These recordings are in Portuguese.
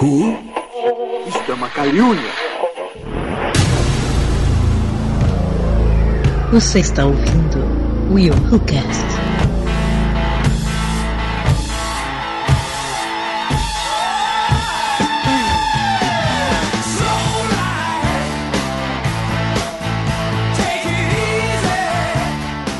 Who? Isto é uma calúnia. Você está ouvindo Will Who Cast.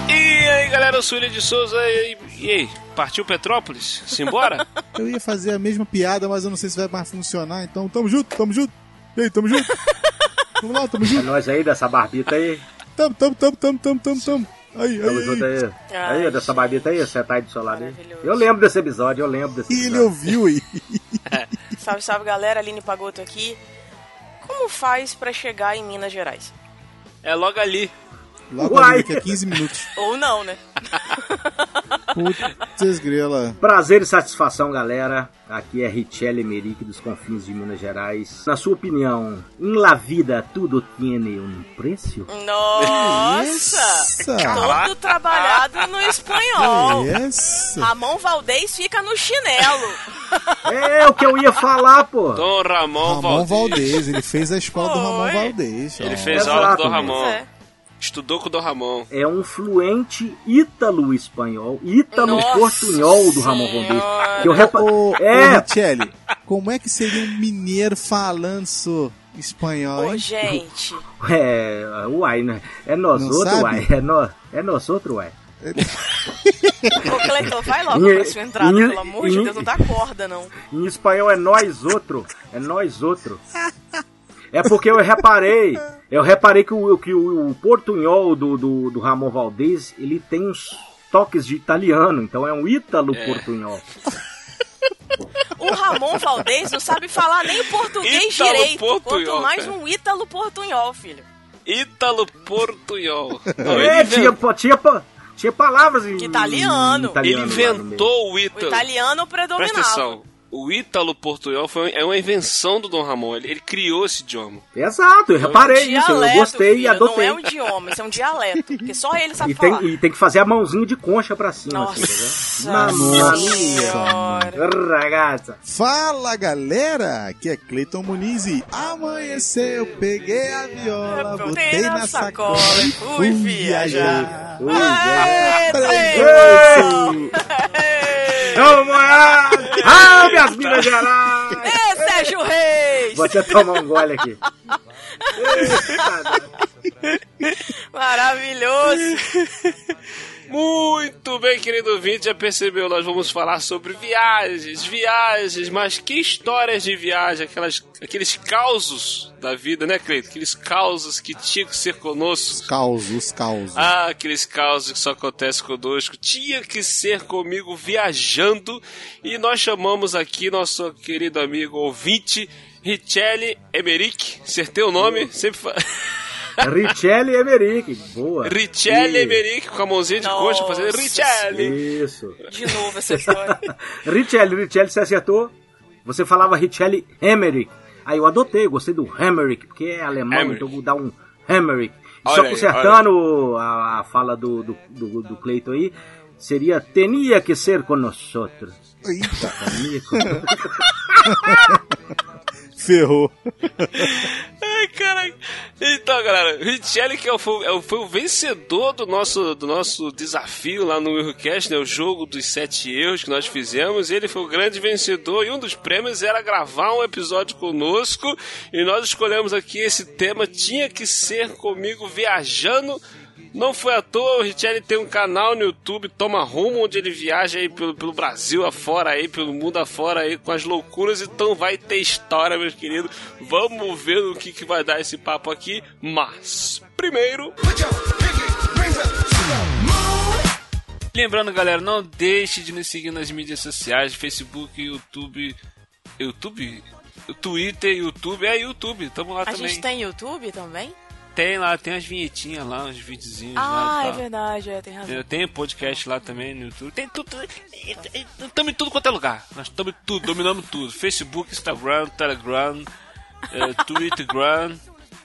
E aí galera, eu sou o William de Souza e, e aí, partiu Petrópolis? Simbora? Eu ia fazer a mesma piada, mas eu não sei se vai mais funcionar, então tamo junto, tamo junto. E aí, tamo junto? Vamos lá, tamo É junto. nós aí dessa barbita aí. Tamo, tamo, tamo, tamo, tamo, tamo, tamo. Aí, Tamo aí, junto aí. aí. Aí, dessa barbita aí, você tá aí do seu lado aí. Eu lembro desse episódio, eu lembro desse E ele episódio. ouviu aí. Salve, salve galera, Aline Pagoto aqui. Como faz pra chegar em Minas Gerais? É logo ali. Logo Uai. ali, daqui a 15 minutos. Ou não, né? Putz. Prazer e satisfação, galera. Aqui é Richelle Merick dos confins de Minas Gerais. Na sua opinião, em La Vida tudo tem um preço? Nossa! Todo trabalhado no espanhol. Essa. Ramon Valdez fica no chinelo. É o que eu ia falar, pô. Dom Ramon, Ramon Valdez. Valdez, ele fez a escola do Ramon Oi. Valdez. Ele ó. fez Exato, aula com o Dom mesmo. Ramon. É. Estudou com o Dom Ramon. É um fluente ítalo-espanhol, ítalo-portunhol do Ramon. Senhora. Que eu repa... Ô, É. ô Richelli, como é que seria um mineiro falando espanhol, Ô, hein? gente. É, uai, né? É nós Não outro, sabe? uai. É nós, é nós outro, uai. Ô, Cleiton, vai logo pra sua entrada, pelo amor de Deus, não dá corda, não. Em espanhol é nós outro. É nós outro. É porque eu reparei. Eu reparei que o, que o, o portunhol do, do, do Ramon Valdez, ele tem uns toques de italiano. Então é um ítalo portunhol. O Ramon Valdez não sabe falar nem o português Ítalo direito, portunhol, quanto mais cara. um ítalo portunhol, filho. Ítalo Portunhol. Não, É, ele, tinha, tinha, tinha palavras em Italiano. ele italiano meio. inventou o O Ítalo. italiano Presta predominava. atenção. O Ítalo Portunhol foi, é uma invenção do Dom Ramon. Ele, ele criou esse idioma. Exato, eu reparei isso. Eu Dialeto, gostei e filho, adotei. Não é um idioma, isso é um dialeto. Porque só ele sabe E tem, falar. e tem que fazer a mãozinha de concha pra cima. Nossa Assim, tá Nossa. mia. Ragazza. Fala galera, aqui é Cleiton Muniz e amanheceu, peguei a viola, Eu botei na sacola e fui fui viajar. Ui, Aê, Ei! Vamos lá! Ah, minhas Minas Gerais! Ê, Sérgio Reis! Vou até tomar um gole aqui. Maravilhoso! Muito bem, querido ouvinte, já percebeu, nós vamos falar sobre viagens, viagens, mas que histórias de viagem, aquelas, aqueles causos da vida, né, Cleito? Aqueles causos que tinham que ser conosco. Causos, os causos. Ah, aqueles causos que só acontecem conosco. Tinha que ser comigo viajando. E nós chamamos aqui nosso querido amigo ouvinte, Richelle Emerick. Acertei o nome? Sempre fa... Richelle Emerick. Boa. Richelle E- Emerick com a mãozinha de coxa fazendo Nossa Richelle. Isso. De novo essa história. Richelle, Richelle, você acertou? Você falava Richelle Emerick. Aí eu adotei, eu gostei do Emerick, porque é alemão, Emerick. então eu vou dar um Emerick. Olha Só aí, consertando a, a fala do, do, do, do Cleiton aí, seria Tenia que ser outros. Eita, Tenia que- ferrou. Ai. Então, galera, Richelle que é foi, é foi o vencedor do nosso, do nosso desafio lá no Errocast, né? O jogo dos sete erros que nós fizemos. Ele foi o grande vencedor e um dos prêmios era gravar um episódio conosco. E nós escolhemos aqui esse tema, tinha que ser comigo viajando. Não foi à toa, o Richelli tem um canal no YouTube, Toma Rumo, onde ele viaja aí pelo, pelo Brasil afora, aí, pelo mundo afora, aí, com as loucuras, então vai ter história, meus queridos. Vamos ver o que, que vai dar esse papo aqui, mas primeiro. Lembrando, galera, não deixe de nos seguir nas mídias sociais, Facebook, YouTube, YouTube, Twitter, YouTube, é YouTube, tamo lá A também. gente tem YouTube também? Tem lá, tem as vinhetinhas lá, uns videozinhos lá Ah, é verdade, é, tem razão. Eu tenho podcast lá também no YouTube. Tem tudo. Estamos em tudo quanto é lugar. Nós estamos em tudo, dominamos tudo. Facebook, Instagram, Telegram, eh, Twittergram,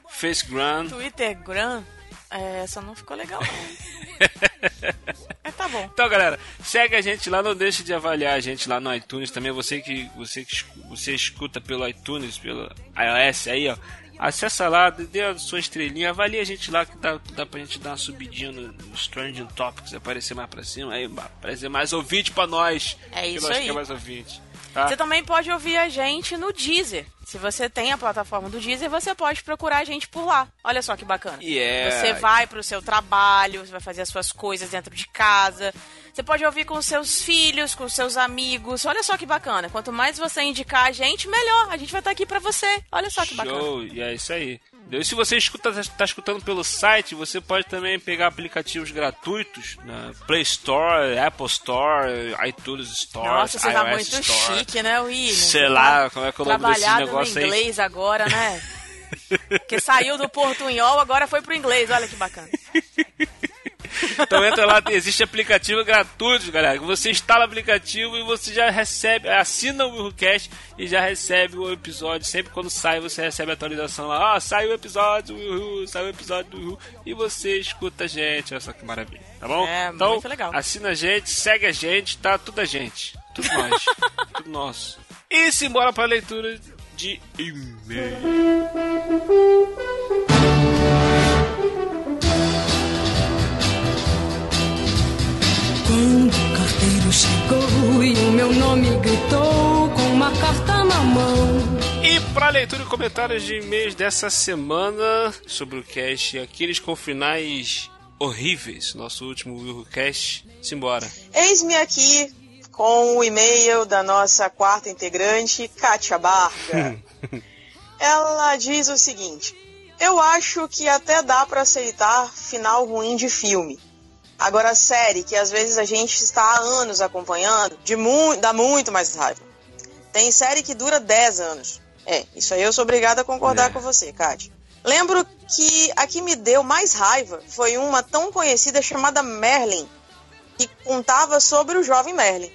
Facegram. Twitter Gram, é, essa não ficou legal não. É, tá bom. Então, galera, segue a gente lá, não deixe de avaliar a gente lá no iTunes também. Você que você que você escuta pelo iTunes, pelo iOS aí, ó. Acessa lá, dê a sua estrelinha, avalie a gente lá que dá, dá pra gente dar uma subidinha no, no Strange Topics, aparecer mais pra cima, aí aparecer mais ouvinte pra nós. É que isso nós aí. mais ouvinte. Tá? Você também pode ouvir a gente no Deezer. Se você tem a plataforma do Deezer, você pode procurar a gente por lá. Olha só que bacana. Yeah. Você vai pro seu trabalho, você vai fazer as suas coisas dentro de casa. Você pode ouvir com seus filhos, com seus amigos. Olha só que bacana. Quanto mais você indicar a gente, melhor. A gente vai estar aqui pra você. Olha só que bacana. Show, e é isso aí. E se você escuta, tá escutando pelo site, você pode também pegar aplicativos gratuitos na Play Store, Apple Store, iTunes Store, Nossa, você tá iOS muito Store. chique, né, William? Sei Você lá, tá como é que é o nome desse negócio aí. inglês agora, né? Porque saiu do portunhol, agora foi pro inglês. Olha que bacana. Então entra lá, existe aplicativo gratuito, galera. Você instala o aplicativo e você já recebe, assina o WilhoCast e já recebe o episódio. Sempre quando sai, você recebe a atualização lá. Ah, saiu o episódio saiu o episódio do. E você escuta a gente. Olha só que maravilha, tá bom? É, então, muito legal. assina a gente, segue a gente, tá? Tudo a gente. Tudo nós. tudo nosso. E simbora pra leitura de e-mail. Quando o carteiro chegou e o meu nome gritou com uma carta na mão. E para leitura e comentários de e-mails dessa semana sobre o cast, aqueles com finais horríveis, nosso último Willcast, simbora. Eis-me aqui com o e-mail da nossa quarta integrante, Kátia Barga. Ela diz o seguinte: Eu acho que até dá pra aceitar final ruim de filme. Agora, série que às vezes a gente está há anos acompanhando, de mu dá muito mais raiva. Tem série que dura 10 anos. É, isso aí eu sou obrigada a concordar É. com você, Kátia. Lembro que a que me deu mais raiva foi uma tão conhecida chamada Merlin, que contava sobre o jovem Merlin.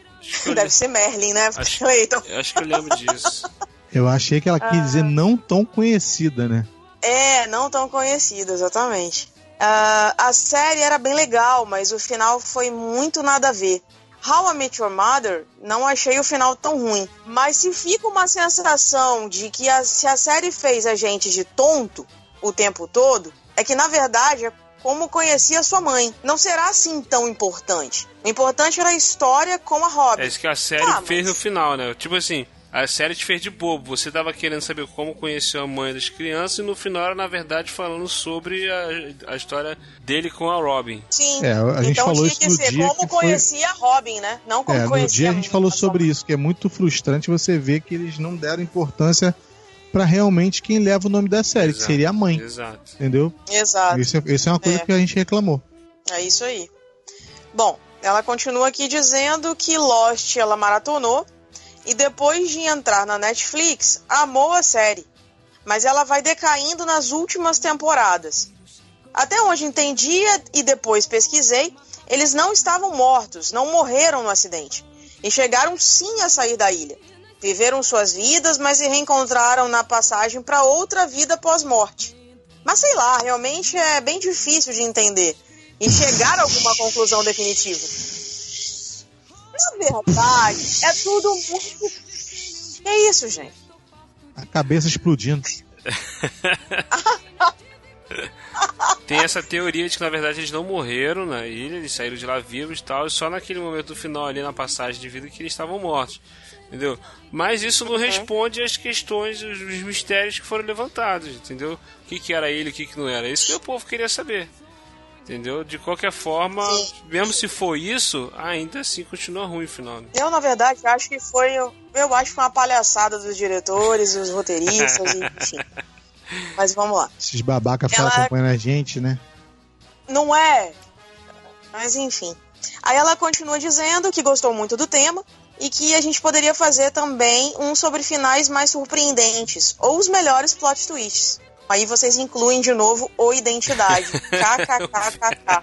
Deve ser Merlin, né, Acho- acho que eu lembro disso. Eu achei que ela quis dizer não tão conhecida, né? É, não tão conhecida, exatamente. Ah, a série era bem legal, mas o final foi muito nada a ver. How I Met Your Mother, não achei o final tão ruim. Mas se fica uma sensação de que a- se a série fez a gente de tonto o tempo todo, é que na verdade é como conhecia sua mãe. Não será assim tão importante. O importante era a história com a Robin. É isso que a série Ah, fez mas- no final, né? Tipo assim, a série te fez de bobo. Você tava querendo saber como conheceu a mãe das crianças e no final era, na verdade, falando sobre a, a história dele com a Robin. Sim. É, a gente então falou tinha isso que no ser dia como que foi- conhecia a Robin, né? Não como É, no conhecia dia a gente mãe falou sobre isso, que é muito frustrante você ver que eles não deram importância pra realmente quem leva o nome da série, que Exato, seria a mãe. Exato. Entendeu? Exato. Isso é, isso é uma coisa É. que a gente reclamou. É isso aí. Bom, ela continua aqui dizendo que Lost ela maratonou e depois de entrar na Netflix, amou a série. Mas ela vai decaindo nas últimas temporadas. Até onde entendia e depois pesquisei, eles não estavam mortos, não morreram no acidente. E chegaram sim a sair da ilha. Viveram suas vidas, mas se reencontraram na passagem para outra vida pós-morte. Mas sei lá, realmente é bem difícil de entender e chegar a alguma conclusão definitiva. Na verdade, é tudo muito. Que isso, gente? A cabeça explodindo. Tem essa teoria de que na verdade eles não morreram na ilha, eles saíram de lá vivos e tal, e só naquele momento do final ali na passagem de vida que eles estavam mortos. Entendeu? Mas isso não responde às questões, os, os mistérios que foram levantados, entendeu? O que, que era ele, o que, que não era. Isso que o povo queria saber. Entendeu? De qualquer forma, Sim. mesmo se for isso, ainda assim continua ruim o final. né? Eu, na verdade, acho que foi. Eu acho que foi uma palhaçada dos diretores, dos roteiristas, enfim. Mas vamos lá. Esses babaca ficam Ela- acompanhando a gente, né? Não é. Mas enfim. Aí ela continua dizendo que gostou muito do tema e que a gente poderia fazer também um sobre finais mais surpreendentes ou os melhores plot twists. Aí vocês incluem de novo o identidade. KKKKK.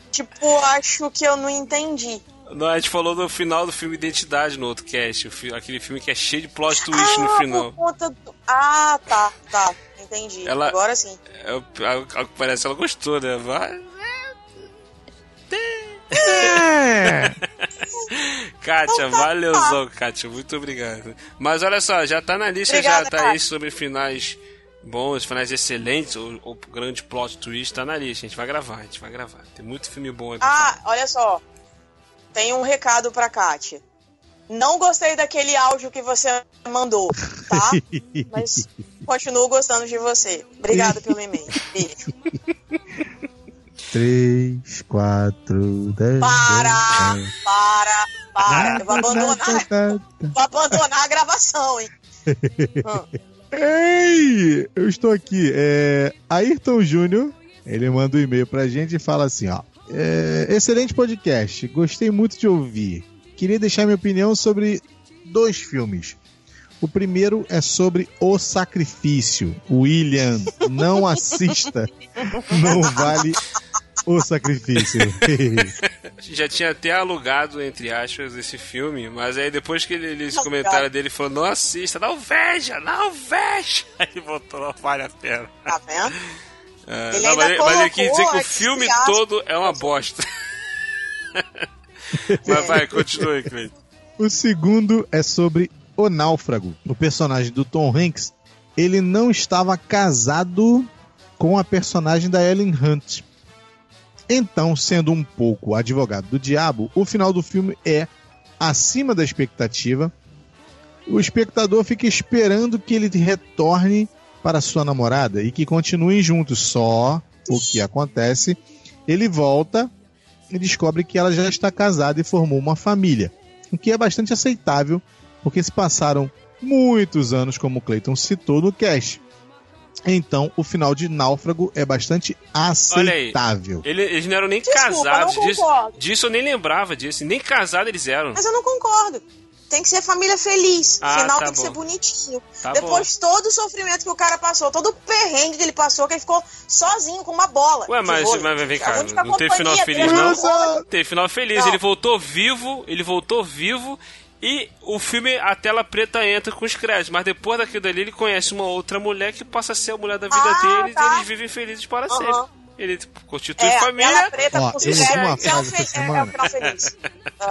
tipo, acho que eu não entendi. Não, a gente falou no final do filme Identidade no outro cast, o fi- aquele filme que é cheio de plot twist no ah, final. por conta do... Ah, tá, tá. Entendi. Ela- Agora sim. É, ao- ao que parece ela gostou, né? Vai. É. Kátia, Então tá, valeuzão, Kátia. Muito obrigado. Mas olha só, já tá na lista, Obrigada, já tá aí Kátia. sobre finais bons, finais excelentes, o, o grande plot twist tá na lista. A gente vai gravar, a gente vai gravar. Tem muito filme bom aí pra Ah, falar. olha só. Tem um recado pra Kátia. Não gostei daquele áudio que você mandou, tá? Mas continuo gostando de você. Obrigada pelo e-mail. Beijo. 3, 4, 10. Para, para, para. Eu vou abandonar, vou abandonar a gravação, hein? Hum. Ei, eu estou aqui. É, Ayrton Júnior, ele manda um e-mail pra gente e fala assim, ó. é, excelente podcast, gostei muito de ouvir. Queria deixar minha opinião sobre dois filmes. O primeiro é sobre O Sacrifício. William, não assista. Não vale o sacrifício. A gente já tinha até alugado, entre aspas, esse filme, mas aí depois que ele, ele- esse Não, comentário cara. dele falou, não assista, não veja, não veja. Aí ele botou, não vale a pena. Tá vendo? É, Ele não, ainda mas, ele- mas ele quis dizer que o filme todo é uma bosta. mas vai, continua aí, Cleiton. O segundo é sobre o náufrago. O personagem do Tom Hanks, ele não estava casado com a personagem da Ellen Hunt. Então, sendo um pouco advogado do diabo, o final do filme é acima da expectativa. O espectador fica esperando que ele retorne para sua namorada e que continuem juntos. Só o que acontece, ele volta e descobre que ela já está casada e formou uma família o que é bastante aceitável, porque se passaram muitos anos, como o Clayton citou no cast. Então, o final de Náufrago é bastante Olha aí. aceitável. Ele- eles não eram nem Desculpa, casados. Disso, disso eu nem lembrava disso. Nem casados eles eram. Mas eu não concordo. Tem que ser família feliz. Ah, Final tá tem que bom. ser bonitinho. Tá Depois todo o sofrimento que o cara passou, todo o perrengue que ele passou, que ele ficou sozinho com uma bola. Ué, mas, vôlei. mas vem cá, não teve final feliz, não? Teve final feliz, Não. ele voltou vivo, ele voltou vivo e o filme, a tela preta entra com os créditos, mas depois daquilo dali ele conhece uma outra mulher que passa a ser a mulher da vida Ah, dele tá. e eles vivem felizes para Aham. sempre. Ele tipo, constitui É, família. preta Ó, eu ouvi uma frase essa semana.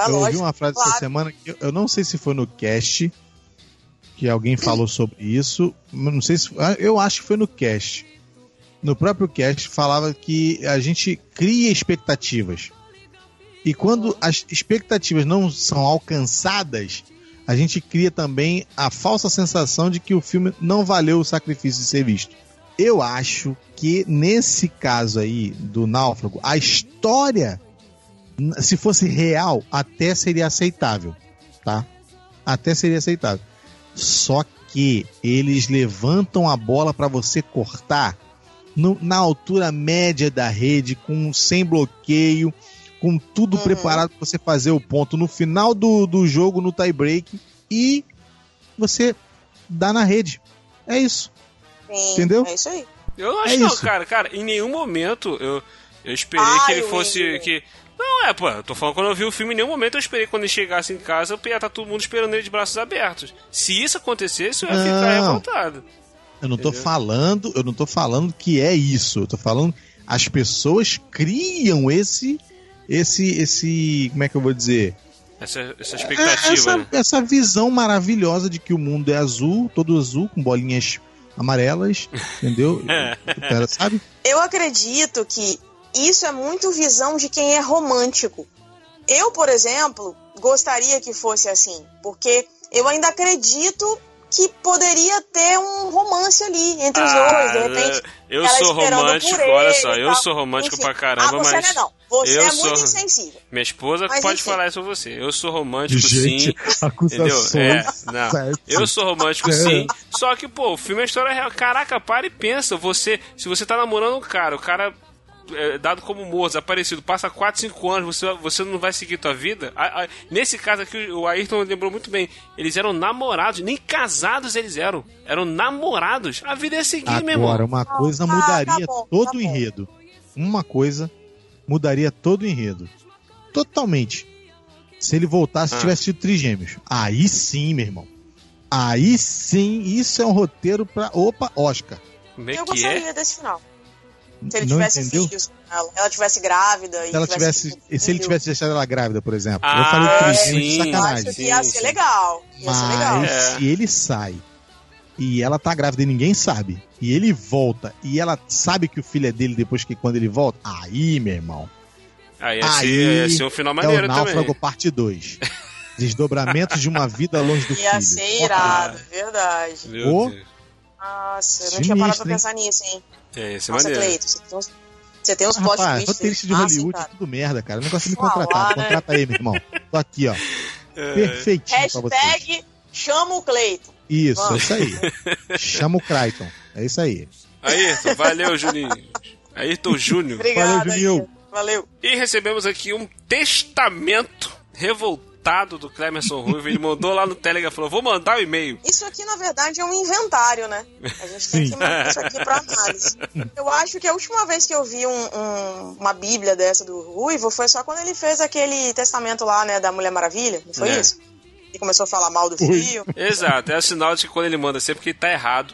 eu ouvi uma frase claro. essa semana que eu- eu não sei se foi no cast que alguém falou sobre isso, mas não sei se ah, eu acho que foi no cast. No próprio cast falava que a gente cria expectativas. E quando as expectativas não são alcançadas, a gente cria também a falsa sensação de que o filme não valeu o sacrifício de ser visto. Eu acho que nesse caso aí do Náufrago, a história, se fosse real, até seria aceitável, tá? Até seria aceitável. Só que eles levantam a bola para você cortar no- na altura média da rede, com sem bloqueio, com tudo Uhum. preparado para você fazer o ponto no final do, do jogo, no tie break, e você dá na rede. É isso. Sim, Entendeu? É isso aí. Eu não acho É não, isso. cara. Cara, em nenhum momento eu, eu esperei Ai, que ele fosse. Que... Não, é, pô, eu tô falando quando eu vi o filme, em nenhum momento eu esperei quando ele chegasse em casa, eu ia estar todo mundo esperando ele de braços abertos. Se isso acontecesse, eu ia ficar Não. revoltado. Eu não tô Entendeu? falando, eu não tô falando que é isso. Eu tô falando as pessoas criam esse esse esse, como é que eu vou dizer? Essa, essa É, expectativa, essa, né? essa visão maravilhosa de que o mundo é azul, todo azul com bolinhas amarelas, entendeu? Cara, sabe? Eu acredito que isso é muito visão de quem é romântico. Eu, por exemplo, gostaria que fosse assim, porque eu ainda acredito que poderia ter um romance ali entre os Ah, dois, de repente. eu ela sou romântico, por ele olha só, eu sou romântico Enfim. pra caramba, ah, você mas. não é não. Você eu é sou- muito insensível. Minha esposa Mas pode enfim. falar isso pra você. Eu sou romântico Gente, sim. acusações. Entendeu? É, não. Eu sou romântico É. sim. Só que, pô, o filme é história real. Caraca, para e pensa. Você, se você tá namorando um cara, o cara é dado como morto, desaparecido, passa 4, 5 anos, você, você não vai seguir tua vida? A- a- nesse caso aqui, o Ayrton lembrou muito bem. Eles eram namorados, nem casados eles eram. Eram namorados. A vida é seguir, meu irmão. Agora, uma coisa Ah, tá mudaria bom, todo tá o enredo. Uma coisa mudaria todo o enredo. Totalmente. Se ele voltasse e Ah. tivesse tido trigêmeos. Aí sim, meu irmão. Aí sim, isso é um roteiro pra. Opa, Oscar. Como é eu que é? gostaria desse final. Se ele Não tivesse entendeu? filhos com ela, ela tivesse grávida e Se, ela tivesse tivesse, se ele tivesse deixado ela grávida, por exemplo. Ah, eu falei sim. de eu sacanagem. acho que ia Sim, ser sim. legal. Ia ser legal. Mas É. se ele sai e ela tá grávida e ninguém sabe, e ele volta e ela sabe que o filho é dele depois que quando ele volta, aí, meu irmão, Aí ia, ser, Aí ia ser um final é o maneiro Náufrago também. parte 2. Desdobramentos de uma vida longe do Ia filho. ser irado, verdade. Meu Deus. Nossa, eu não tinha parado pra pensar nisso, hein? É, ia ser Nossa, maneiro. Cleiton, você tem uns, você tem uns plot Rapaz, roteirista de Hollywood é cara? tudo merda, cara. Eu não gosto de me contratar. né? Contrata aí, meu irmão. Tô aqui, ó. É. Perfeitinho pra vocês. Hashtag chama o Cleiton. Isso, é Vamos. isso aí. Chama o Crichton. É isso aí. Ayrton, valeu, Juninho. Ayrton Júnior. Obrigada. Valeu, Juninho. Valeu. E recebemos aqui um testamento revoltado do Clemerson Ruivo. Ele mandou lá no Telegram, falou, vou mandar o e-mail. Isso aqui, na verdade, é um inventário, né? A gente tem Sim. que mandar isso aqui pra análise. Eu acho que a última vez que eu vi um- um- uma bíblia dessa do Ruivo foi só quando ele fez aquele testamento lá, né, da Mulher Maravilha, não foi É. isso? E começou a falar mal do filme. Exato, é o sinal de que quando ele manda sempre que ele tá errado,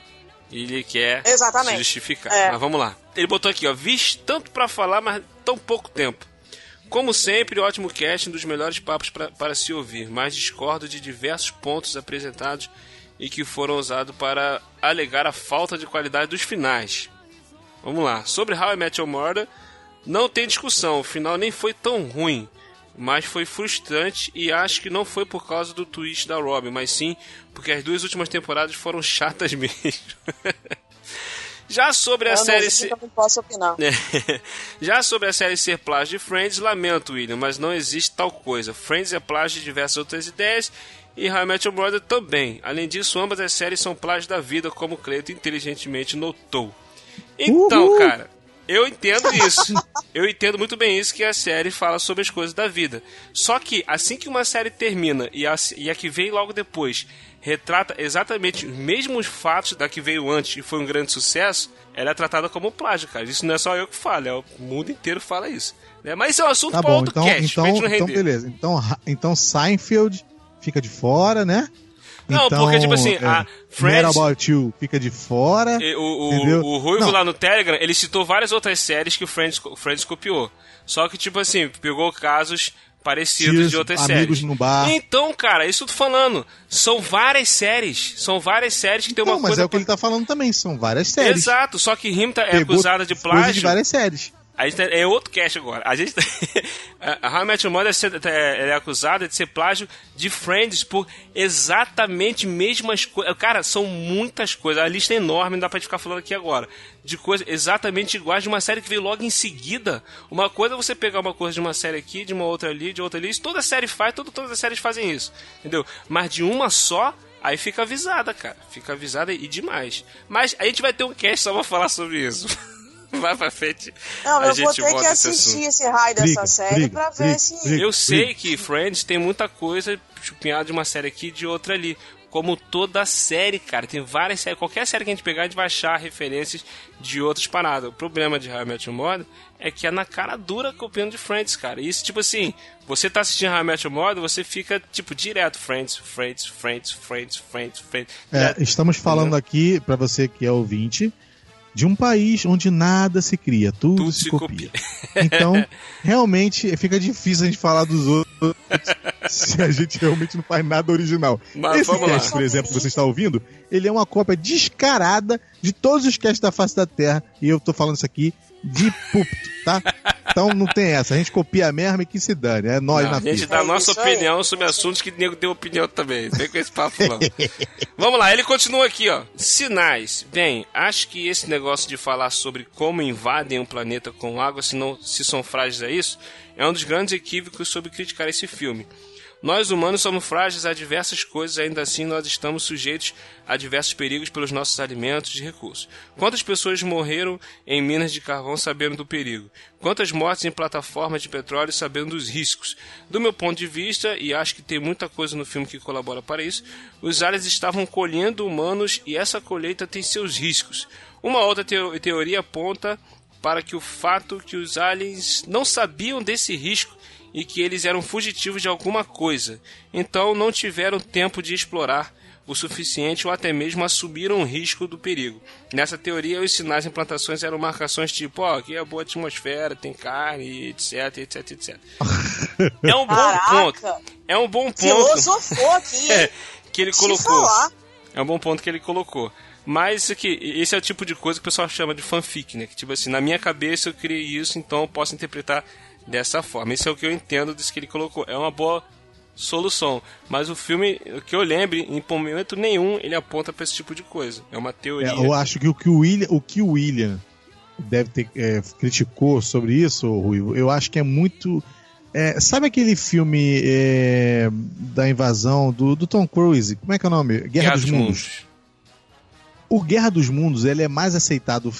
ele quer Exatamente. se justificar. É. Mas vamos lá. Ele botou aqui, ó, vis tanto pra falar, mas tão pouco tempo. Como sempre, ótimo casting, um dos melhores papos pra- para se ouvir, mas discordo de diversos pontos apresentados e que foram usados para alegar a falta de qualidade dos finais. Vamos lá. Sobre How I Met Your Mother, não tem discussão, o final nem foi tão ruim, mas foi frustrante e acho que não foi por causa do twist da Robin, mas sim porque as duas últimas temporadas foram chatas mesmo. Já sobre a Eu não, série... isso se- eu não posso opinar. Já sobre a série ser plágio de Friends, lamento, William, mas não existe tal coisa. Friends é plágio de diversas outras ideias e How I Met Your Mother também. Além disso, ambas as séries são plágio da vida, como o Cleiton inteligentemente notou. Então, Uhul. cara, eu entendo isso. Eu entendo muito bem isso que a série fala sobre as coisas da vida. Só que assim que uma série termina e a, e a que vem logo depois retrata exatamente os mesmos fatos da que veio antes e foi um grande sucesso, ela é tratada como plágio, cara. Isso não é só eu que falo, é o mundo inteiro fala isso. né? Mas isso é um assunto Tá para outro então, cast, então, gente não então beleza. Então, então Seinfeld fica de fora, né? Não, então, porque, tipo assim, a Mad Friends- About You fica de fora. E O, o, o Ruivo Não. lá no Telegram, ele citou várias outras séries que o Friends, Friends copiou. Só que, tipo assim, pegou casos parecidos Cheers, de outras Amigos séries. no Bar. Então, cara, isso eu tô falando. São várias séries. São várias séries que tem uma Não, mas coisa. é o que ele tá falando também, são várias séries. Exato, só que Rim tá- é Pegou acusada de coisa plágio. de várias séries. A gente é outro cast agora. A gente a How I Met Your Mother é, é- é acusada de ser plágio de Friends por exatamente mesmas coisas. Cara, são muitas coisas. A lista é enorme, não dá pra gente ficar falando aqui agora. De coisas exatamente iguais de uma série que veio logo em seguida. Uma coisa é você pegar uma coisa de uma série aqui, de uma outra ali, de outra ali. Isso toda série faz, todas as séries fazem isso. Entendeu? Mas de uma só, aí fica avisada, cara. Fica avisada e demais. Mas a gente vai ter um cast só pra falar sobre isso. Vai pra frente. Não, a eu gente vou ter que esse assistir assunto. esse raio dessa Briga, série briga, pra ver se. briga. Eu sei que Friends tem muita coisa chupinhada de uma série aqui e de outra ali. Como toda série, cara. Tem várias séries. Qualquer série que a gente pegar, a gente vai achar referências de outras paradas. O problema de How I Met Your Mother é que é na cara dura copiando de Friends, cara. Isso, tipo assim, você tá assistindo How I Met Your Mother, você fica, tipo, direto Friends, Friends, Friends, Friends, Friends, Friends. É, estamos falando aqui, pra você que é ouvinte, de um país onde nada se cria, tudo, Tudo se, se copia. Então, realmente, fica difícil a gente falar dos outros se a gente realmente não faz nada original. Mas Esse vamos lá. cast, por exemplo, que você está ouvindo, ele é uma cópia descarada de todos os casts da face da Terra, e eu tô falando isso aqui de púlpito, tá? Então não tem essa, a gente copia mesmo e que se dane, é nós Não, na a gente dá a É nossa aí. opinião sobre assuntos que nego deu opinião também. Vem com esse papo não. Vamos lá, ele continua aqui, ó. Sinais. Bem, acho que esse negócio de falar sobre como invadem um planeta com água se, não, se são frágeis a isso é um dos grandes equívocos sobre criticar esse filme. Nós humanos somos frágeis a diversas coisas, ainda assim nós estamos sujeitos a diversos perigos pelos nossos alimentos e recursos. Quantas pessoas morreram em minas de carvão sabendo do perigo? Quantas mortes em plataformas de petróleo sabendo dos riscos? Do meu ponto de vista, e acho que tem muita coisa no filme que colabora para isso, os aliens estavam colhendo humanos e essa colheita tem seus riscos. Uma outra teo- teoria aponta para que o fato que os aliens não sabiam desse risco e que eles eram fugitivos de alguma coisa, então não tiveram tempo de explorar. o suficiente ou até mesmo assumiram o risco do perigo. Nessa teoria, os sinais em plantações eram marcações tipo, ó, aqui é boa atmosfera, tem carne, etc, etc, etc. É um bom Caraca! ponto. É um bom ponto. Filosofou aqui, É, que ele Te colocou. falar. É um bom ponto que ele colocou. Mas isso aqui, esse é o tipo de coisa que o pessoal chama de fanfic, né? Que tipo assim, na minha cabeça eu criei isso, então eu posso interpretar dessa forma. Isso é o que eu entendo disso que ele colocou. É uma boa solução. Mas o filme, o que eu lembre, em momento nenhum ele aponta pra esse tipo de coisa. É uma teoria. É, eu acho que o que o William, o que o William deve ter é, criticou sobre isso, eu acho que é muito. é, sabe aquele filme é, da invasão do, do Tom Cruise? Como é que é o nome? Guerra, dos, Mundos. O Guerra dos Mundos ele é mais aceitado,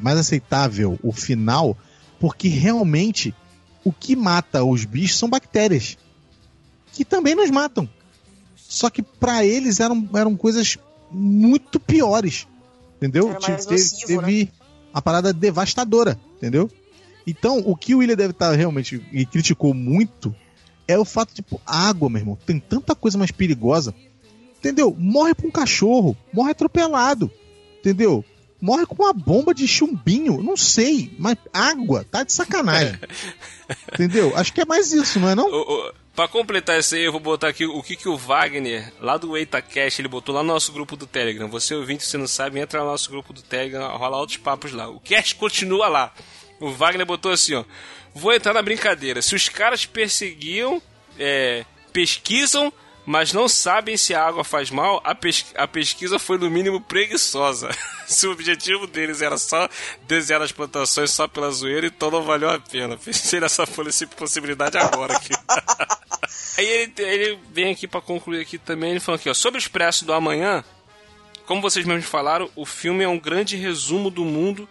mais aceitável o final, porque realmente o que mata os bichos são bactérias que também nos matam. Só que pra eles eram, eram coisas muito piores, entendeu? Era mais Teve- nocivo, teve a parada devastadora, entendeu? Então, o que o William deve estar realmente e criticou muito é o fato de, tipo, água, meu irmão, tem tanta coisa mais perigosa. Entendeu? Morre pra um cachorro, morre atropelado. Entendeu? Morre com uma bomba de chumbinho, não sei, mas água, tá de sacanagem. entendeu? Acho que é mais isso, não é não? O, o, pra completar isso aí, eu vou botar aqui o que, que o Wagner, lá do EitaCast, ele botou lá no nosso grupo do Telegram. Você ouvinte, você não sabe, entra no nosso grupo do Telegram, rola outros papos lá. O cast continua lá. O Wagner botou assim, ó. Vou entrar na brincadeira. Se os caras perseguiam, é, pesquisam, mas não sabem se a água faz mal, a, pes a pesquisa foi no mínimo preguiçosa. se o objetivo deles era só desenhar as plantações só pela zoeira, então não valeu a pena. Pensei nessa possi- possibilidade agora aqui. Aí ele, ele vem aqui pra concluir aqui também, ele falou aqui, ó, sobre o Expresso do Amanhã, como vocês mesmos falaram, o filme é um grande resumo do mundo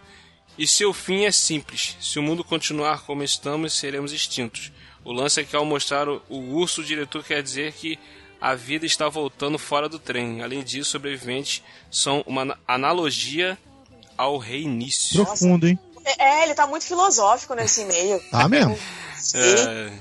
e seu fim é simples. Se o mundo continuar como estamos, seremos extintos. O lance é que ao mostrar o, o urso, o diretor quer dizer que a vida está voltando fora do trem. Além disso, sobreviventes são uma ana- analogia ao reinício. Profundo, hein? É, ele tá muito filosófico nesse e-mail. Tá mesmo? Sim. É,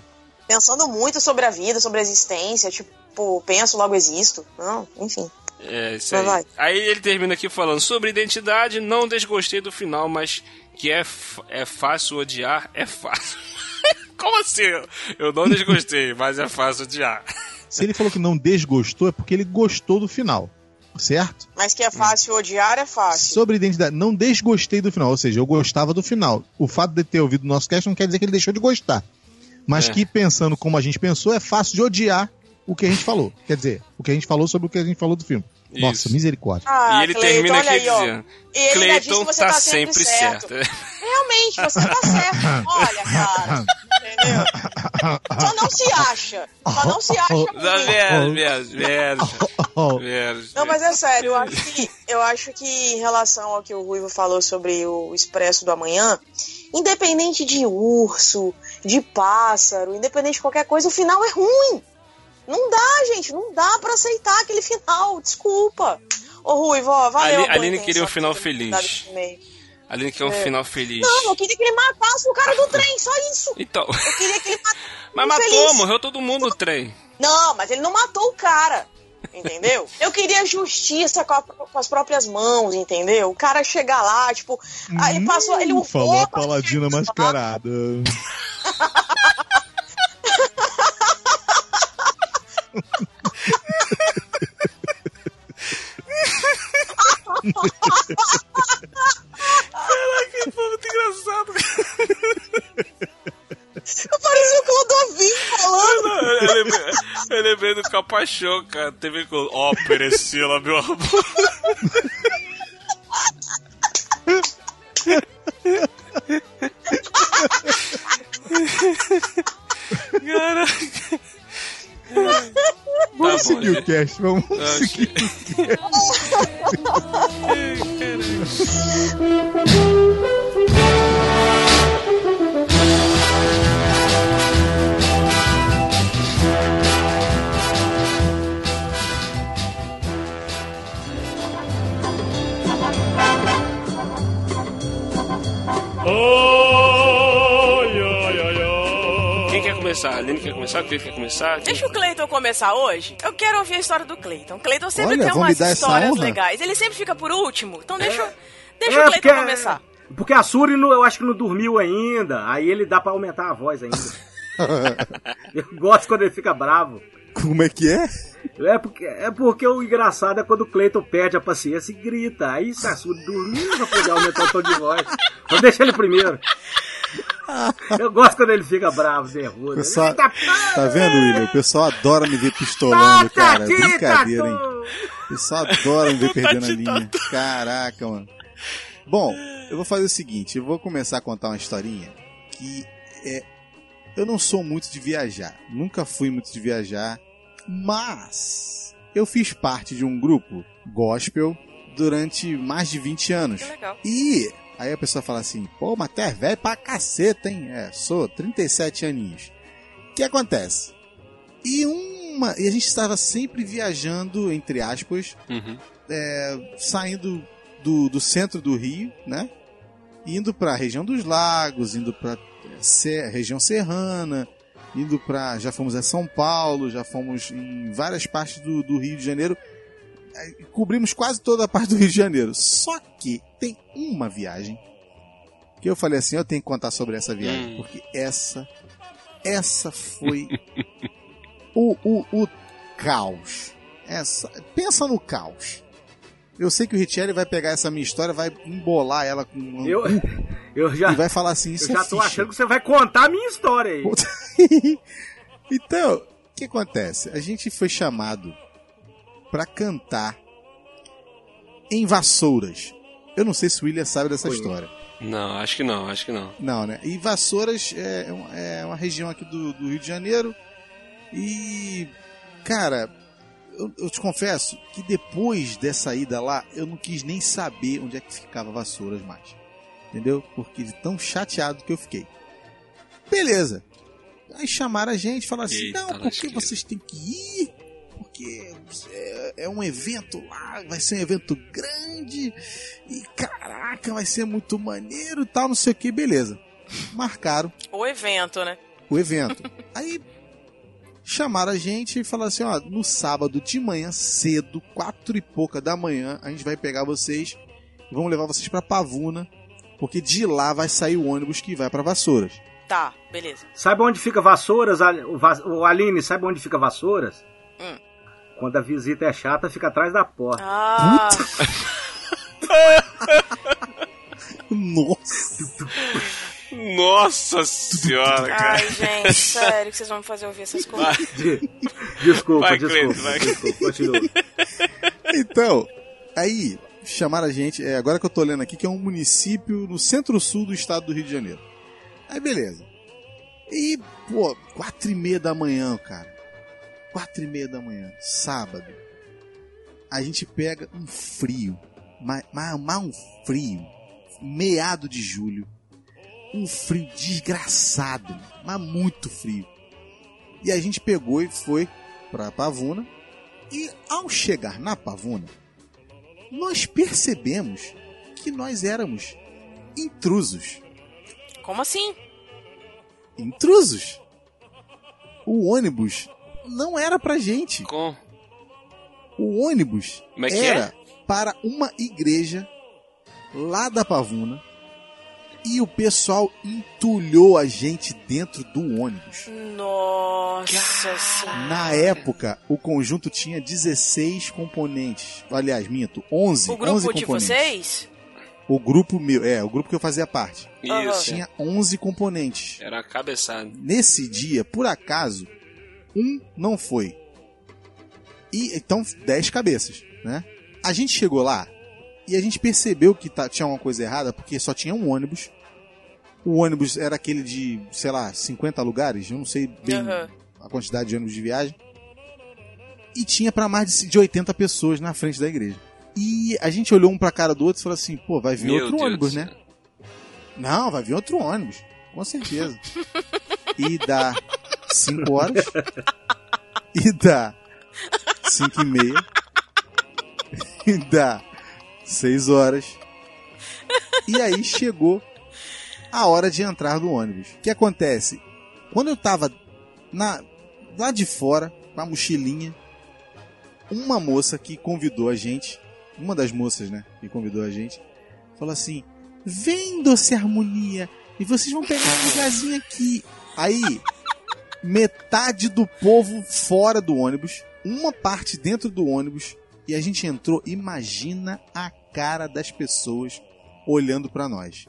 Pensando muito sobre a vida, sobre a existência, tipo, penso, logo existo. Não, enfim. É, isso aí. vai. Aí ele termina aqui falando sobre identidade, não desgostei do final, mas que é, é fácil odiar, é fácil. Como assim? Eu não desgostei, mas é fácil odiar. Se ele falou que não desgostou, é porque ele gostou do final. Certo? Mas que é fácil odiar, é fácil. Sobre identidade, não desgostei do final, ou seja, eu gostava do final. O fato de ter ouvido o nosso cast não quer dizer que ele deixou de gostar. Mas É. que pensando como a gente pensou, é fácil de odiar o que a gente falou. Quer dizer, o que a gente falou sobre o que a gente falou do filme. Nossa, Isso. misericórdia. Ah, e ele Cleiton, termina olha aqui aí, ó. dizendo: Ele ainda disse Cleiton que você tá, tá sempre sempre certo. Realmente, você tá certo. Olha, cara. Entendeu? Só não se acha. Só não se acha mesmo, Oh, mesmo. Não, mas é sério, eu acho que, eu acho que em relação ao que o Ruivo falou sobre o Expresso do Amanhã, independente de urso, de pássaro, independente de qualquer coisa, o final é ruim. Não dá, gente, não dá pra aceitar aquele final, desculpa. Ô Ruivo, ó, valeu. Ali- Aline queria um final feliz. Aline quer um É. final feliz. Não, eu queria que ele matasse o cara do trem, só isso. Então. Eu queria que ele matasse. Mas matou, Infeliz. morreu todo mundo no trem. Não, mas ele não matou o cara. Entendeu? Eu queria justiça com, a- com as próprias mãos, entendeu? O cara chegar lá, tipo, aí ele passou, ele Hum, falou a paladina mascarada. Que foi muito engraçado. Parecia o Clodovil falando. Eu lembrei, eu lembrei do Capachão, cara. Teve com. Ó, Perecila, meu amor. Caraca. Vamos bom, seguir o gente. cast, vamos Ah, seguir. Quem começar? O Cleiton quer começar? Quem- Deixa o Cleiton começar hoje. Eu quero ouvir a história do Cleiton. O Cleiton sempre Olha, tem umas histórias legais. Ele sempre fica por último. Então deixa, deixa É, o Cleiton porque- começar. Porque a Suri, não- eu acho que não dormiu ainda. Aí ele dá pra aumentar a voz ainda. eu gosto quando ele fica bravo. Como é que é? É porque, é porque o engraçado é quando o Cleiton perde a paciência e grita. Aí se a Suri dormir, não vai poder aumentar o tom de voz. Então deixa ele primeiro. Eu gosto quando ele fica bravo, nervoso. Pessoal, Eita, tá vendo, William? O pessoal adora me ver pistolando, Bota cara. aqui, Brincadeira, hein? O pessoal adora me ver perdendo a linha. Caraca, mano. Bom, eu vou fazer o seguinte, eu vou começar a contar uma historinha que é. Eu não sou muito de viajar, nunca fui muito de viajar, mas eu fiz parte de um grupo gospel durante mais de 20 anos. Que legal. E aí a pessoa fala assim, pô, mas tu é velho pra caceta, hein? É, sou, 37 aninhos. O que acontece? E uma. E a gente estava sempre viajando, entre aspas, Uhum. é, saindo do, do centro do Rio, né? Indo pra região dos lagos, indo pra é, região serrana, indo pra. Já fomos a São Paulo, já fomos em várias partes do, do Rio de Janeiro. Cobrimos quase toda a parte do Rio de Janeiro. Só que tem uma viagem que eu falei assim: eu tenho que contar sobre essa viagem, Hum. porque essa. Essa foi o, o, o caos. Essa, pensa no caos. Eu sei que o Richelli vai pegar essa minha história, vai embolar ela com um Eu, eu já, e vai falar assim, eu isso já é tô ficha. achando que você vai contar a minha história aí. então, o que acontece? A gente foi chamado pra cantar em Vassouras. Eu não sei se o William sabe dessa Conheço. história. Não, acho que não, acho que não. Não, né? E Vassouras é, é uma região aqui do, do Rio de Janeiro. E, cara, eu, eu te confesso que depois dessa ida lá, eu não quis nem saber onde é que ficava Vassouras mais. Entendeu? Porque de tão chateado que eu fiquei. Beleza. Aí chamaram a gente e falaram assim: Eita, não, porque lasqueira. vocês têm que ir. Porque é, é um evento lá, vai ser um evento grande. E caraca, vai ser muito maneiro e tal, não sei o que, beleza. Marcaram O evento, né? o evento. Aí chamaram a gente e falaram assim: ó, no sábado de manhã cedo, quatro e pouca da manhã, a gente vai pegar vocês e vamos levar vocês pra Pavuna, porque de lá vai sair o ônibus que vai pra Vassouras. Tá, beleza. Sabe onde fica Vassouras, o Aline? Sabe onde fica Vassouras? Hum. Quando a visita é chata, fica atrás da porta. Ah, Nossa! Nossa senhora, cara. ai, gente, sério que vocês vão me fazer ouvir essas coisas. De- Desculpa, Vai, desculpa. Vai. desculpa, continua. Então, aí chamaram a gente, é, agora que eu tô lendo aqui, que é um município no centro-sul do estado do Rio de Janeiro. Aí beleza. E, pô, quatro e meia da manhã, cara. Quatro e meia da manhã, sábado. A gente pega um frio, mas, um frio, meado de julho. Um frio desgraçado, mas muito frio. E a gente pegou e foi pra Pavuna. E ao chegar na Pavuna, nós percebemos que nós éramos intrusos. Como assim? Intrusos! O ônibus não era pra gente. Com... O ônibus Como é que era para uma igreja lá da Pavuna. E o pessoal entulhou a gente dentro do ônibus. Nossa senhora. Na época, o conjunto tinha 16 componentes. Aliás, minto, 11. O 11 grupo de componentes. vocês? O grupo meu, é, o grupo que eu fazia parte. Isso. Tinha 11 componentes. Era a cabeçada. Nesse dia, por acaso, um não foi. E então 10 cabeças, né? A gente chegou lá e a gente percebeu que tá- tinha uma coisa errada porque só tinha um ônibus. O ônibus era aquele de, sei lá, 50 lugares, eu não sei bem Aham. a quantidade de ônibus de viagem. E tinha pra mais de de 80 pessoas na frente da igreja. E a gente olhou um pra cara do outro e falou assim: pô, vai vir Meu outro Deus ônibus, né? Não, vai vir outro ônibus. Com certeza. e dá 5 horas. E dá 5 e meia. E dá 6 horas. E aí chegou a hora de entrar no ônibus. O que acontece? Quando eu tava na, lá de fora, com a mochilinha, uma moça que convidou a gente, uma das moças, né, que convidou a gente, falou assim: Vem, doce harmonia, e vocês vão pegar um lugarzinho aqui. Aí, metade do povo fora do ônibus, uma parte dentro do ônibus, e a gente entrou. Imagina a cara das pessoas olhando pra nós.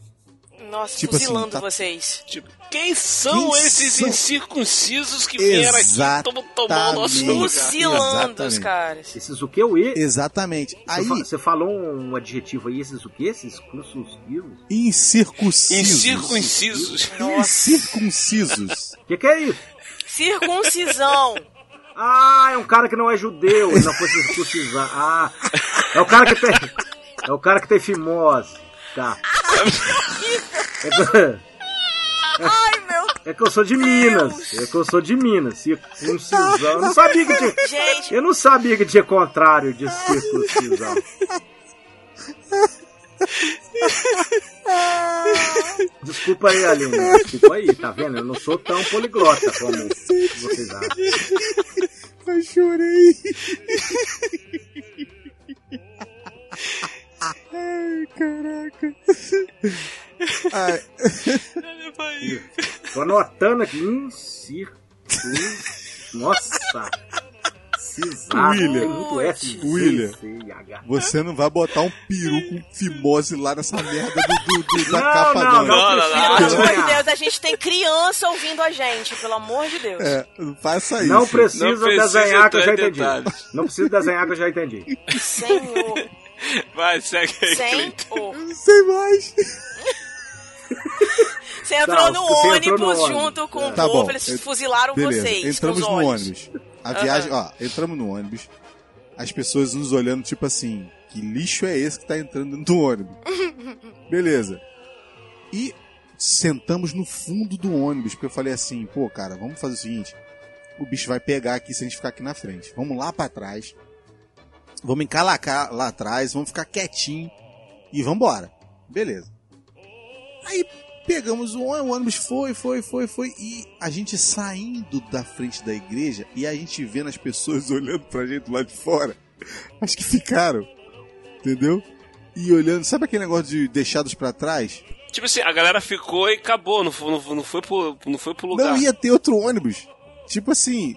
Nossa, Tipo assim, fuzilando tá- vocês. Tipo, quem são Quem esses são? incircuncisos que vieram aqui e tomar o nosso? Fuzilando os caras. Esses o que? O E? Exatamente. Você Aí, fa- Você falou um adjetivo aí, esses o que? Esses cursos vivos? incircuncisos. Incircuncisos. Incircuncisos. O que, que é isso? Circuncisão. Ah, é um cara que não é judeu, ele não foi circuncisar. Ah, é o cara que tem. É o cara que tem fimose. Tá. É que, Ai, meu é que eu sou de Minas. É que eu sou de Minas. Circuncisão. Eu não sabia que tinha. Gente, Eu não sabia que tinha contrário de circuncisão. Desculpa aí, Aline. Desculpa aí, tá vendo? Eu não sou tão poliglota como vocês acham. Eu chorei. Ai, caraca. Ai, Tô anotando aqui. Incircun... Nossa! Cisado. William. Tem muito S. William. Você não vai botar um peru com fimose lá nessa merda do, do- do- da Não, capa, não, não. não, Não, não, pelo amor de. Deus, a gente tem criança ouvindo a gente, pelo amor de Deus. É, não faça isso. Não precisa, Não precisa desenhar que eu já entendi. detalhes. Não precisa desenhar que eu já entendi. Senhor, Vai, segue aí. Senhor. Não sei mais. Você entrou Tá, no você entrou ônibus no ônibus. junto com o Tá povo, eles fuzilaram Beleza, vocês. entramos com no os olhos. ônibus. A viagem, ó, entramos no ônibus. As pessoas nos olhando, tipo assim, que lixo é esse que tá entrando dentro do ônibus? Beleza. E sentamos no fundo do ônibus, porque eu falei assim, pô, cara, vamos fazer o seguinte: o bicho vai pegar aqui se a gente ficar aqui na frente. Vamos lá pra trás. Vamos encalacar lá atrás, vamos ficar quietinho e vambora. Beleza. Aí pegamos o ônibus, o ônibus foi, foi, foi, foi. E a gente saindo da frente da igreja e a gente vendo as pessoas olhando pra gente lá de fora. Acho que ficaram. Entendeu? E olhando, sabe aquele negócio de deixados pra trás? Tipo assim, a galera ficou e acabou, não foi, não não foi, pro, não foi pro lugar. Não ia ter outro ônibus. Tipo assim,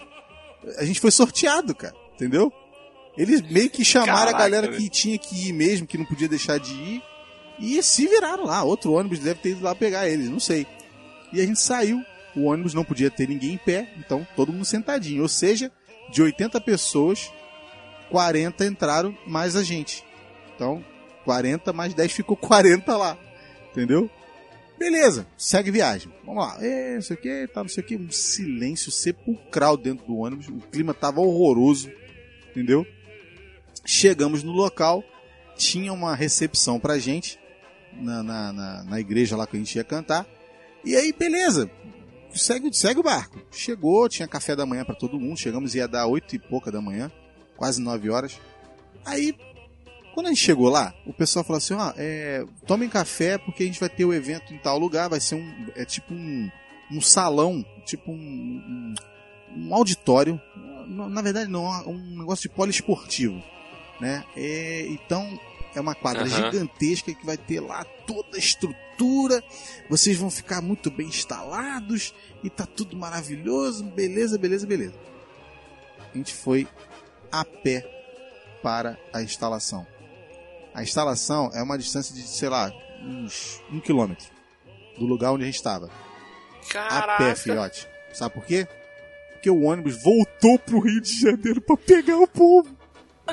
a gente foi sorteado, cara. Entendeu? Eles meio que chamaram Caraca, a galera que tinha que ir mesmo, que não podia deixar de ir. E se viraram lá. Outro ônibus deve ter ido lá pegar eles, não sei. E a gente saiu. O ônibus não podia ter ninguém em pé, então todo mundo sentadinho. Ou seja, de 80 pessoas, 40 entraram mais a gente. Então, 40 mais 10 ficou 40 lá. Entendeu? Beleza, segue viagem. Vamos lá. É, não sei o que, tá, não sei o que. Um silêncio sepulcral dentro do ônibus. O clima tava horroroso. Entendeu? Chegamos no local. Tinha uma recepção pra gente. Na, na, na, na igreja lá que a gente ia cantar. E aí, beleza. Segue, segue o barco. Chegou, tinha café da manhã pra todo mundo. Chegamos, ia dar oito e pouca da manhã. Quase nove horas. Aí quando a gente chegou lá, o pessoal falou assim: ó, é, tomem café porque a gente vai ter o evento em tal lugar, vai ser um. É tipo um, um salão, tipo um, um, um auditório. Na na verdade, não, um negócio de poliesportivo. Né? É, então, é uma quadra Aham. gigantesca que vai ter lá toda a estrutura. Vocês vão ficar muito bem instalados e tá tudo maravilhoso. Beleza, beleza, beleza. A gente foi a pé para a instalação. A instalação é uma distância de, sei lá, uns um quilômetro do lugar onde a gente estava. A pé, filhote. Sabe por quê? Porque o ônibus voltou pro Rio de Janeiro para pegar o povo.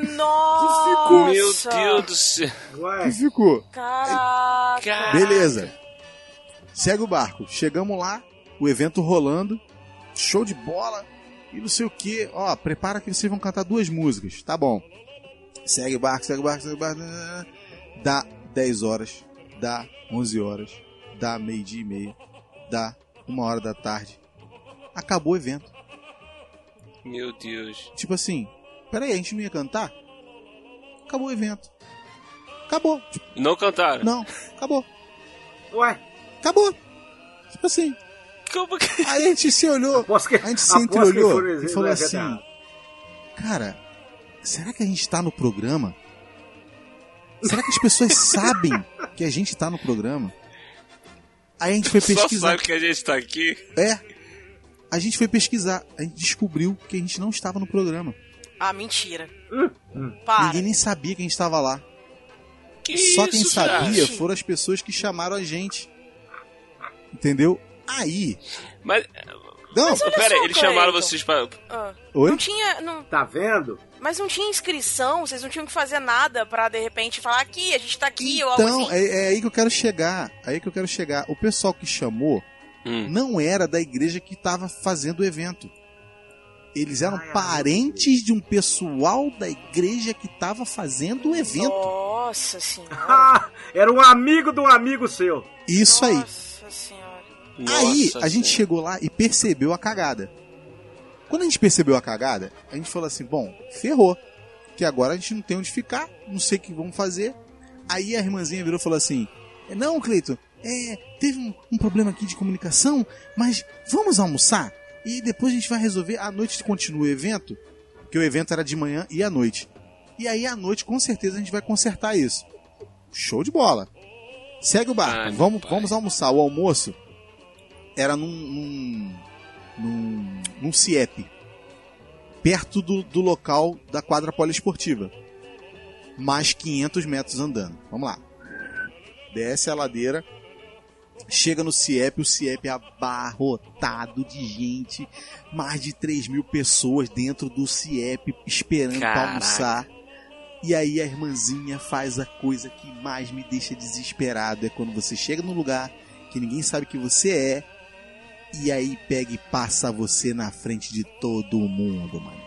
Nossa! Meu Deus do céu. Ué, ficou. Caraca! Caraca. Beleza. Segue o barco. Chegamos lá, o evento rolando, show de bola e não sei o que. Ó, prepara que vocês vão cantar duas músicas. Tá bom. Segue o barco, segue o barco, segue o barco. Dá 10 horas, dá 11 horas, dá meio-dia e meia, dá uma hora da tarde. Acabou o evento. Meu Deus. Tipo assim, peraí, a gente não ia cantar? Acabou o evento. Acabou. Não cantaram? não, acabou. ué. Acabou. Tipo assim, Como que... Aí a gente se olhou, que- a gente se entreolhou e falou é assim. Cara, será que a gente tá no programa? Será que as pessoas sabem que a gente tá no programa? Aí a gente foi Só pesquisar. sabe que a gente tá aqui. É. A gente foi pesquisar. A gente descobriu que a gente não estava no programa. Ah, mentira. Para. Ninguém nem sabia que a gente estava lá. Que Só quem isso, sabia cara? foram as pessoas que chamaram a gente. Entendeu? Aí. Mas, Não, Mas olha pera, só, eles chamaram vocês pra... Ah, Oi? Não tinha. Não, Tá vendo? mas não tinha inscrição, vocês não tinham que fazer nada pra de repente falar aqui, a gente tá aqui ou algo Então, assim. é, é aí que eu quero chegar. Aí que eu quero chegar. O pessoal que chamou Hum. não era da igreja que estava fazendo o evento. Eles eram parentes de um pessoal da igreja que estava fazendo o evento. Nossa senhora. Era um amigo de um amigo seu. Isso aí. Nossa senhora. Aí Nossa a gente Senhora. chegou lá e percebeu a cagada. Quando a gente percebeu a cagada, a gente falou assim: bom, ferrou. Que agora a gente não tem onde ficar, não sei o que vamos fazer. Aí a irmãzinha virou e falou assim: não, Cleito, é, teve um, um problema aqui de comunicação, mas vamos almoçar e depois a gente vai resolver. À noite continua o evento, porque o evento era de manhã e à noite. E aí à noite com certeza a gente vai consertar isso. Show de bola. Segue o barco, vamos, pai. vamos almoçar. O almoço era num, num, num, num CIEP, perto do, do local da quadra poliesportiva. Mais 500 metros andando. Vamos lá. Desce a ladeira, chega no CIEP, o CIEP é abarrotado de gente, mais de 3 mil pessoas dentro do CIEP esperando para Caraca. almoçar. E aí a irmãzinha faz a coisa que mais me deixa desesperado. É quando você chega num lugar que ninguém sabe que você é. E aí pega e passa você na frente de todo mundo, mano.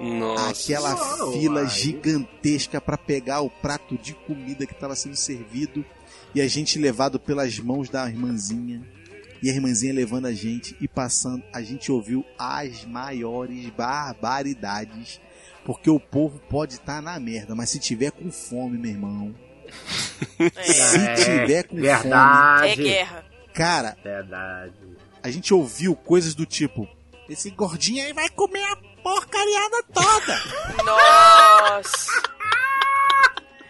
Nossa. Aquela fila gigantesca pra pegar o prato de comida que estava sendo servido. E a gente levado pelas mãos da irmãzinha. E a irmãzinha levando a gente e passando. A gente ouviu as maiores barbaridades. Porque o povo pode estar na merda, mas se tiver com fome, meu irmão. Se É, tiver com verdade. é guerra. Cara, Verdade. a gente ouviu coisas do tipo: esse gordinho aí vai comer a porcariada toda. Nossa.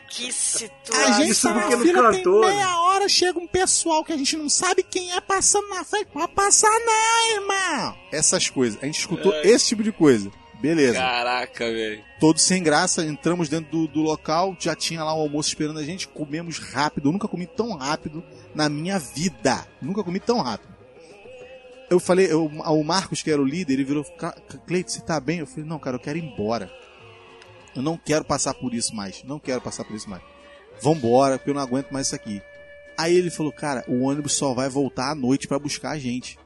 Que A situação. gente isso tá na fila, tem meia hora, chega um pessoal que a gente não sabe quem é passando na frente. Pode passar não, irmão. Essas coisas. A gente escutou esse tipo de coisa. Beleza. Caraca, velho. Todos sem graça, entramos dentro do, do local, já tinha lá o almoço esperando a gente, comemos rápido. Eu nunca comi tão rápido na minha vida. Nunca comi tão rápido. Eu falei, eu, o Marcos, que era o líder, ele virou, "Ca- Cleito, você tá bem? Eu falei, não, cara, eu quero ir embora. Eu não quero passar por isso mais. Não quero passar por isso mais. Vambora, porque eu não aguento mais isso aqui. Aí ele falou, cara, o ônibus só vai voltar à noite pra buscar a gente.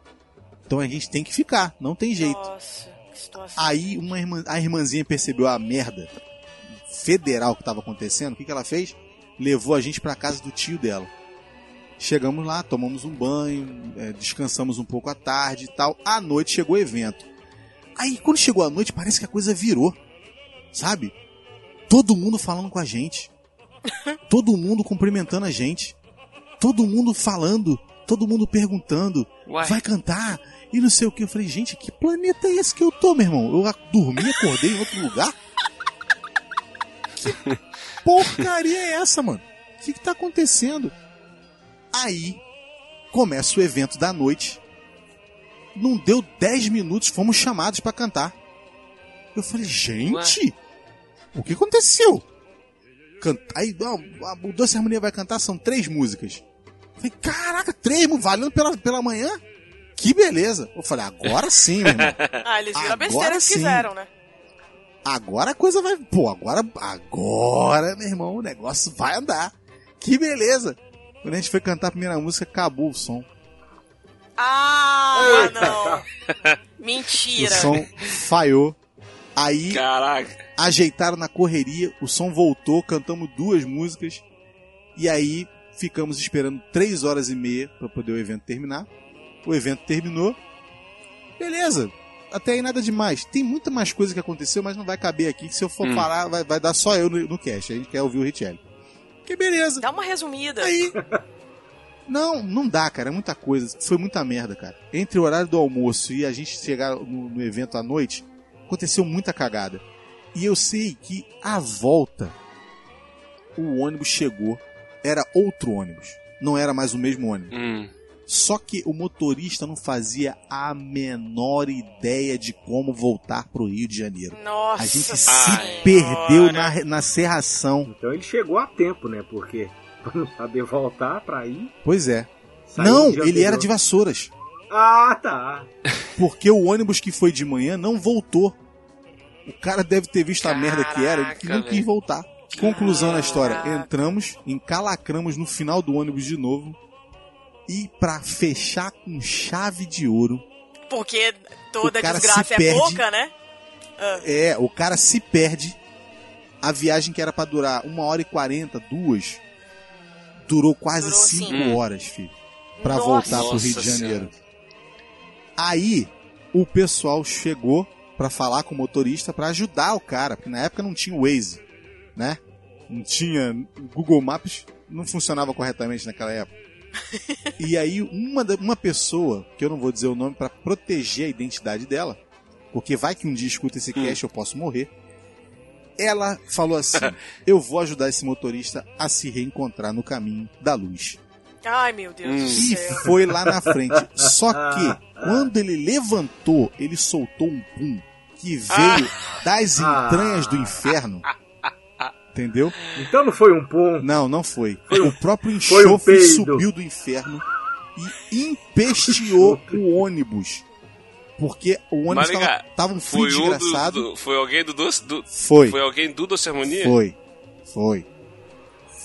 Então a gente tem que ficar, não tem jeito. Nossa, que situação. Aí uma irmã, a irmãzinha percebeu a merda federal que estava acontecendo. O que, que ela fez? Levou a gente para casa do tio dela. Chegamos lá, tomamos um banho, é, descansamos um pouco à tarde e tal. À noite chegou o evento. Aí quando chegou a noite, parece que a coisa virou. Sabe? Todo mundo falando com a gente. Todo mundo cumprimentando a gente. Todo mundo falando. Todo mundo perguntando. Uai. Vai cantar? E não sei o que. Eu falei, gente, que planeta é esse que eu tô, meu irmão? Eu dormi, acordei em outro lugar? Que porcaria é essa, mano? O que, que tá acontecendo? Aí começa o evento da noite. Não deu 10 minutos, fomos chamados pra cantar. Eu falei, gente, o que aconteceu? Canta... Aí, ó, a- o Doce Harmonia vai cantar, são três músicas. Eu falei, caraca, três, valendo pela, pela manhã? Que beleza. Eu falei, agora sim, meu irmão. Ah, eles viram a Agora besteira que sim. fizeram, né? Agora a coisa vai. Pô, agora. Agora, meu irmão, o negócio vai andar. Que beleza. Quando a gente foi cantar a primeira música, acabou o som. Ah, não. O Mentira. som falhou. Aí Caraca. ajeitaram na correria, o som voltou, cantamos duas músicas. E aí ficamos esperando três horas e meia para poder o evento terminar. O evento terminou. Beleza. Até aí nada demais. Tem muita mais coisa que aconteceu, mas não vai caber aqui. que Se eu for Hum. falar, vai, vai dar só eu no, no cast. A gente quer ouvir o Richelli. Que beleza. Dá uma resumida. Aí, Não, não dá, cara. É muita coisa. Foi muita merda, cara. Entre o horário do almoço e a gente chegar no, no evento à noite, aconteceu muita cagada. E eu sei que a volta, o ônibus chegou. Era outro ônibus. Não era mais o mesmo ônibus. Hum. Só que o motorista não fazia a menor ideia de como voltar pro Rio de Janeiro. Nossa A gente se perdeu na, na serração. Então ele chegou a tempo, né? Porque pra não saber voltar pra ir. Pois é. não, ele era de Vassouras. Ah, tá. Porque o ônibus que foi de manhã não voltou. O cara deve ter visto a merda que era e Caraca, não quis voltar. Conclusão na história: Caraca. entramos, encalacramos no final do ônibus de novo. E pra fechar com chave de ouro, Porque toda O cara desgraça se é perde. pouca, né? Ah, é, o cara se perde. A viagem que era pra durar uma hora e quarenta, duas, durou quase Durou cinco cinco. horas, filho. Pra Nossa. voltar pro Rio de Janeiro. Aí o pessoal chegou pra falar com o motorista pra ajudar o cara, porque na época não tinha o Waze, né? Não tinha Google Maps, não funcionava corretamente naquela época. e aí uma uma pessoa, que eu não vou dizer o nome pra proteger a identidade dela, porque vai que um dia escuta esse cast eu posso morrer. Ela falou assim: "Eu vou ajudar esse motorista a se reencontrar no caminho da luz". Ai, meu Deus Hum. do E céu. foi lá na frente. Só que, quando ele levantou, ele soltou um pum que veio das entranhas do inferno. Entendeu? Então não foi um pum. Não, não foi. Foi um- o próprio um enxofre peido. subiu do inferno e empesteou o ônibus. Porque o ônibus tava, tava um frio Foi um do, desgraçado. do- Foi alguém do doce. Do, Foi, foi alguém do Doce Harmonia? foi, foi.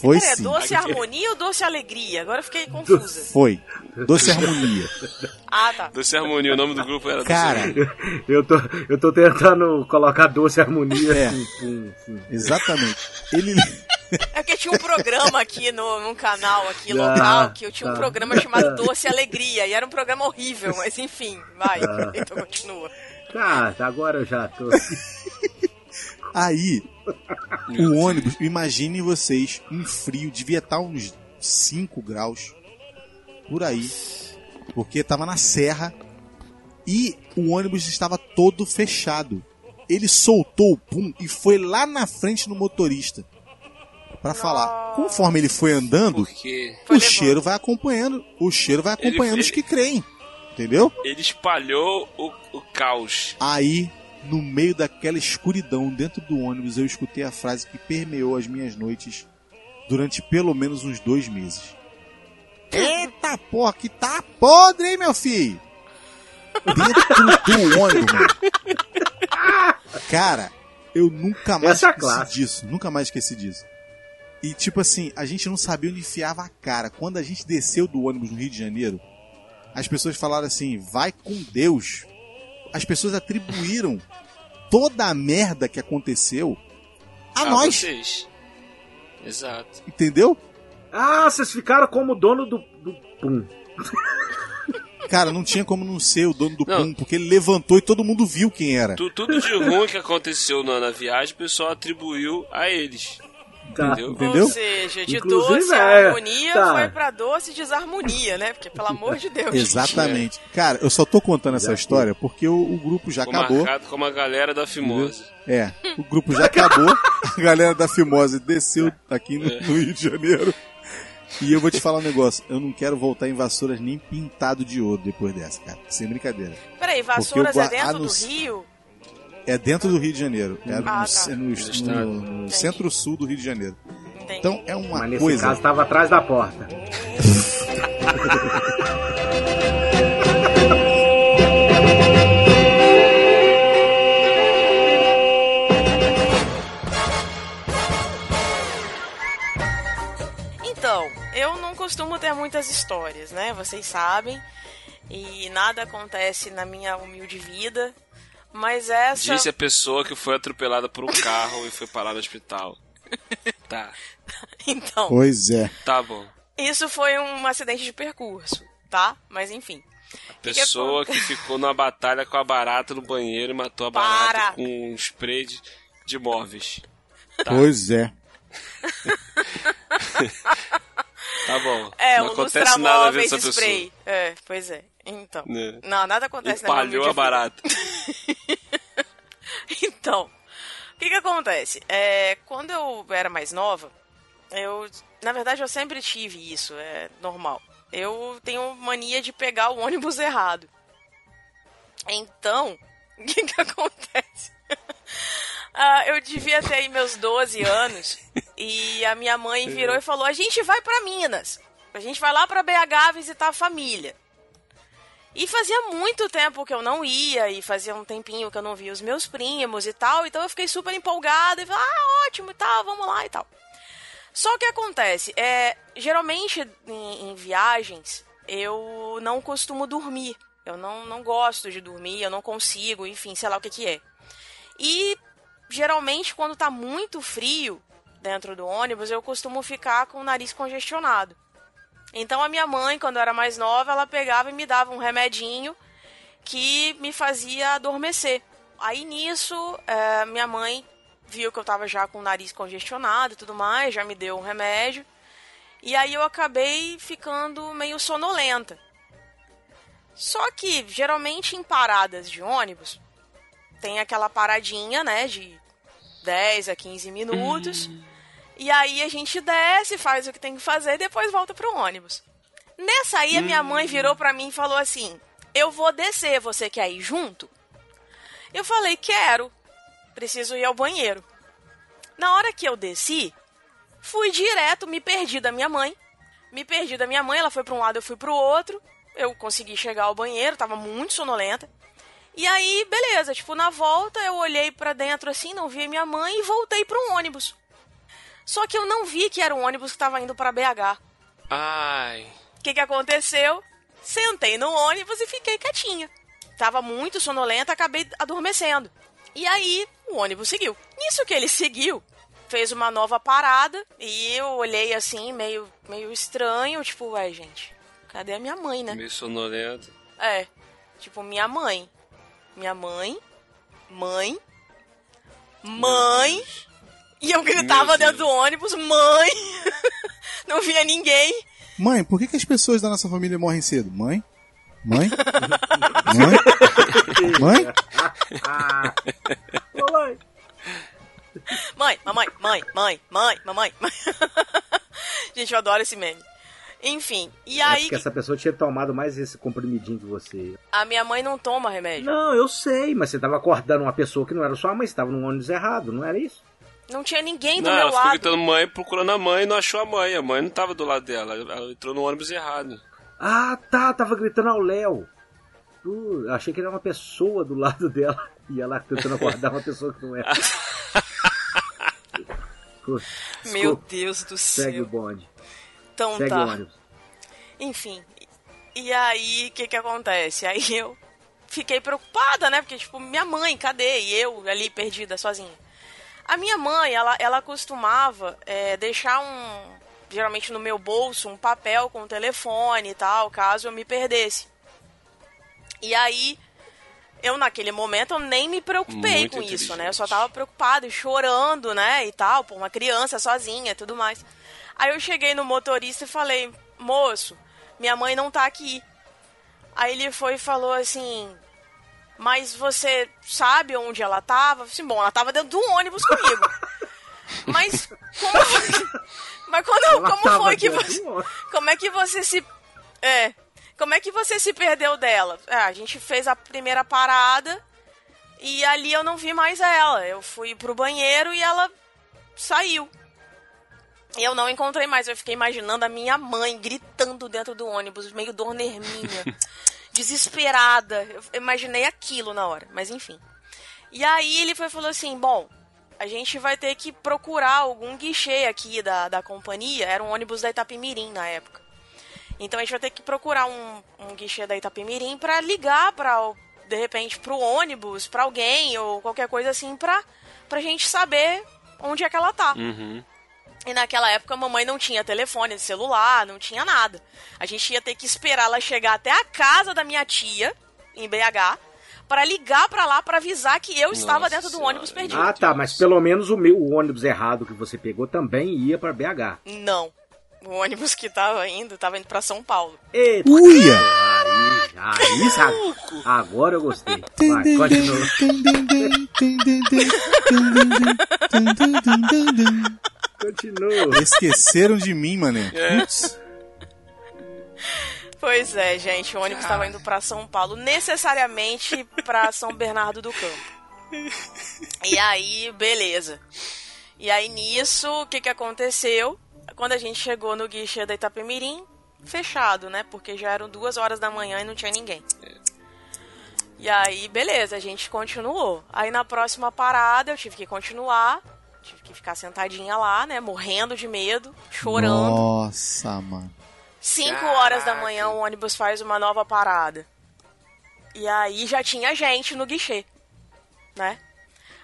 Foi Pera, é sim. doce harmonia ou doce alegria? Agora eu fiquei confusa. Foi. Doce Harmonia. Ah, tá. Doce Harmonia, o nome do grupo era Doce Cara, Harmonia. Eu tô, eu tô tentando colocar doce harmonia É. assim, assim. exatamente. Ele. É porque tinha um programa aqui no, num canal aqui Ah, local que eu tinha um tá. programa chamado Doce Alegria. E era um programa horrível, mas enfim, vai. Ah. Então continua. Tá, agora eu já tô. Aí, o ônibus, imaginem vocês, um frio, devia estar uns 5 graus por aí, porque tava na serra e o ônibus estava todo fechado. Ele soltou o pum e foi lá na frente no motorista para falar. Conforme ele foi andando, Porque o cheiro vai acompanhando, o cheiro vai Ele- acompanhando os ele- que creem, entendeu? ele espalhou o, o caos. Aí, no meio daquela escuridão dentro do ônibus, eu escutei a frase que permeou as minhas noites durante pelo menos uns dois meses. Eita porra, que tá podre, hein, meu filho? Dentro do ônibus, mano. Cara, eu nunca mais Essa é esqueci classe. disso. Nunca mais esqueci disso. E tipo assim, a gente não sabia onde enfiava a cara. Quando a gente desceu do ônibus no Rio de Janeiro, as pessoas falaram assim: vai com Deus. As pessoas atribuíram toda a merda que aconteceu a Ah, nós. vocês. Exato. Entendeu? Ah, vocês ficaram como dono do, do pum. Cara, não tinha como não ser o dono do Não. pum, porque ele levantou e todo mundo viu quem era. Tu- tudo de ruim que aconteceu na, na viagem, o pessoal atribuiu a eles. Tá. Entendeu? Entendeu? Ou seja, de Inclusive, doce é, harmonia tá. foi pra doce desarmonia, né? Porque, pelo amor de Deus. Exatamente. Cara, eu só tô contando essa história porque o, o grupo já Ficou acabou. marcado como a galera da Fimose. É, o grupo já acabou. A galera da Fimose desceu aqui no, no Rio de Janeiro. E eu vou te falar um negócio. Eu não quero voltar em Vassouras nem pintado de ouro depois dessa, cara. Sem brincadeira. Peraí, Vassouras Porque eu é dentro ah, do Rio? É dentro do Rio de Janeiro. É no, Ah, tá. é no- no- no centro-sul do Rio de Janeiro. Entendi. Então é uma Mas nesse coisa. caso tava atrás da porta. Então, eu não costumo ter muitas histórias, né? Vocês sabem. E nada acontece na minha humilde vida. Mas essa. Disse a pessoa que foi atropelada por um carro e foi parar no hospital. Tá, Então, Pois é. tá bom. isso foi um acidente de percurso, tá? Mas enfim. Pessoa que ficou numa batalha com a barata no banheiro e matou a Para. barata com um spray de, de móveis. Tá. Pois é. Tá bom. É, não um acontece nada vendo lustramóveis essa pessoa. spray. É, pois é. Então. É. Não, nada acontece na minha Empalhou humilde a barata. Então, o que que acontece? É, quando eu era mais nova, eu, na verdade, eu sempre tive isso, é normal. Eu tenho mania de pegar o ônibus errado. Então, o que que acontece? Ah, eu devia ter aí meus 12 anos e a minha mãe virou e falou: "A gente vai pra Minas. A gente vai lá pra BH visitar a família". E fazia muito tempo que eu não ia, e fazia um tempinho que eu não via os meus primos e tal, então eu fiquei super empolgada e falei, ah, ótimo e tal, vamos lá e tal. Só que acontece, é, geralmente em, em viagens eu não costumo dormir. Eu não, não gosto de dormir, eu não consigo, enfim, sei lá o que que é. E geralmente quando tá muito frio dentro do ônibus, eu costumo ficar com o nariz congestionado. Então a minha mãe, quando eu era mais nova, ela pegava e me dava um remedinho que me fazia adormecer. Aí nisso, é, minha mãe viu que eu tava já com o nariz congestionado e tudo mais, já me deu um remédio. E aí eu acabei ficando meio sonolenta. Só que geralmente em paradas de ônibus tem aquela paradinha, né, de 10 a 15 minutos. E aí a gente desce, faz o que tem que fazer e depois volta pro ônibus. Nessa aí a minha mãe virou pra mim e falou assim: "Eu vou descer, você quer ir junto?" Eu falei: "Quero. Preciso ir ao banheiro." Na hora que eu desci, fui direto, me perdi da minha mãe. Me perdi da minha mãe, ela foi pra um lado, eu fui pro outro. Eu consegui chegar ao banheiro, tava muito sonolenta. E aí, beleza, tipo, na volta eu olhei pra dentro assim, não vi minha mãe e voltei pro ônibus. Só que eu não vi que era um ônibus que tava indo pra BH. Ai. O que que aconteceu? Sentei no ônibus e fiquei quietinha. Tava muito sonolenta, acabei adormecendo. E aí, o ônibus seguiu. Nisso que ele seguiu, fez uma nova parada e eu olhei assim, meio, meio estranho, tipo, ué, gente, cadê a minha mãe, né? Meio sonolento. É, tipo, minha mãe. Minha mãe, mãe, mãe. E eu gritava dentro do ônibus, mãe. Não via ninguém. Mãe, por que, que as pessoas da nossa família morrem cedo? Mãe? Mãe? Mãe? Mãe? Mamãe. Mãe, mamãe, mãe, mãe, mãe, mamãe, mãe. Gente, eu adoro esse meme. Enfim, e É aí porque essa pessoa tinha tomado mais esse comprimidinho que você. a minha mãe não toma remédio. Não, eu sei, mas você tava acordando uma pessoa que não era sua mãe, você tava no ônibus errado, não era isso? Não tinha ninguém do Não, meu ela ficou lado. gritando mãe, procurando a mãe e não achou a mãe. A mãe não tava do lado dela. Ela entrou no ônibus errado. Ah, tá, tava gritando ao Léo. Uh, achei que era uma pessoa do lado dela. E ela tentando acordar uma pessoa que não era. Pô, Meu Deus do Segue o céu. bonde. Então Segue tá. o ônibus. Enfim. E aí, o que que acontece? Aí eu fiquei preocupada, né? Porque, tipo, minha mãe, cadê? E eu ali perdida, sozinha. A minha mãe, ela, ela costumava é, deixar um. Geralmente no meu bolso, um papel com o telefone e tal, caso eu me perdesse. E aí, eu naquele momento eu nem me preocupei Muito com isso, né? Eu só tava preocupada e chorando, né? E tal, por uma criança sozinha e tudo mais. Aí eu cheguei no motorista e falei, moço, minha mãe não tá aqui. Aí ele foi e falou assim, mas você sabe onde ela tava? Assim, bom, ela tava dentro do ônibus comigo. mas como foi? Mas quando, Ela como foi que você. Como é que você se. É. Como é que você se perdeu dela? É, a gente fez a primeira parada e ali eu não vi mais ela. Eu fui pro banheiro e ela saiu. E eu não encontrei mais. Eu fiquei imaginando a minha mãe gritando dentro do ônibus, meio dornerminha, desesperada. Eu imaginei aquilo na hora, mas enfim. E aí ele foi falou assim: bom, a gente vai ter que procurar algum guichê aqui da, da companhia. Era um ônibus da Itapemirim na época. Então a gente vai ter que procurar um, um guichê da Itapemirim pra ligar pra, o- de repente, pro ônibus, pra alguém ou qualquer coisa assim, pra, pra gente saber onde é que ela tá. Uhum. E naquela época a mamãe não tinha telefone, celular, não tinha nada. A gente ia ter que esperar ela chegar até a casa da minha tia, em BH, pra ligar pra lá pra avisar que eu estava Nossa dentro do ônibus perdido. Ah, tá, mas pelo menos o meu o ônibus errado que você pegou também ia pra BH. Não. o ônibus que tava indo, tava indo pra São Paulo. Eita. Uia! Aí, aí, sabe? Agora eu gostei. Vai, continua. Continua. Esqueceram de mim, mané. É. Putz. Pois é, gente, o ônibus tava indo pra São Paulo, necessariamente pra São Bernardo do Campo. E aí, beleza. E aí nisso, o que que aconteceu? Quando a gente chegou no guichê da Itapemirim, fechado, né? Porque já eram duas horas da manhã e não tinha ninguém. E aí, beleza, a gente continuou. Aí na próxima parada eu tive que continuar, tive que ficar sentadinha lá, né? Morrendo de medo, chorando. Nossa, mano. 5 horas da manhã o ônibus faz uma nova parada. E aí já tinha gente no guichê, né?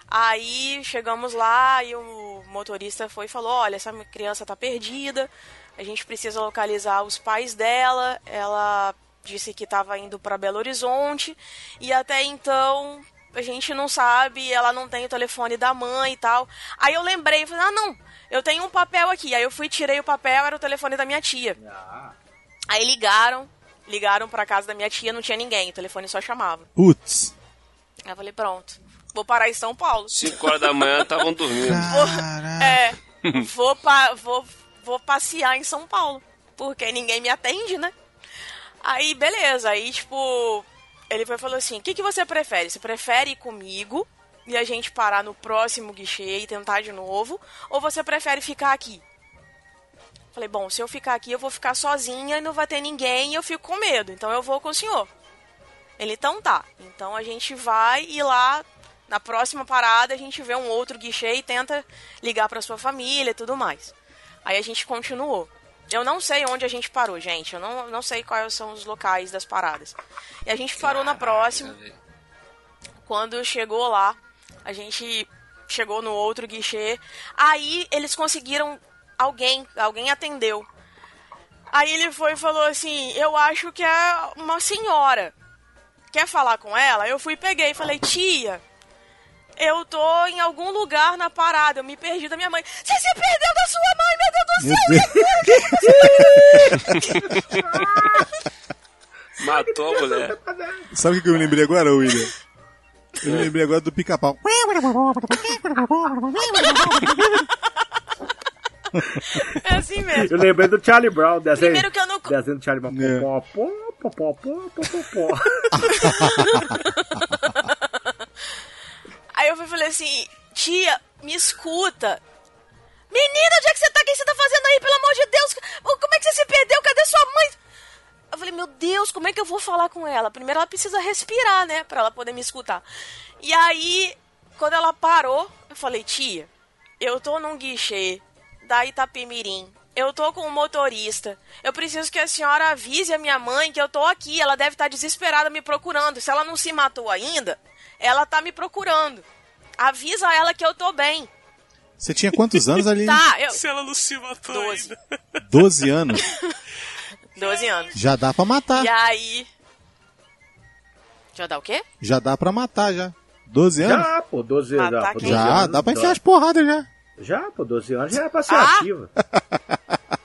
Aí chegamos lá e o motorista foi e falou: Olha, essa criança tá perdida, a gente precisa localizar os pais dela. Ela disse que estava indo para Belo Horizonte e até então a gente não sabe, ela não tem o telefone da mãe e tal. Aí eu lembrei, falei: Ah, não, eu tenho um papel aqui. Aí eu fui, tirei o papel, era o telefone da minha tia. Aí ligaram, ligaram pra casa da minha tia, não tinha ninguém, o telefone só chamava. Putz. Aí eu falei, pronto, vou parar em São Paulo. 5 horas da manhã estavam dormindo. Caraca. É, vou, pa vou, vou passear em São Paulo, porque ninguém me atende, né? Aí, beleza, aí, tipo, ele foi falou assim, o que, que você prefere? Você prefere ir comigo e a gente parar no próximo guichê e tentar de novo? Ou você prefere ficar aqui? Falei, bom, se eu ficar aqui, eu vou ficar sozinha e não vai ter ninguém e eu fico com medo. Então eu vou com o senhor. Ele, então tá. Então a gente vai e lá, na próxima parada, a gente vê um outro guichê e tenta ligar pra sua família e tudo mais. Aí a gente continuou. Eu não sei onde a gente parou, gente. Eu não, não sei quais são os locais das paradas. E a gente parou na próxima. Quando chegou lá, a gente chegou no outro guichê. Aí eles conseguiram alguém, alguém atendeu. Aí ele foi e falou assim: Eu acho que é uma senhora. Quer falar com ela? Eu fui e peguei e falei: Tia, eu tô em algum lugar na parada, eu me perdi da minha mãe. Você se perdeu da sua mãe, meu Deus do céu! Matou a mulher. Sabe o que eu me lembrei agora, William? Eu me lembrei agora do pica-pau. É assim mesmo. Eu lembrei do Charlie Brown, desenho. Primeiro que eu não- Desenho do Charlie Brown. É. Pó, pó, pó, pó, pó, pó, pó. Aí eu falei assim, tia, me escuta. Menina, onde é que você tá? O que você tá fazendo aí? Pelo amor de Deus, como é que você se perdeu? Cadê sua mãe? Eu falei, meu Deus, como é que eu vou falar com ela? Primeiro ela precisa respirar, né? Pra ela poder me escutar. E aí, quando ela parou, eu falei, tia, eu tô num guichê da Itapemirim. Eu tô com um motorista. Eu preciso que a senhora avise a minha mãe que eu tô aqui. Ela deve estar desesperada me procurando. Se ela não se matou ainda, ela tá me procurando. Avisa ela que eu tô bem. Você tinha quantos anos ali? Tá, eu. Se ela não se matou Doze. ainda. 12 anos. 12 anos. Já dá pra matar. E aí. Já dá o quê? Já dá pra matar, já. 12 anos? Já, pô, 12 Matar anos. quem? 12 Já, anos, dá pra enfiar as porradas já. Já, pô, 12 anos já era pra ser Ah! ativa.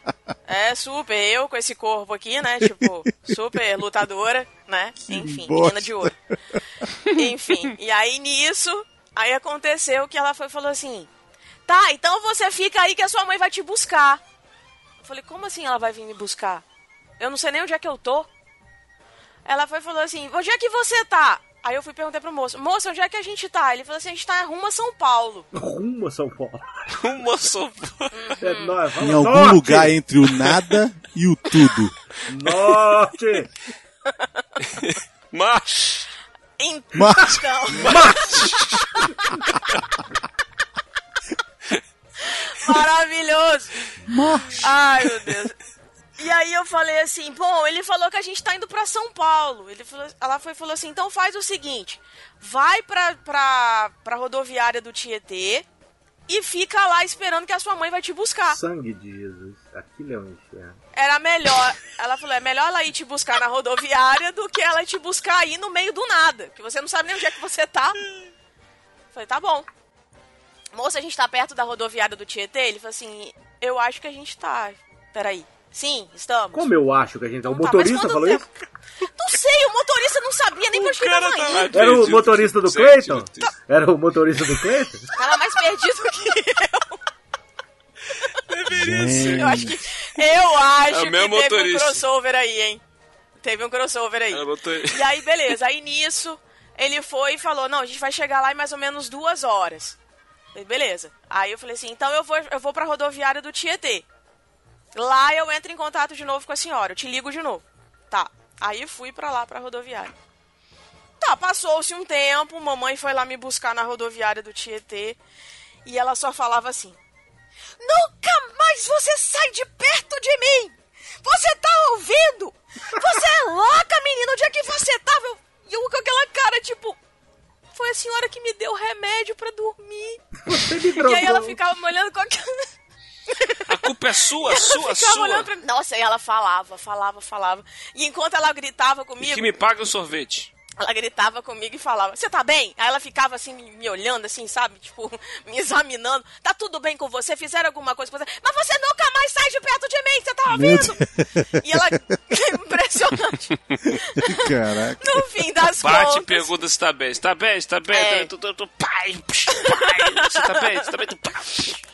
É super, eu com esse corpo aqui, né? Tipo, super lutadora, né? Enfim, bosta. menina de ouro. Enfim, e aí nisso, aí aconteceu que ela foi falou assim: Tá, então você fica aí que a sua mãe vai te buscar. Eu falei, como assim ela vai vir me buscar? Eu não sei nem onde é que eu tô. Ela foi e falou assim: Onde é que você tá? Aí eu fui perguntei pro moço: Moço, onde é que a gente tá? Ele falou assim: A gente tá rumo a São Paulo. Rumo a São Paulo. Uma só. É nóis, vamos Em algum norte, lugar entre o nada e o tudo. Norte! Mas. Então. Mas, Maravilhoso! Ai, meu Deus. E aí eu falei assim, bom, ele falou que a gente tá indo pra São Paulo. Ele falou, ela foi falou assim, então faz o seguinte, vai pra, pra, pra rodoviária do Tietê e fica lá esperando que a sua mãe vai te buscar. Sangue de Jesus. Aquilo é um inferno. Era melhor, ela falou, é melhor ela ir te buscar na rodoviária do que ela te buscar aí no meio do nada, que você não sabe nem onde é que você tá. Eu falei, tá bom. Moça, a gente tá perto da rodoviária do Tietê? Ele falou assim, eu acho que a gente tá. Peraí. Sim, estamos. Como eu acho que a gente. O Então tá, motorista quanto falou tempo? isso? Não sei, o motorista não sabia nem pra onde tava tá indo. Era o motorista do Cleiton? Era o motorista do Cleiton? Tava mais perdido que eu. Gente, Eu acho que. Eu acho É o que teve um crossover aí, hein? Teve um crossover aí. Botou- E aí, beleza. Aí nisso, ele foi e falou: Não, a gente vai chegar lá em mais ou menos duas horas. Falei, beleza. Aí eu falei assim: Então eu vou, eu vou pra rodoviária do Tietê. Lá eu entro em contato de novo com a senhora. Eu te ligo de novo. Tá. Aí fui pra lá, pra rodoviária. Tá, passou-se um tempo. Mamãe foi lá me buscar na rodoviária do Tietê. E ela só falava assim: Nunca mais você sai de perto de mim! Você tá ouvindo? Você é louca, menina! Onde é que você tava? Eu- E eu com aquela cara, tipo. Foi a senhora que me deu remédio pra dormir. Você me E aí ela ficava me olhando com aquela. A culpa é sua, sua, sua. pra. Nossa, e ela falava, falava, falava. E enquanto ela gritava E comigo, que me paga o sorvete. Ela gritava comigo e falava: Você tá bem? Aí ela ficava assim, me olhando, assim, sabe? Tipo, me examinando. Tá tudo bem com você? Fizeram alguma coisa com você? Mas você nunca mais sai de perto de mim, você tá ouvindo? E ela. Impressionante. Caraca. No fim das Bate e contas. pergunta se tá bem. Se tá bem, se tá bem. É. Tu, pai. Você tá bem, você tá bem.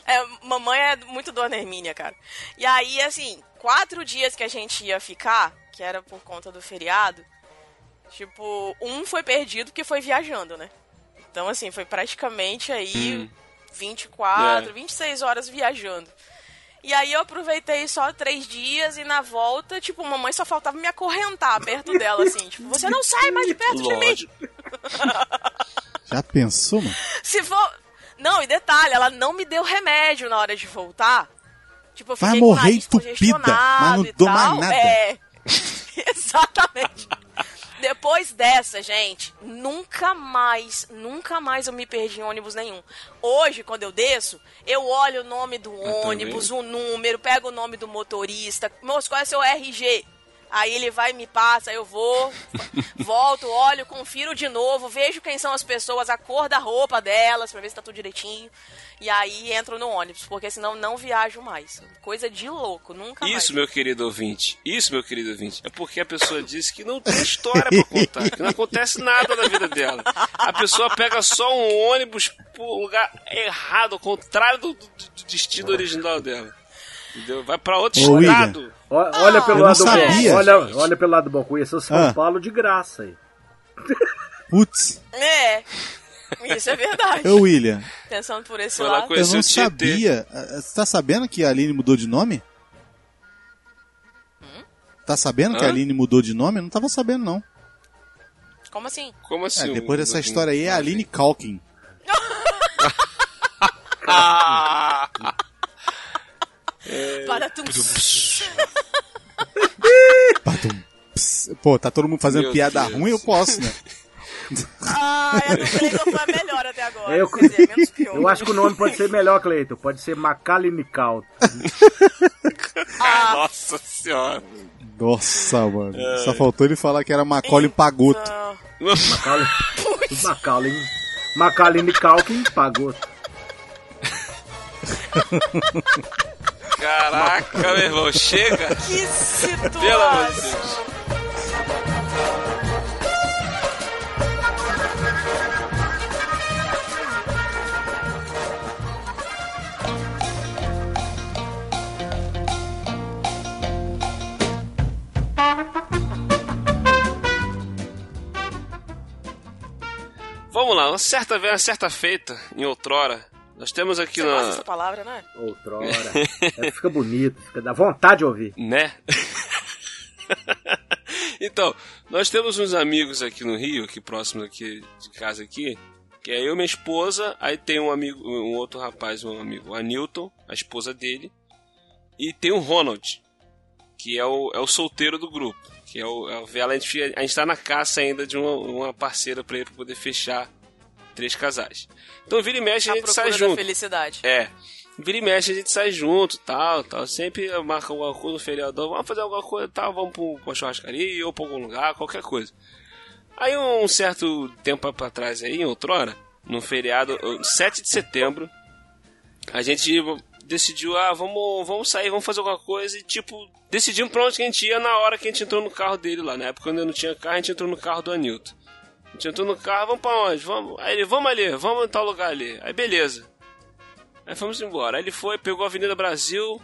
É, mamãe é muito dona Hermínia, cara. E aí, assim, quatro dias que a gente ia ficar, que era por conta do feriado, tipo, um foi perdido porque foi viajando, né? Então, assim, foi praticamente aí 24, É. 26 horas viajando. E aí eu aproveitei só três dias e na volta, tipo, mamãe só faltava me acorrentar perto dela, assim. Tipo, você não sai mais de perto de mim. Lógico. Já pensou, mano? Se for. Não, e detalhe, ela não me deu remédio na hora de voltar. Tipo, eu Vai fiquei com o morrer entupida, mas não e tal. nada. É. Exatamente. Depois dessa, gente, nunca mais, nunca mais eu me perdi em ônibus nenhum. Hoje, quando eu desço, eu olho o nome do ônibus, o número, pego o nome do motorista. Moço, qual é seu RG? Aí ele vai e me passa, eu vou, volto, olho, confiro de novo, vejo quem são as pessoas, a cor da roupa delas, pra ver se tá tudo direitinho. E aí entro no ônibus, porque senão não viajo mais. Coisa de louco, nunca mais. Isso, meu querido ouvinte. Isso, meu querido ouvinte. É porque a pessoa disse que não tem história pra contar, que não acontece nada na vida dela. A pessoa pega só um ônibus pro lugar errado, ao contrário do, do- do destino original dela. Entendeu? Vai pra outro Ô, estado. Ó- Olha pelo eu não lado bom. Olha, olha pelo lado bom. Conheceu São Ah. Paulo de graça aí. Putz, É, isso é verdade. ô William, Pensando por esse Foi lado. eu não sabia. Ah, Você tá sabendo que a Aline mudou de nome? Tá sabendo que a Hã? Aline mudou de nome? Eu não tava sabendo, não. Como assim? Como assim? É, depois dessa história aí, é a Aline Calkin. Ah! Ps. Pô, tá todo mundo fazendo Meu piada Deus. ruim, eu posso, né? Ah, a do Cleiton foi a melhor até agora. Eu- dizer, menos pior. Eu acho que o nome pode ser melhor, Cleito. Pode ser Macalinical. Ah, Nossa senhora. Nossa, mano. Só faltou ele falar que era Macaulay Pagoto. não. Macaulay. Macaulay Calkin pagou. Caraca, meu irmão, chega. Que situação. Pelo amor de Deus. Vamos lá, uma certa vez, uma certa feita, em outrora, nós temos aqui Você gosta na. dessa palavra, né? Outrora. É, fica bonito, fica, dá vontade de ouvir. Né? então, nós temos uns amigos aqui no Rio, aqui próximo aqui de casa aqui, que é eu, minha esposa, aí tem um amigo, um outro rapaz, um amigo, o Anilton, a esposa dele, e tem o Ronald, que é o, é o solteiro do grupo, que é o, é o Vela, a gente, a gente tá na caça ainda de uma, uma parceira pra ele pra poder fechar três casais. Então vira e mexe a A gente sai junto. felicidade. É. Vira e mexe, a gente sai junto, tal, tal. Sempre marca alguma coisa no feriadão. Vamos fazer alguma coisa, tal. Vamos pra uma churrascaria ou pra algum lugar, qualquer coisa. Aí, um certo tempo pra trás aí, em outrora, no feriado, uh, 7 de setembro, a gente decidiu, ah, vamos, vamos sair, vamos fazer alguma coisa. E, tipo, decidimos pra onde que a gente ia na hora que a gente entrou no carro dele lá. Na época, quando eu não tinha carro, a gente entrou no carro do Anilton. A gente entrou no carro, vamos pra onde? Vamos. Aí ele, vamos ali, vamos em tal lugar ali. Aí, beleza. Aí fomos embora. Aí ele foi, pegou a Avenida Brasil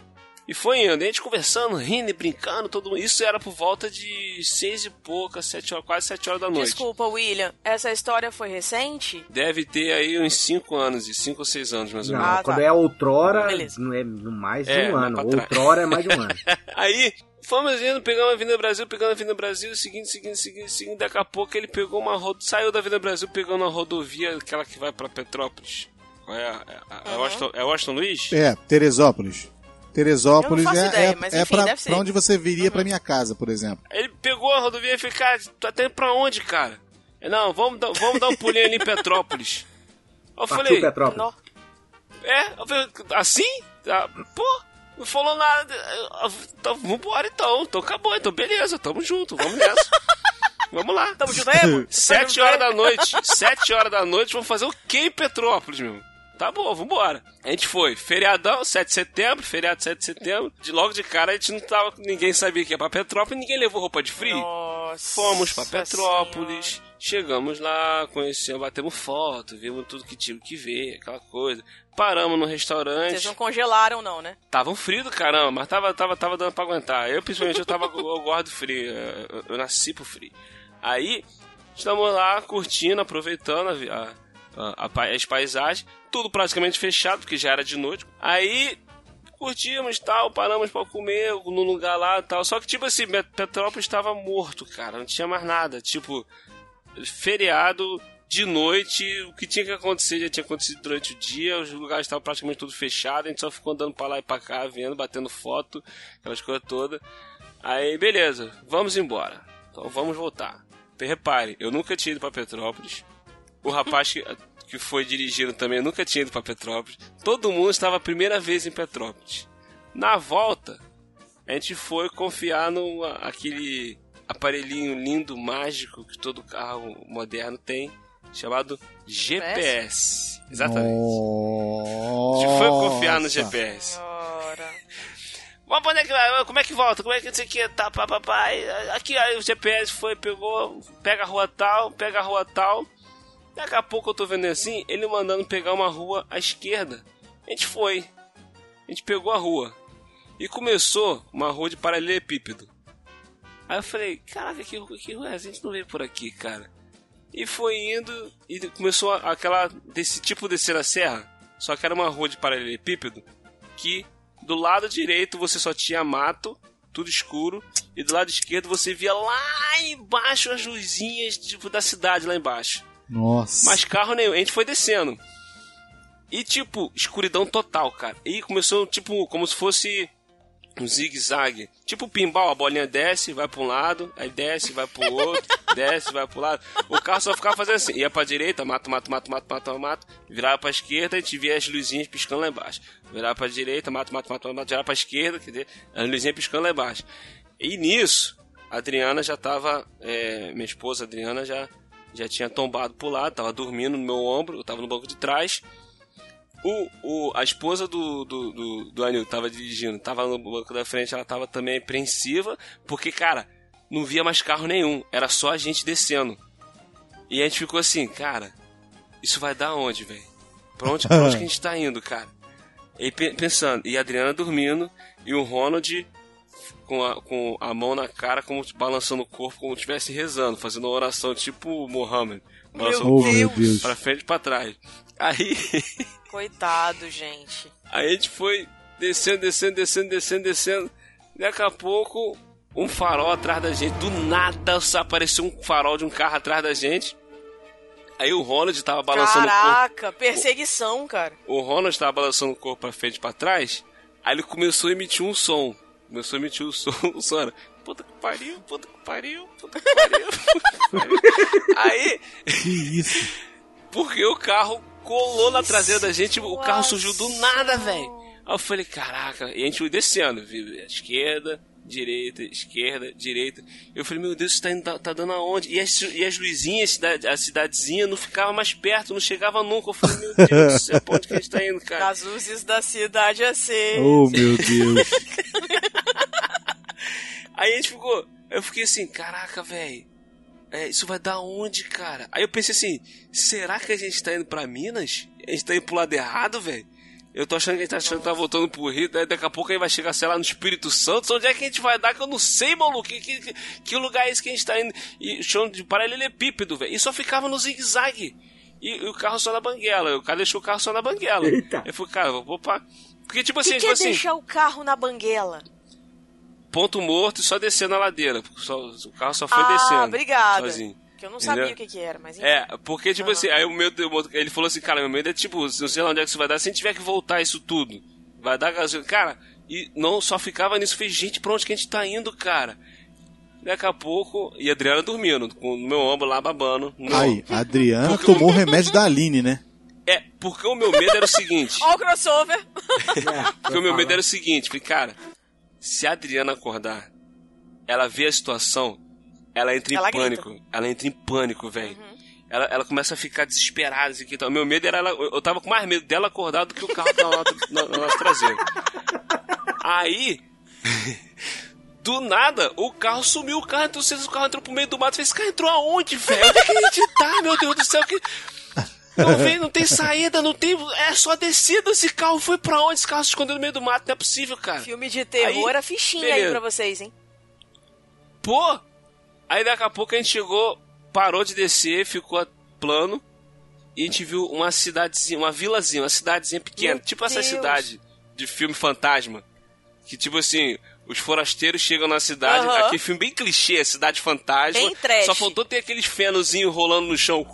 e foi indo. A gente conversando, rindo e brincando, todo mundo. Isso era por volta de seis e pouca, sete horas, quase sete horas da noite. Desculpa, William, essa história foi recente? Deve ter aí uns cinco anos, e cinco ou seis anos mais ou Não, menos. Ah, quando tá. é outrora, Beleza. não é mais de É, um ano. Outrora é mais de um ano. Aí, fomos indo, pegamos a Avenida Brasil, pegando a Avenida Brasil, seguindo, seguindo, seguindo, seguindo. Daqui a pouco ele pegou uma rodo... saiu da Avenida Brasil pegando uma rodovia, aquela que vai pra Petrópolis. É? É, é, Washington, é Washington Luiz? É, Teresópolis. Teresópolis Eu é, ideia, é, é enfim, pra, onde você viria pra minha casa, por exemplo. Ele pegou a rodovia e falou, cara, tu tá indo pra onde, cara? Ele, não, vamos dar, vamos dar um pulinho ali em Petrópolis. Eu Partiu falei, Petrópolis. É? Eu falei, assim? Ah, pô, não falou nada. Então, vambora então. Então acabou, então beleza, tamo junto, vamos nessa. vamos lá. Tamo junto aí, Sete horas da noite. Sete horas da noite, vamos fazer o que em Petrópolis, meu? Tá bom, vambora. A gente foi. Feriadão, 7 de setembro, feriado 7 de setembro. De logo de cara a gente não tava. Ninguém sabia que ia pra Petrópolis, ninguém levou roupa de frio. Nossa Fomos pra Petrópolis, chegamos lá, conhecemos, batemos foto, vimos tudo que tinha que ver, aquela coisa. Paramos no restaurante. Vocês não congelaram, não, né? Tava um frio do caramba, mas tava, tava, tava dando pra aguentar. Eu, principalmente, eu tava eu gosto do frio. Eu, eu nasci pro frio. Aí, estamos lá curtindo, aproveitando a, a, a- as paisagens. Tudo praticamente fechado, porque já era de noite. Aí, curtimos tal, paramos pra comer no lugar lá e tal. Só que, tipo assim, Petrópolis estava morto, cara. Não tinha mais nada. Tipo, feriado de noite, o que tinha que acontecer já tinha acontecido durante o dia, os lugares estavam praticamente tudo fechados, a gente só ficou andando pra lá e pra cá, vendo, batendo foto, aquelas coisas todas. Aí, beleza, vamos embora. Então vamos voltar. Repare, eu nunca tinha ido pra Petrópolis. O rapaz que, que foi dirigindo também nunca tinha ido pra Petrópolis. Todo mundo estava a primeira vez em Petrópolis. Na volta, a gente foi confiar no aquele aparelhinho lindo, mágico que todo carro moderno tem, chamado GPS. Exatamente. A gente foi confiar no. GPS. Ora. Vamos pra onde é que vai? Como é que volta? Como é que isso aqui tá? Pá, pá, pá. Aqui aí o GPS foi, pegou, pega a rua tal, pega a rua tal. Daqui a pouco eu tô vendo assim, ele mandando pegar uma rua à esquerda. A gente foi. A gente pegou a rua. E começou uma rua de paralelepípedo. Aí eu falei, caraca, que, rua- que rua é essa? A gente não veio por aqui, cara. E foi indo e começou aquela desse tipo descer a serra, só que era uma rua de paralelepípedo que do lado direito você só tinha mato, tudo escuro, e do lado esquerdo você via lá embaixo as luzinhas tipo, da cidade lá embaixo. Nossa. Mas carro nenhum, a gente foi descendo. E tipo, escuridão total, cara. E começou tipo como se fosse um zigue-zague. Tipo pinball, a bolinha desce, vai pra um lado, aí desce, vai pro outro, desce, vai pro lado. O carro só ficava fazendo assim, ia pra direita, mato, mato, mato, mato, mato, mato, virava pra esquerda e a gente via as luzinhas piscando lá embaixo. Virava pra direita, mato, mato, mato, mato, virava pra esquerda, quer dizer, as luzinhas piscando lá embaixo. E nisso, a Adriana já tava, é, minha esposa Adriana já, já tinha tombado pro lado, tava dormindo no meu ombro, eu tava no banco de trás. O, o, a esposa do, do, do, do Anil tava dirigindo, tava no banco da frente, ela tava também apreensiva, porque, cara, não via mais carro nenhum, era só a gente descendo. E a gente ficou assim, cara, isso vai dar onde, velho? Pra onde, pra onde que a gente tá indo, cara? E pe- pensando, e a Adriana dormindo, e o Ronald com a, com a mão na cara, como balançando o corpo, como se estivesse rezando, fazendo uma oração tipo Mohammed. Balançando Meu o corpo. Deus. pra frente e pra trás. Aí. Coitado, gente. Aí a gente foi descendo, descendo, descendo, descendo, descendo. Daqui a pouco, um farol atrás da gente. Do nada só apareceu um farol de um carro atrás da gente. Aí o Ronald tava balançando o corpo. Caraca, perseguição, cara. O Ronald tava balançando o corpo pra frente e pra trás. Aí ele começou a emitir um som. Começou a emitir o som. O som era. Puta que pariu, puta que pariu, puta que pariu. puta que pariu. Aí, Que isso? porque o carro colou na traseira da gente, o carro surgiu do nada, velho. Aí eu falei, caraca, e a gente foi descendo, viu? À esquerda, direita, esquerda, direita. Eu falei, meu Deus, isso tá, indo- tá, tá dando aonde? E as, e as luzinhas, cidade- a cidadezinha não ficava mais perto, não chegava nunca. Eu falei, meu Deus do céu, pra onde que a gente tá indo, cara? As luzes da cidade assim. Oh, meu Deus. Aí a gente ficou. Eu fiquei assim, caraca, velho. É, isso vai dar onde, cara? Aí eu pensei assim, será que a gente tá indo pra Minas? A gente tá indo pro lado errado, velho? Eu tô achando que a gente tá achando que tá voltando pro Rio, daí daqui a pouco aí vai chegar, sei lá, no Espírito Santo. Onde é que a gente vai dar que eu não sei, maluco? Que, que, que- lugar é esse que a gente tá indo? E chão de paralelepípedo, velho. E só ficava no zigue-zague. E, e o carro só na banguela. O cara deixou o carro só na banguela. Eita. Eu falei, cara, vou pra. Porque, tipo assim, que, que tipo é assim deixar o carro na banguela? Ponto morto e só descer na ladeira. porque Só, o carro só foi ah, descendo. obrigada. Sozinho. Que eu não sabia Entendeu? o que, que era, mas enfim. É, porque, tipo Aham. assim, aí o meu, ele falou assim, cara, meu medo é tipo, não sei lá onde é que isso vai dar, se a gente tiver que voltar isso tudo, vai dar gasolina. Cara, e não só ficava nisso, fez, gente, pra onde que a gente tá indo, cara? Daqui a pouco, e a Adriana dormindo, com o meu ombro lá babando. no Aí, a Adriana Porque tomou o remédio da Aline, né? É, porque o meu medo era o seguinte, Ó o crossover. É, porque o meu medo era o seguinte, falei, cara, se a Adriana acordar, ela vê a situação, ela entra em Ela grita. Uhum. pânico. Ela entra em pânico, velho. Ela, ela começa a ficar desesperada. Assim, que tal. Meu medo era ela. Eu tava com mais medo dela acordar do que o carro tava na, na, na nossa traseira. Aí. Do nada, o carro sumiu, o carro entrou, o carro entrou pro meio do mato. Eu falei, esse carro entrou aonde, velho? Onde que a gente tá, meu Deus do céu? Que... Não vem, não tem saída, não tem. É só descida. Esse carro foi pra onde? Esse carro se escondeu no meio do mato, não é possível, cara. Filme de terror, Aí, a fichinha aí beleza. pra vocês, hein? Pô! Aí daqui a pouco a gente chegou, parou de descer, ficou plano. E a gente viu uma cidadezinha, uma vilazinha, uma cidadezinha pequena. Meu tipo essa Deus. cidade de filme fantasma. Que tipo assim, os forasteiros chegam na cidade. Aham. Aquele filme bem clichê, cidade fantasma. Bem trash. Só faltou ter aqueles fenozinhos rolando no chão.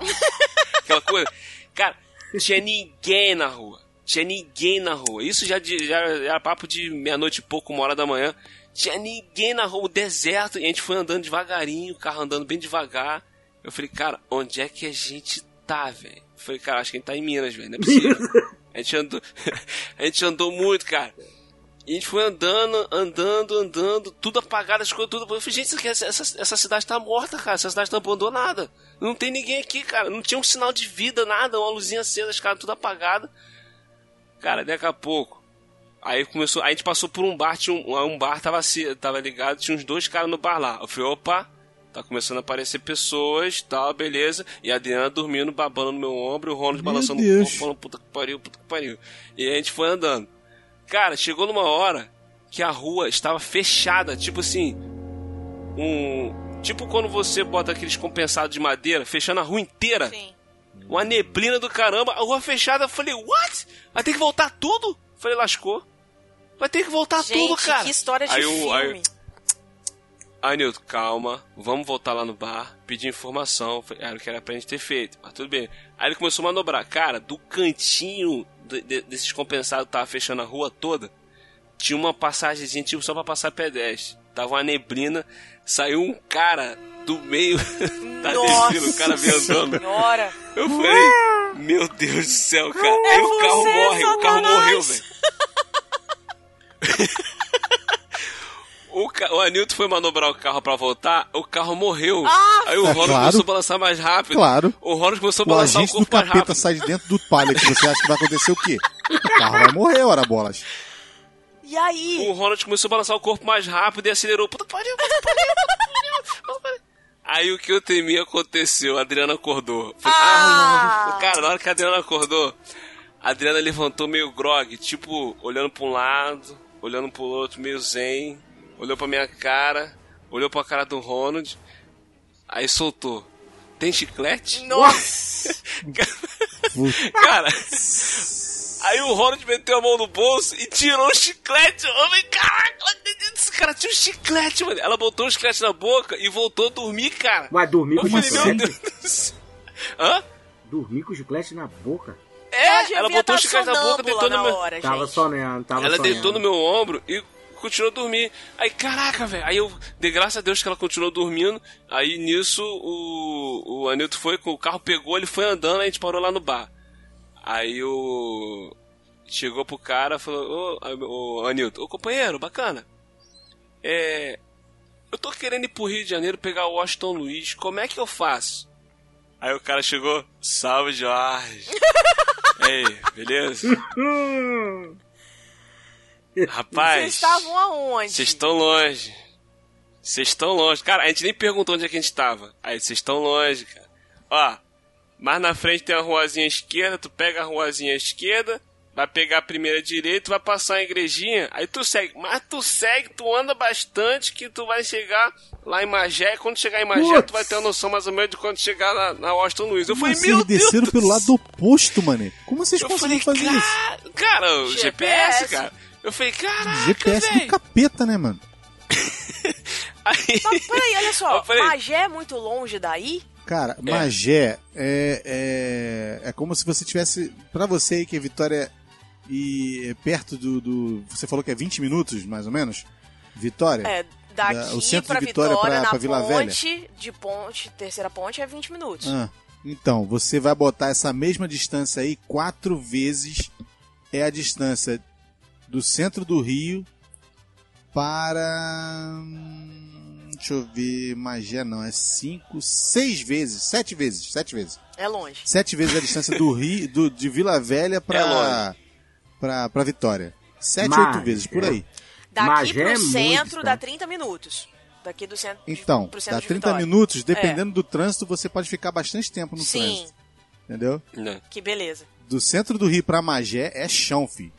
Aquela coisa. Cara, tinha ninguém na rua. Tinha ninguém na rua. Isso já, de- já era papo de meia-noite e pouco, uma hora da manhã. Tinha ninguém na rua, o deserto. E a gente foi andando devagarinho, o carro andando bem devagar. Eu falei, cara, onde é que a gente tá, velho? Falei, cara, acho que a gente tá em Minas, velho. Não é possível. a, gente andou, a gente andou muito, cara. E a gente foi andando, andando, andando, tudo apagado, as coisas, tudo. Eu falei, gente, essa, essa, essa cidade tá morta, cara. Essa cidade tá abandonada. Não tem ninguém aqui, cara. Não tinha um sinal de vida, nada. Uma luzinha acesa, as caras tudo apagado. Cara, daqui a pouco. Aí começou. Aí a gente passou por um bar, tinha um, um bar tava, tava ligado, tinha uns dois caras no bar lá. Eu falei, opa, tá começando a aparecer pessoas, tal, beleza. E a Adriana dormindo, babando no meu ombro, e o Ronald Meu balançando o corpo, falando, puta que pariu, puta que pariu. E a gente foi andando. Cara, chegou numa hora que a rua estava fechada, tipo assim, um. Tipo quando você bota aqueles compensados de madeira, fechando a rua inteira. Sim. Uma neblina do caramba, a rua fechada. Eu falei, what? Vai ter que voltar tudo? Eu falei, lascou. Vai ter que voltar Gente, tudo, cara. que história de Aí filme. aí- Aí, Nilton, calma, vamos voltar lá no bar, pedir informação. Era o que era pra gente ter feito, mas tudo bem. Aí ele começou a manobrar. Cara, do cantinho de- de- desses compensados que tava fechando a rua toda, tinha uma passagemzinha tipo só pra passar pedestre. Tava uma neblina, saiu um cara do meio da Nossa neblina, o cara veio andando. senhora. Eu falei, meu Deus do céu, cara. Aí o carro morre, o carro morreu, velho. O, ca... o Anilton foi manobrar o carro pra voltar, o carro morreu. Ah, Aí o Ronald claro. começou a balançar mais rápido. Claro. O Ronald começou a O balançar o do corpo mais capeta rápido. sai de dentro do palha que você acha que vai acontecer o quê? O carro vai morrer, ora bolas. E aí? O Ronald começou a balançar o corpo mais rápido e acelerou. Puta que pariu, puta pariu, puta pariu, puta que pariu. Aí o que eu temia aconteceu, a Adriana acordou. Falei, Ah! ah, cara, na hora que a Adriana acordou, a Adriana levantou meio grog, tipo, olhando pra um lado, olhando pro outro, meio zen, olhou pra minha cara, olhou pra cara do Ronald, aí soltou. Tem chiclete? Nossa! Cara, aí o Ronald meteu a mão no bolso e tirou o chiclete. Eu falei, caraca, esse cara tinha um chiclete, mano. Ela botou o chiclete na boca e voltou a dormir, cara. Vai dormir com Eu falei, meu chiclete? Deus do céu. Hã? Dormir com chiclete na boca? Ela É, ela botou tá o chiclete na boca, deitou no na meu... hora, Tava gente. sonhando, tava Ela sonhando. deitou no meu ombro e continuou a dormir. Aí, caraca, velho. Aí eu dei graças a Deus que ela continuou dormindo. Aí nisso o, o Anilton foi, o carro pegou, ele foi andando, a gente parou lá no bar. Aí o. Chegou pro cara falou: Ô, ô Anilton, ô companheiro, bacana. é, eu tô querendo ir pro Rio de Janeiro pegar o Washington Luiz, como é que eu faço? Aí o cara chegou, salve Jorge. Ei, beleza? Rapaz, Vocês estavam aonde? vocês estão longe. Vocês estão longe. Cara, a gente nem perguntou onde é que a gente tava. Aí, vocês estão longe, cara. Ó, mais na frente tem a ruazinha esquerda, tu pega a ruazinha esquerda, vai pegar a primeira direita, vai passar a igrejinha, aí tu segue. Mas tu segue, tu anda bastante que tu vai chegar lá em Magé. Quando chegar em Magé, Putz. tu vai ter uma noção mais ou menos de quando chegar na, na Washington Luiz. Eu Como falei, assim, meu Deus desceram do pelo lado oposto, mané? Como vocês Eu falei, fazer isso? cara, cara, o GPS, GPS. cara. Eu falei, caraca, GPS do velho. capeta, né, mano? Aí, Mas peraí, olha só. Falei- Magé é muito longe daí? Cara, Magé é, é, é como se você tivesse. Pra você aí que é Vitória e é perto do, do- Você falou que é 20 minutos, mais ou menos? Vitória? É, Da- daqui o centro pra de Vitória Vitória, pra- na pra Vila Velha? ponte, de ponte, terceira ponte é 20 minutos. Ah, então, você vai botar essa mesma distância aí quatro vezes é a distância do centro do Rio para. Deixa eu ver, Magé não, é cinco, seis vezes, sete vezes, sete vezes. É longe. Sete vezes a distância do Rio, do, de Vila Velha É pra, longe. pra, pra Vitória. Sete, Magé. oito vezes, por aí. Daqui Magé pro é muito centro dá distante. 30 minutos. Daqui do centro de- Então, pro centro dá de 30 Vitória. minutos, dependendo do trânsito, você pode ficar bastante tempo no Sim, trânsito. Entendeu? Não. que beleza. do centro do Rio pra Magé é chão, filho.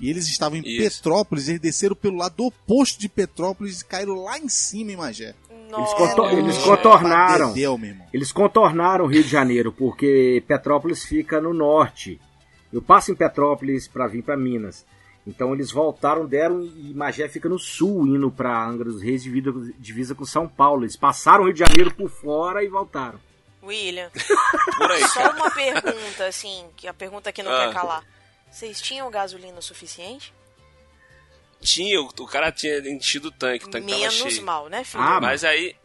E eles estavam em Isso. Petrópolis, eles desceram pelo lado oposto de Petrópolis e caíram lá em cima em Magé. Nossa. contor- eles contornaram. Irmão. Eles contornaram o Rio de Janeiro, porque Petrópolis fica no norte. Eu passo em Petrópolis para vir para Minas. Então eles voltaram, deram e Magé fica no sul, indo para Angra dos Reis, divisa, divisa com São Paulo. Eles passaram o Rio de Janeiro por fora e voltaram. William, Por aí, só uma pergunta, assim, que a pergunta que não Ah. quer calar. Vocês tinham gasolina suficiente? Tinha, o, o cara tinha enchido o tanque, o tanque tava Menos cheio. mal, né, filho? Ah, Mas aí.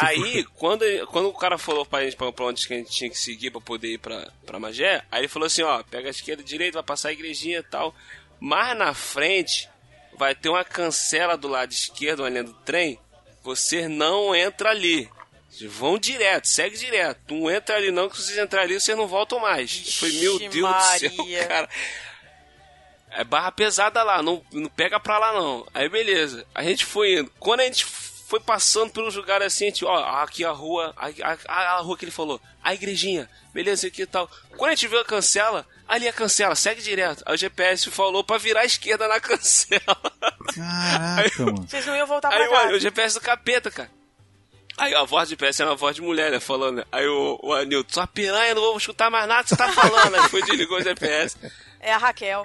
Aí, quando, quando o cara falou pra gente pra, pra onde que a gente tinha que seguir pra poder ir pra, pra Magé, aí ele falou assim: ó, pega a esquerda e a direita, vai passar a igrejinha e tal. Mas na frente vai ter uma cancela do lado esquerdo, uma linha do trem. Você não entra ali. Vocês vão direto, segue direto. Não entra ali não, que se vocês entrarem ali, vocês não voltam mais. Falei, meu Deus do Maria. céu, cara. É barra pesada lá, não, não pega pra lá não. Aí beleza, a gente foi indo. Quando a gente foi passando pelos lugares assim, a gente, ó, aqui a rua, a, a, a rua que ele falou, a igrejinha, beleza, aqui e tal. Quando a gente viu a cancela, ali a cancela, segue direto. Aí o GPS falou pra virar à esquerda na cancela. Caraca, mano. Vocês não iam voltar Aí pra casa. o, o GPS do capeta, cara. Aí a voz do GPS era uma voz de mulher, né? Falando? Aí o, o Anilton, sua piranha, não vou escutar mais nada que você tá falando. Aí foi desligou o GPS. É a Raquel.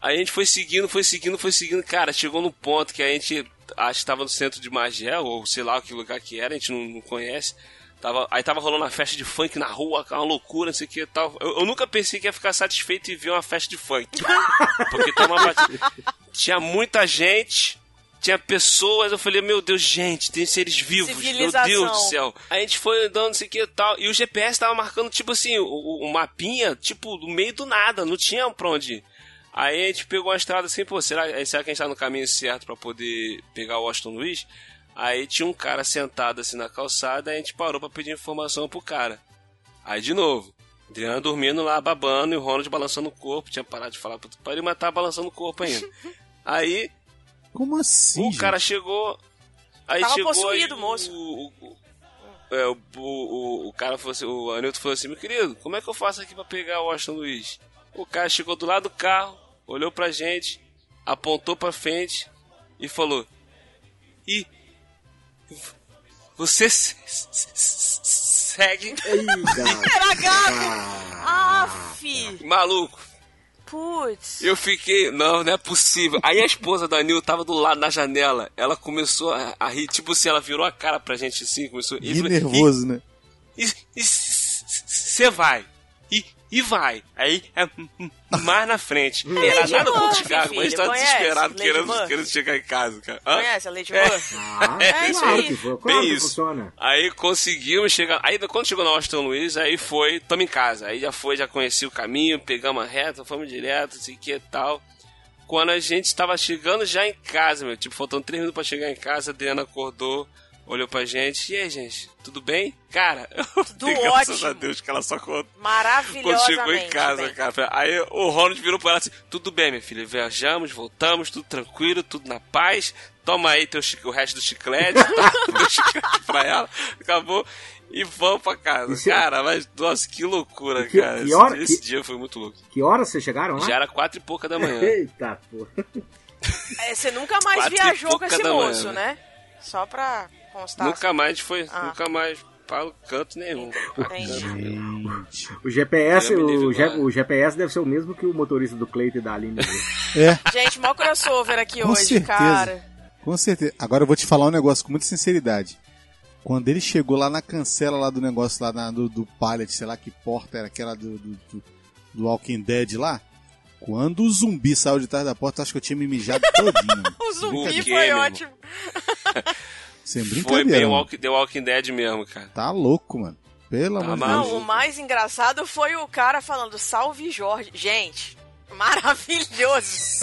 Aí a gente foi seguindo, foi seguindo, foi seguindo. Cara, chegou no ponto que a gente acho que tava no centro de Magé, ou sei lá que lugar que era, a gente não, não conhece. Tava, aí tava rolando uma festa de funk na rua, uma loucura, não sei o que e tal. Eu, eu nunca pensei que ia ficar satisfeito em ver uma festa de funk. Porque tava. Tinha muita gente, tinha pessoas, eu falei, meu Deus, gente, tem seres vivos, meu. Deus do céu. A gente foi andando, não sei o que e tal, e o GPS tava marcando, tipo assim, o, o- mapinha, tipo, no meio do nada, não tinha pra onde ir. Aí a gente pegou uma estrada assim, pô, será, será que a gente tá no caminho certo pra poder pegar o Washington Luiz? Aí tinha um cara sentado assim na calçada, aí a gente parou pra pedir informação pro cara. Aí de novo, Adriano dormindo lá, babando, e o Ronald balançando o corpo, tinha parado de falar, puta, pariu, mas tava balançando o corpo ainda. Aí Como assim, o gente? cara chegou. Aí Tava chegou possuído, aí moço. O, o, é, o, o, o cara falou assim, o Anilton falou assim, meu querido, como é que eu faço aqui pra pegar o Washington Luiz? O cara chegou do lado do carro, olhou pra gente, apontou pra frente e falou: E você se- se- se- segue Era gato! Aff! maluco. Putz. Eu fiquei, não, não é possível. Aí a esposa da Nil tava do lado na janela. Ela começou a, a rir, tipo assim, ela virou a cara pra gente assim, começou E nervoso, né? E você vai. E, vai. Aí é mais na frente. Era Lady nada contra o Murphy, Chicago, mas a gente filho, tá desesperado querendo, querendo chegar em casa, cara. Hã? Conhece a Lady É. Murphy? Ah, É isso claro aí. que foi. Claro Bem que isso. funciona. Aí conseguimos chegar. Aí quando chegou na Washington Luiz, aí foi, tamo em casa. Aí já foi, já conheci o caminho, pegamos a reta, fomos direto, assim que e tal. quando a gente tava chegando já em casa, meu. Tipo, faltando três minutos pra chegar em casa, a Adriana acordou, olhou pra gente. E aí, gente, tudo bem? Cara, eu Tudo dei graças ótimo. a Deus que ela só contou. Quando Maravilhosamente. chegou em casa, bem. cara. Aí o Ronald virou pra ela assim: Tudo bem, minha filha, viajamos, voltamos, tudo tranquilo, tudo na paz. Toma aí teu, o resto do chiclete, tá? Deu chiclete pra ela, acabou. E vamos pra casa. Isso é- Cara, mas, nossa, que loucura, Que- cara. que Esse, hora- esse que- dia foi muito louco. Que horas vocês chegaram lá? Já era quatro e pouca da manhã. Eita, pô. É, você nunca mais Quatro viajou com esse da manhã, moço, né? Só pra constar. Nunca mais foi, Ah. nunca mais para canto nenhum. Gente. O GPS, o, G- o GPS deve ser o mesmo que o motorista do Cleito e da Aline. É, Gente, mó crossover aqui Com hoje, certeza. cara. com certeza. Agora eu vou te falar um negócio com muita sinceridade. Quando ele chegou lá na cancela lá do negócio lá na- do, do pallet, sei lá que porta era aquela do, do, do, do Walking Dead lá. Quando o zumbi saiu de trás da porta, acho que eu tinha me mijado todinho. O zumbi O quê, foi ótimo. Sem Foi brincadeira. bem mano. walk, The Walking Dead mesmo, cara. Tá louco, mano. Pelo Tá amor de. Deus. Não, o mais engraçado foi o cara falando salve Jorge. Gente, maravilhoso.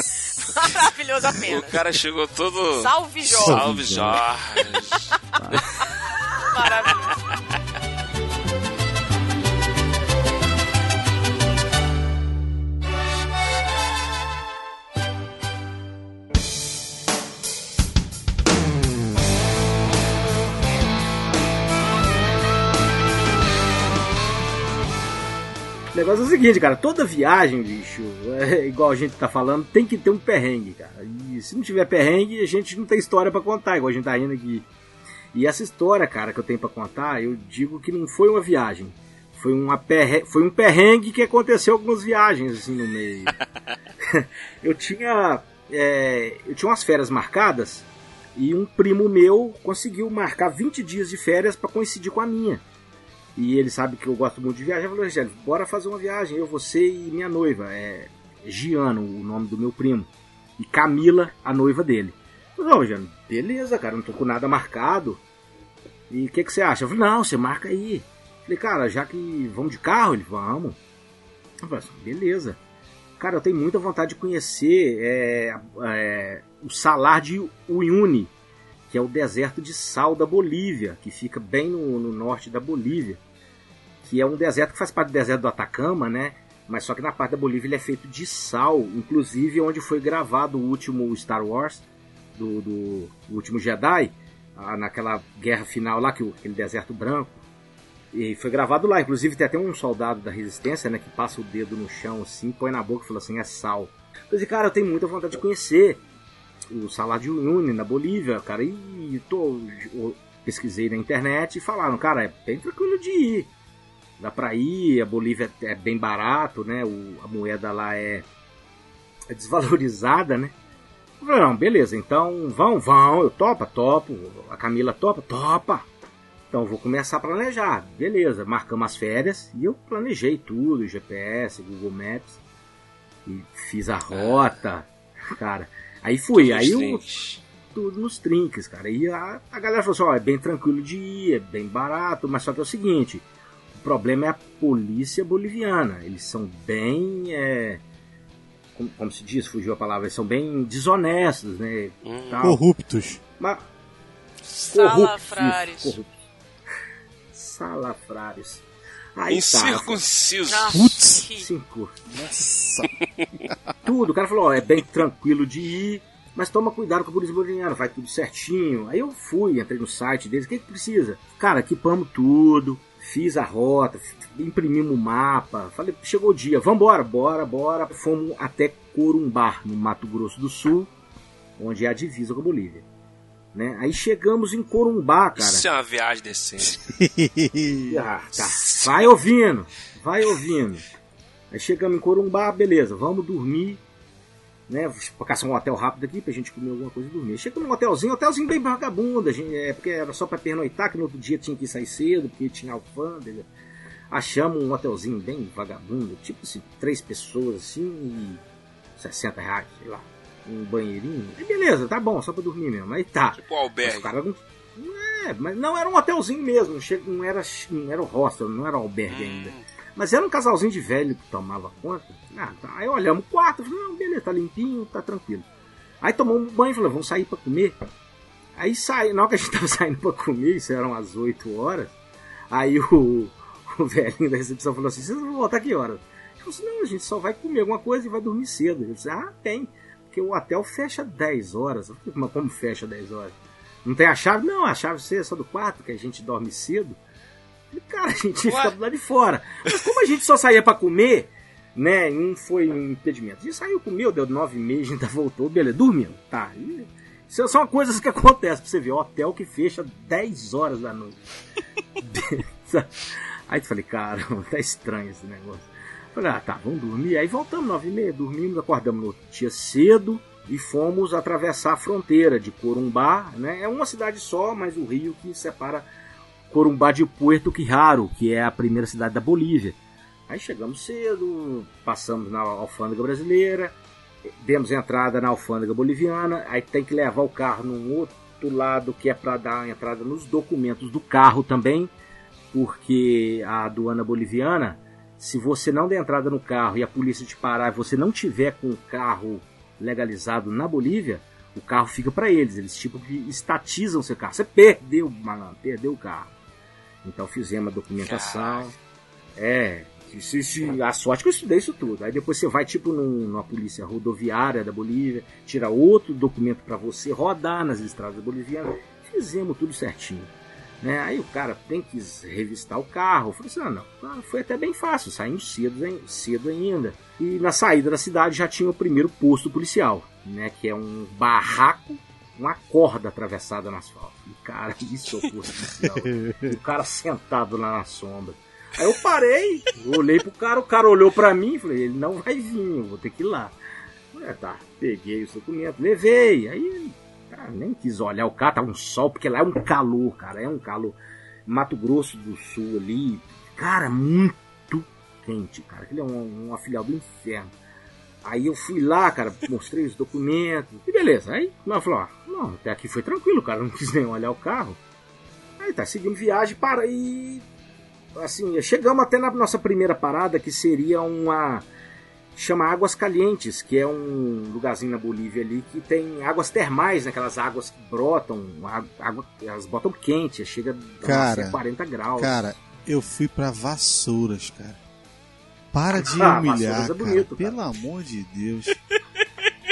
maravilhoso O apenas. cara chegou todo. Salve Jorge. Salve Jorge. Maravilhoso. O negócio é o seguinte, cara, toda viagem, bicho, é, igual a gente tá falando, tem que ter um perrengue, cara. E se não tiver perrengue, a gente não tem história pra contar, igual a gente tá rindo aqui. E essa história, cara, que eu tenho pra contar, eu digo que não foi uma viagem. Foi, uma perre... foi um perrengue que aconteceu algumas viagens, assim, no meio. eu tinha. é, eu tinha umas férias marcadas e um primo meu conseguiu marcar 20 dias de férias pra coincidir com a minha. E ele sabe que eu gosto muito de viajar. Falou, Angélico, bora fazer uma viagem. Eu, você e minha noiva. É Giano, o nome do meu primo. E Camila, a noiva dele. Falei, não, Giano, beleza, cara, não tô com nada marcado. E o que, que você acha? Eu falei, não, você marca aí. Eu falei, cara, já que vamos de carro? Ele, vamos. Eu falei, beleza. Cara, eu tenho muita vontade de conhecer é, é, o Salar de Uyuni, que é o deserto de sal da Bolívia, que fica bem no, no norte da Bolívia, que é um deserto que faz parte do deserto do Atacama, né? Mas só que na parte da Bolívia ele é feito de sal, inclusive onde foi gravado o último Star Wars, do, do último Jedi, naquela guerra final lá, que aquele deserto branco. E foi gravado lá, inclusive tem até um soldado da resistência, né, que passa o dedo no chão assim, põe na boca e fala assim, é sal. Eu disse, cara, eu tenho muita vontade de conhecer o Salar de Uyuni na Bolívia, cara, e tô, eu pesquisei na internet e falaram, cara, é bem tranquilo de ir. Dá pra ir, a Bolívia é bem barato, né? O, a moeda lá é, é desvalorizada, né? Eu falei, não, beleza, então vão, vão, eu topa, topo, a Camila topa, topa. Então vou começar a planejar, beleza, marcamos as férias e eu planejei tudo, GPS, Google Maps, e fiz a rota, cara. Aí fui, aí eu, tudo nos trinques, cara. E a, a galera falou assim: ó, é bem tranquilo de ir, é bem barato, mas só que é o seguinte: o problema é a polícia boliviana. Eles são bem. É, como, como se diz, fugiu a palavra, eles são bem desonestos, né? Hum. Corruptos. Mas, Salafrares. Corruptos, corruptos. Aí tá, Incircunciso. Nossa, Putz. cinco. Nossa. Tudo. O cara falou, ó, é bem tranquilo de ir, mas toma cuidado com a polícia boliviana, vai tudo certinho. Aí eu fui, entrei no site deles, o que, que precisa? Cara, equipamos tudo, fiz a rota, imprimimos o mapa, falei, chegou o dia, vambora, bora, bora. Fomos até Corumbá, no Mato Grosso do Sul, onde é a divisa com a Bolívia. Né? Aí chegamos em Corumbá, cara. Isso é uma viagem decente. Ah, tá. Vai ouvindo, vai ouvindo. Aí chegamos em Corumbá, beleza, vamos dormir. Né, pra caçar um hotel rápido aqui pra gente comer alguma coisa e dormir. Chegamos num hotelzinho, hotelzinho bem vagabundo, a gente, é, porque era só pra pernoitar, que no outro dia tinha que sair cedo, porque tinha alfândega. Achamos um hotelzinho bem vagabundo, tipo assim, três pessoas assim e 60 reais, sei lá. Um banheirinho. E beleza, tá bom, só pra dormir mesmo. Aí tá. Tipo albergue. o cara não. É, mas não era um hotelzinho mesmo, não, era, não era o hostel, não era o albergue ainda. Mas era um casalzinho de velho que tomava conta. Ah, tá. Aí olhamos o quarto, falei, não, beleza, tá limpinho, tá tranquilo. Aí tomamos um banho e falou, vamos sair pra comer. Aí sai, na hora que a gente tava saindo pra comer, isso eram as 8 horas, aí o, o velhinho da recepção falou assim, vocês vão voltar que horas? Eu falei assim, não, a gente só vai comer alguma coisa e vai dormir cedo. Ele disse, ah, tem. Porque o hotel fecha 10 horas. Mas como fecha 10 horas? Não tem a chave? Não, a chave é só do quarto, que a gente dorme cedo. Cara, a gente Ué? fica do lado de fora. Mas como a gente só saía pra comer, né? Não foi um impedimento. A gente saiu, comeu, deu 9 e meia, a gente voltou, beleza, dormindo. Tá. E Isso são coisas que acontecem pra você ver. Hotel que fecha 10 horas da noite. Aí eu falei, cara, tá estranho esse negócio. Falei, ah, tá, vamos dormir. Aí voltamos, nove e meia, dormimos, acordamos no outro dia cedo e fomos atravessar a fronteira de Corumbá, né? É uma cidade só, mas o rio que separa Corumbá de Puerto Quijaro, que é a primeira cidade da Bolívia. Aí chegamos cedo, passamos na alfândega brasileira, demos entrada na alfândega boliviana, aí tem que levar o carro num outro lado que é para dar entrada nos documentos do carro também, porque a aduana boliviana, se você não der entrada no carro e a polícia te parar e você não tiver com o carro legalizado na Bolívia, o carro fica para eles, eles tipo que estatizam seu carro. Você perdeu, malandro, perdeu o carro. Então fizemos a documentação. É, isso, isso- a sorte que eu estudei isso tudo. Aí depois você vai tipo num- numa polícia rodoviária da Bolívia, tira outro documento para você rodar nas estradas bolivianas. Fizemos tudo certinho. Né? Aí o cara tem que revistar o carro. Eu falei assim, ah, não, foi até bem fácil, saímos cedo, cedo ainda. E na saída da cidade já tinha o primeiro posto policial, né? Que é um barraco, uma corda atravessada no asfalto. E, cara, isso é o posto policial. E o cara sentado lá na sombra. Aí eu parei, olhei pro cara, o cara olhou pra mim e falei, ele não vai vir, eu vou ter que ir lá. É, tá, peguei os documentos, levei. Aí, cara, nem quis olhar o carro, tá um sol, porque lá é um calor, cara, é um calor. Mato Grosso do Sul ali, cara, muito quente, cara. Aquele é um, um afiliado do inferno. Aí eu fui lá, cara, mostrei os documentos. E beleza. Aí ela falou, ó, não, até aqui foi tranquilo, cara. Não quis nem olhar o carro. Aí tá, seguimos viagem para e. Assim, chegamos até na nossa primeira parada, que seria uma. Chama Águas Calientes, que é um lugarzinho na Bolívia ali que tem águas termais, né? aquelas águas que brotam, água, elas botam quente, chega a Cara, ser 40 graus. Cara, eu fui pra Vassouras, cara. Para de Ah, humilhar, é cara. bonito, cara. Pelo amor de Deus.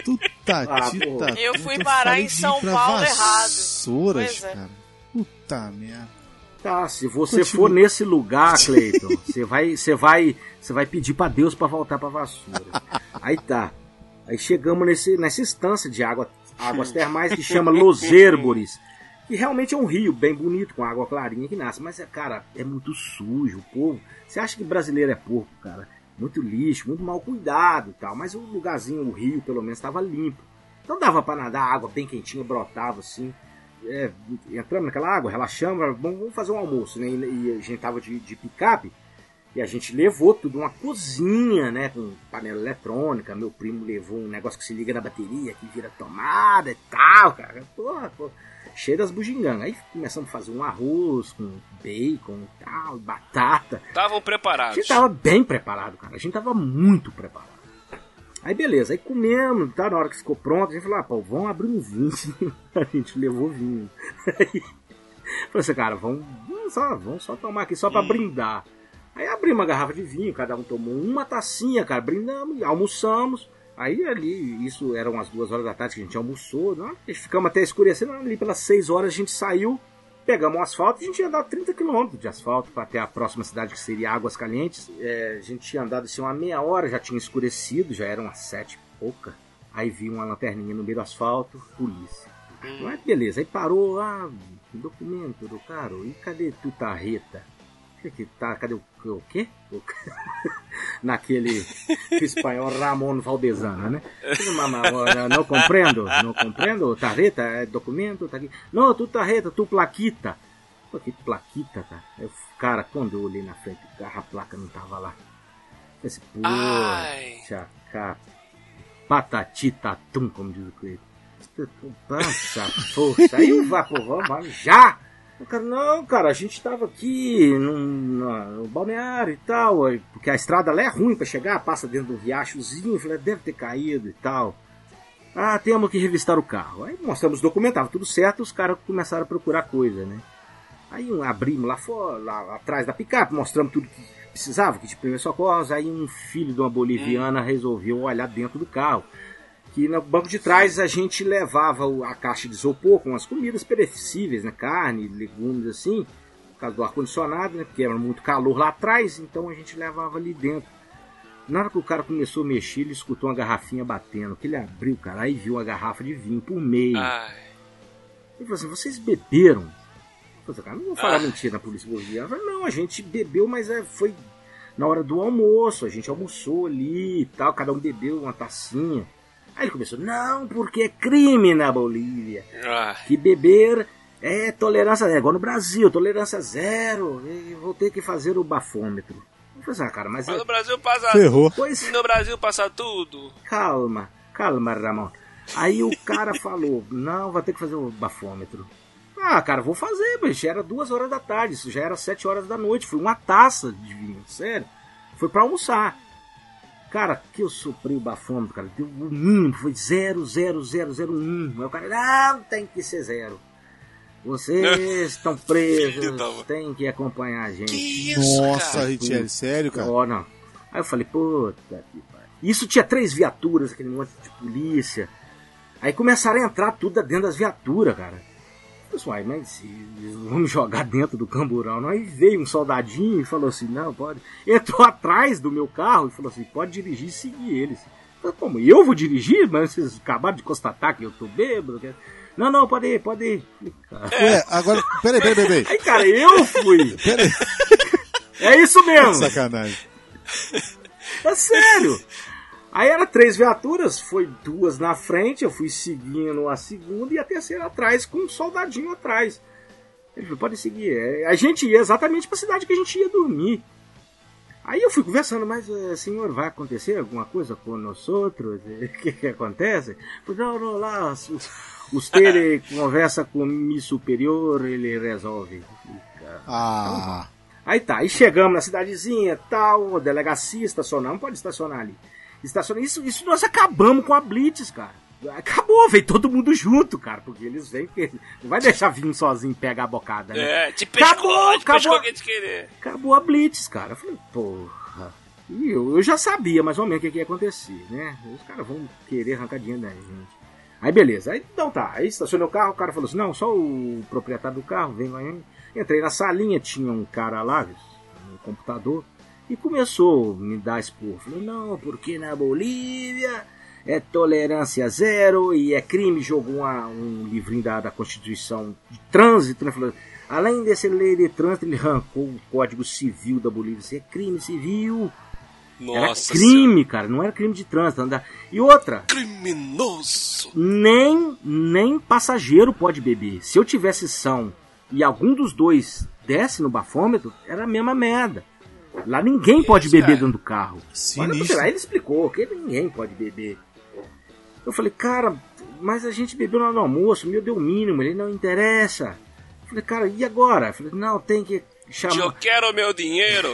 Tu tá, Ah, ti, pô. tá, Eu fui parar em São Paulo errado. Vassouras, é. cara. Puta merda. Tá, se você Continua. for nesse lugar, Cleiton, você vai, você vai, você vai pedir pra Deus pra voltar pra vassoura. Aí tá. Aí chegamos nesse, nessa instância de água, águas termais que chama Los Herbores. Que realmente é um rio bem bonito, com água clarinha que nasce. Mas, é, cara, é muito sujo, o povo. Você acha que brasileiro é porco, cara? Muito lixo, muito mal cuidado e tal. Mas o lugarzinho, o rio, pelo menos, estava limpo. Então dava pra nadar, a água bem quentinha, brotava assim. É, entramos naquela água, relaxamos, vamos fazer um almoço, né? E, e a gente tava de, de picape e a gente levou tudo, uma cozinha, né? Com panela eletrônica. Meu primo levou um negócio que se liga na bateria, que vira tomada e tal, cara. Porra, pô, cheio das bugigangas. Aí começamos a fazer um arroz com bacon e tal, batata. Estavam A preparados. gente tava bem preparado, cara. A gente tava muito preparado. Aí beleza, aí comemos, tá? Na hora que ficou pronto, a gente falou, ah, pô, vamos abrir um vinho. a gente levou vinho. Aí, falei assim, cara, vamos, vamos, só, vamos só tomar aqui só pra brindar. Aí abrimos uma garrafa de vinho, cada um tomou uma tacinha, cara, brindamos, almoçamos. Aí ali, isso eram as duas horas da tarde que a gente almoçou, né? A gente ficamos até escurecendo, ali pelas seis horas a gente saiu, pegamos o asfalto, a gente ia andar 30 quilômetros de asfalto para até a próxima cidade que seria Águas Calientes. É, a gente tinha andado assim uma meia hora, já tinha escurecido, já eram as sete e pouca. Aí vi uma lanterninha no meio do asfalto, polícia. Mas beleza, aí parou, ah, documento do cara, e cadê tu tarreta? Que que tá, cadê o, o quê? O- Naquele espanhol Ramon Valdezano, né? Não, não compreendo, não compreendo, tarreta, é documento, tá aqui. Não, tu tarreta, tu plaquita. Pô, que plaquita, cara. Eu, cara, quando eu olhei na frente a placa não tava lá. Ai. poxa, cara. Patati tatum, como diz o Cleiton. Nossa, força. Aí o vapor, vamos já. O cara, não, cara, a gente tava aqui no, no, balneário e tal, porque a estrada lá é ruim pra chegar, passa dentro do riachozinho, falei, deve ter caído e tal. Ah, temos que revistar o carro. Aí mostramos o documento, tava tudo certo, os caras começaram a procurar coisa, né? Aí um, abrimos lá fora, lá atrás da picape, mostramos tudo que precisava, que de primeiros socorros, aí um filho de uma boliviana resolveu olhar dentro do carro. Que no banco de trás a gente levava a caixa de isopor com as comidas perecíveis, né? Carne, legumes assim, por causa do ar-condicionado, né? Porque era muito calor lá atrás, então a gente levava ali dentro. Na hora que o cara começou a mexer, ele escutou uma garrafinha batendo. Que ele abriu, cara, aí viu uma garrafa de vinho por meio. Ai. Ele falou assim: vocês beberam? Eu falei, cara, não vou falar Ah. mentira na polícia boliviana. Falei, não, a gente bebeu, mas é, foi na hora do almoço. A gente almoçou ali e tal, cada um bebeu uma tacinha. Aí ele começou, não, porque é crime na Bolívia. Ah, Que beber é tolerância zero. Igual no Brasil, tolerância zero. E vou ter que fazer o bafômetro. Falei assim, ah, cara, mas... mas é- no Brasil passa. Ferrou. Pois No Brasil passa tudo. calma, calma, Ramon. Aí o cara falou, não, vai ter que fazer o bafômetro. Ah, cara, vou fazer, mas já era duas horas da tarde, isso já era sete horas da noite, foi uma taça de vinho, sério. Foi pra almoçar. Cara, que eu soprei o bafômetro, cara, deu o mínimo, foi 00001. Aí o cara, não, tem que ser zero. Vocês estão presos, tem que acompanhar a gente. Que isso, Nossa? Richelle, sério, cara? Ó, não. Aí eu falei, puta que pariu. Isso tinha três viaturas, aquele monte de polícia. Aí começaram a entrar tudo dentro das viaturas, cara. Falei, "Uai, mas me jogar dentro do camburão. Não. Aí veio um soldadinho e falou assim, não, pode. Entrou atrás do meu carro e falou assim, pode dirigir e seguir eles. Eu como? Eu vou dirigir? Mas vocês acabaram de constatar que eu tô bêbado? que- Não, não, pode ir, pode ir. Ué, agora. Peraí, peraí, peraí. Aí, cara, eu fui. Peraí. É isso mesmo. Sacanagem. É sério. Aí era três viaturas, foi duas na frente, eu fui seguindo a segunda e a terceira atrás, com um soldadinho atrás. Ele falou, pode seguir. É, A gente ia exatamente para a cidade que a gente ia dormir. Aí eu fui conversando, mas eh, senhor, vai acontecer alguma coisa com nós outros? O que, que acontece? Falei, não, não, lá, os, os ele conversa com mi superior, ele resolve. Fica. Ah. Aí tá, aí chegamos na cidadezinha, tal, delegacia, estacionar, não pode estacionar ali. Estaciona, isso, isso nós acabamos com a Blitz, cara. Acabou, veio todo mundo junto, cara, porque eles vêm, porque não vai deixar vir um sozinho pegar a bocada, né? É, te Acabou, pescou, te acabou. te querer. Acabou a Blitz, cara. Eu falei, porra. E eu, eu já sabia mais ou menos o que, que ia acontecer, né? Os caras vão querer arrancar dinheiro da gente. Aí beleza, aí então tá. Aí estacionei o carro, o cara falou assim: não, só o proprietário do carro vem lá. Entrei na salinha, tinha um cara lá no computador e começou a me dar expor. Falei, não, porque na Bolívia é tolerância zero e é crime. Jogou uma- um livrinho da, da Constituição de Trânsito, né? Falou, além dessa lei de trânsito, ele arrancou o Código Civil da Bolívia. Isso é crime civil. Era Nossa crime, cara, não era crime de trânsito. Andar. E outra, Criminoso. nem, nem passageiro pode beber. Se eu tivesse são e algum dos dois desse no bafômetro, era a mesma merda. Lá ninguém pode Isso, beber cara. dentro do carro. Sinistro. lá, ele explicou que ninguém pode beber. Eu falei, cara, mas a gente bebeu lá no almoço, meu deu o mínimo, ele não interessa. Eu falei, cara, e agora? Eu falei, não, tem que chamar. Eu quero meu dinheiro.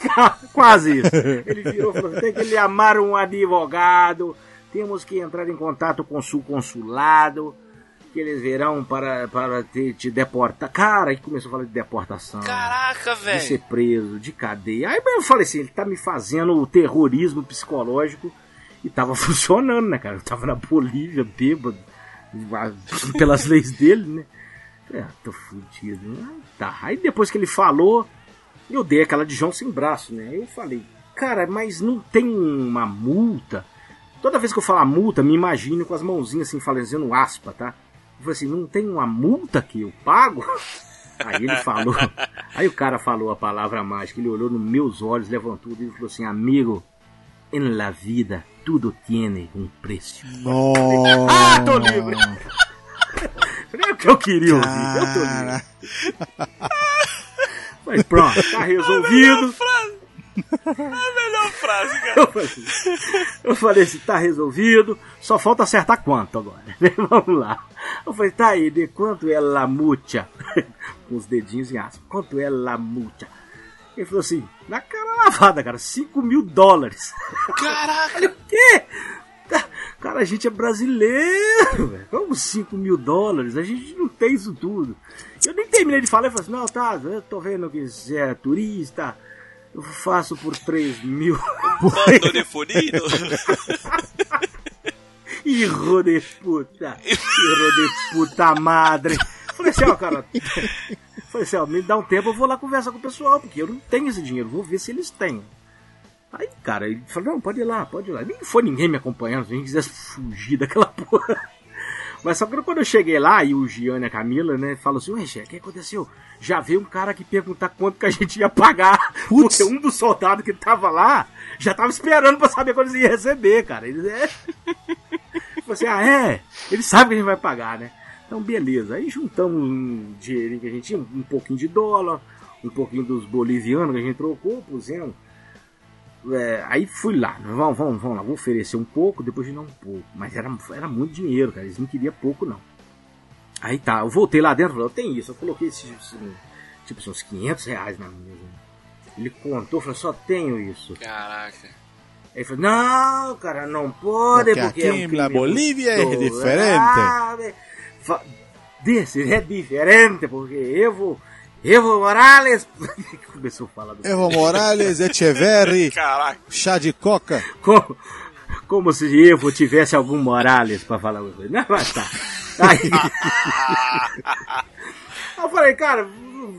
Quase isso. Ele virou e falou: tem que chamar um advogado, temos que entrar em contato com o sul consulado, que eles virão para, para te, te deportar. Cara, aí começou a falar de deportação. Caraca, de velho. ser preso, de cadeia. Aí eu falei assim, ele tá me fazendo o terrorismo psicológico e tava funcionando, né, cara? Eu tava na Bolívia, bêbado, pelas leis dele, né? Falei, ah, tô fudido. Aí tá. Aí depois que ele falou, eu dei aquela de João sem braço, né? Eu falei, cara, mas não tem uma multa? Toda vez que eu falar multa, me imagino com as mãozinhas assim, fazendo aspa, tá? Eu falei assim, não tem uma multa que eu pago? Aí ele falou, aí o cara falou a palavra mágica, ele olhou nos meus olhos, levantou e falou assim, amigo, en la vida tudo tiene um preço. Nossa. Ah, tô livre! É o que eu queria ouvir, eu tô livre. Cara. Mas pronto, tá resolvido. Melhor frase, cara. Eu falei, eu falei assim, tá resolvido, só falta acertar quanto agora. Vamos lá. Eu falei, tá aí, de quanto é la mucha? Com os dedinhos em aspas. Quanto é la mucha? Ele falou assim, na cara lavada, cara, 5 mil dólares. Caraca! O quê? Cara, a gente é brasileiro, velho. Como 5 mil dólares? A gente não tem isso tudo. Eu nem terminei de falar, eu falei assim, não, tá, eu tô vendo que você é turista, eu faço por 3 mil. Bandonefonido. Hijo de puta, hijo de puta madre. Falei assim, ó, cara. Falei assim, ó, me dá um tempo, eu vou lá conversar com o pessoal, porque eu não tenho esse dinheiro, vou ver se eles têm. Aí, cara, ele falou, não, pode ir lá, pode ir lá. Nem foi ninguém me acompanhando, se a gente quisesse fugir daquela porra. Mas só que quando eu cheguei lá, e o Giane e a Camila, né, falou assim, ué, o que aconteceu? Já veio um cara aqui perguntar quanto que a gente ia pagar. Putz. Porque um dos soldados que tava lá, já tava esperando pra saber quando eles iam receber, cara. Eles é... Falei assim, ah, é? Ele sabe que a gente vai pagar, né? Então, beleza. Aí juntamos um dinheirinho que a gente tinha, um pouquinho de dólar, um pouquinho dos bolivianos que a gente trocou, pusemos. É, aí fui lá, né? vamos, vamos, vamos lá, vou oferecer um pouco, depois de não um pouco. Mas era, era muito dinheiro, cara, eles não queriam pouco, não. Aí tá, eu voltei lá dentro, falei, eu tenho isso, eu coloquei esses, tipo, assim, uns 500 reais na mesa. Ele contou, falou, só tenho isso. Caraca. Aí falou, não, cara, não pode, Porque porque, aqui é um la Bolívia é custoso." diferente. Ah, ve- fa- Desse é diferente, porque Evo, Evo Morales, começou a falar do Evo Morales, Echeverry, Caraca. chá de coca. como, como se Evo tivesse algum Morales pra falar alguma coisa. Não, mas tá. Aí, eu falei, cara,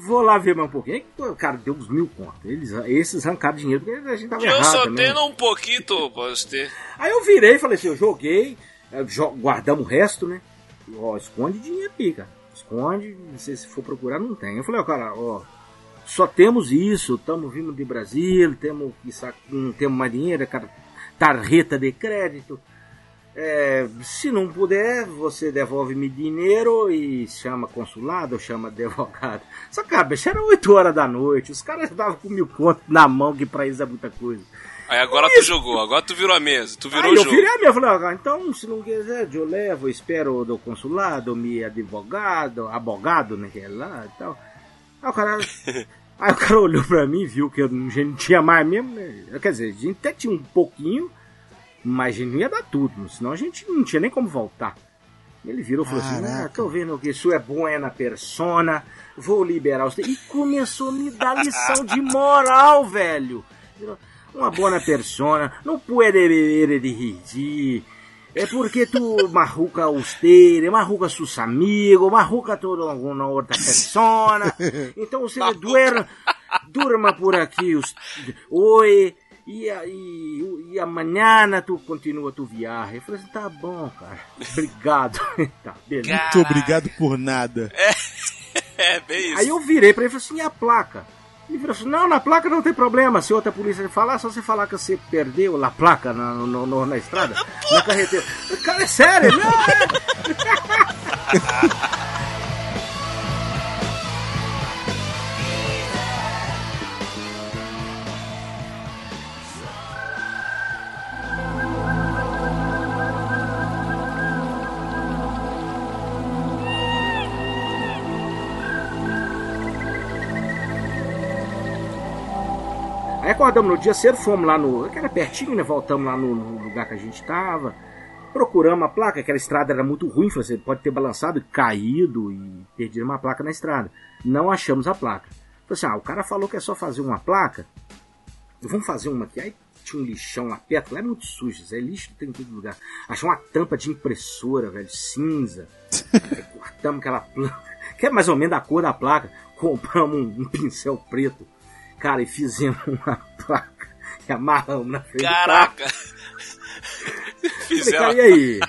vou lá ver mais um pouquinho. Cara, deu uns mil contos. Eles, esses arrancaram dinheiro porque a gente tava Eu errado só também. tenho um pouquinho pra você. Aí eu virei e falei assim, eu joguei, eh, guardamos o resto, né? Ó, esconde dinheiro aí, cara. Esconde, se se for procurar, não tem. Eu falei, ó, cara, ó, só temos isso, estamos vindo de Brasília, temos não temos mais dinheiro, é cara, tarjeta de crédito. É, se não puder, você devolve-me dinheiro e chama consulado ou chama advogado. Só que, cara, bicho, era 8 horas da noite, os caras estavam com mil contos na mão, que pra eles é muita coisa. Aí agora tu jogou, agora tu virou a mesa, tu virou Aí o eu jogo. virei a minha, falei, ah, então se não quiser, eu levo, eu espero do consulado, me advogado, abogado, né, que é lá e tal. Aí o cara, aí o cara olhou pra mim, viu que eu não, a gente não tinha mais mesmo, né? quer dizer, a gente até tinha um pouquinho, mas a gente não ia dar tudo, senão a gente não tinha nem como voltar. Ele virou e falou assim, ah, tô vendo que isso é buena persona, vou liberar você. E começou a me dar lição de moral, velho. Uma buena persona, não puede beber de rir. É porque tu marruca usted, marruca sus amigos, marruca toda alguma outra persona. Então você duerma, durma por aqui os- hoje e, a- e, e amanhã tu continua tu viagem. Eu falei assim, tá bom, cara. Obrigado. tá, beleza. Muito obrigado por nada. É, bem isso. Aí eu virei pra ele e falei assim, e a placa? Ele virou assim, não, na placa não tem problema. Se outra polícia falar, só você falar que você perdeu a placa na, no- no- na estrada, na carreteira. Cara, é sério, não é? acordamos no dia cedo, fomos lá no. que era pertinho, né? Voltamos lá no, no lugar que a gente tava. Procuramos a placa, aquela estrada era muito ruim, falei assim, pode ter balançado, caído e perdido uma placa na estrada. Não achamos a placa. Falei assim, ah, o cara falou que é só fazer uma placa. Vamos fazer uma aqui. Aí tinha um lixão lá perto, lá é muito sujo, é lixo tem em todo lugar. Achei uma tampa de impressora, velho, cinza. Aí cortamos aquela placa, que é mais ou menos da cor da placa. Compramos um, um pincel preto. Cara, e fizemos uma placa e amarramos na frente. Caraca. Falei, Fizeram. cara, e aí?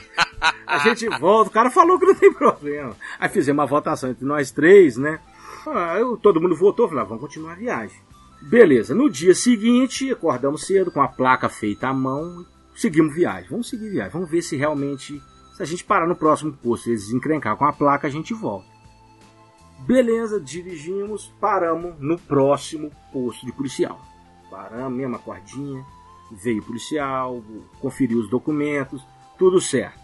A gente volta, o cara falou que não tem problema. Aí fizemos uma votação entre nós três, né? Ah, eu- todo mundo votou, falei, ah, vamos continuar a viagem. Beleza, no dia seguinte, acordamos cedo com a placa feita à mão, seguimos viagem. Vamos seguir viagem, vamos ver se realmente, se a gente parar no próximo posto, se eles encrencar com a placa, a gente volta. Beleza, dirigimos, paramos no próximo posto de policial. paramos, mesma cordinha. Veio o policial, conferiu os documentos, tudo certo.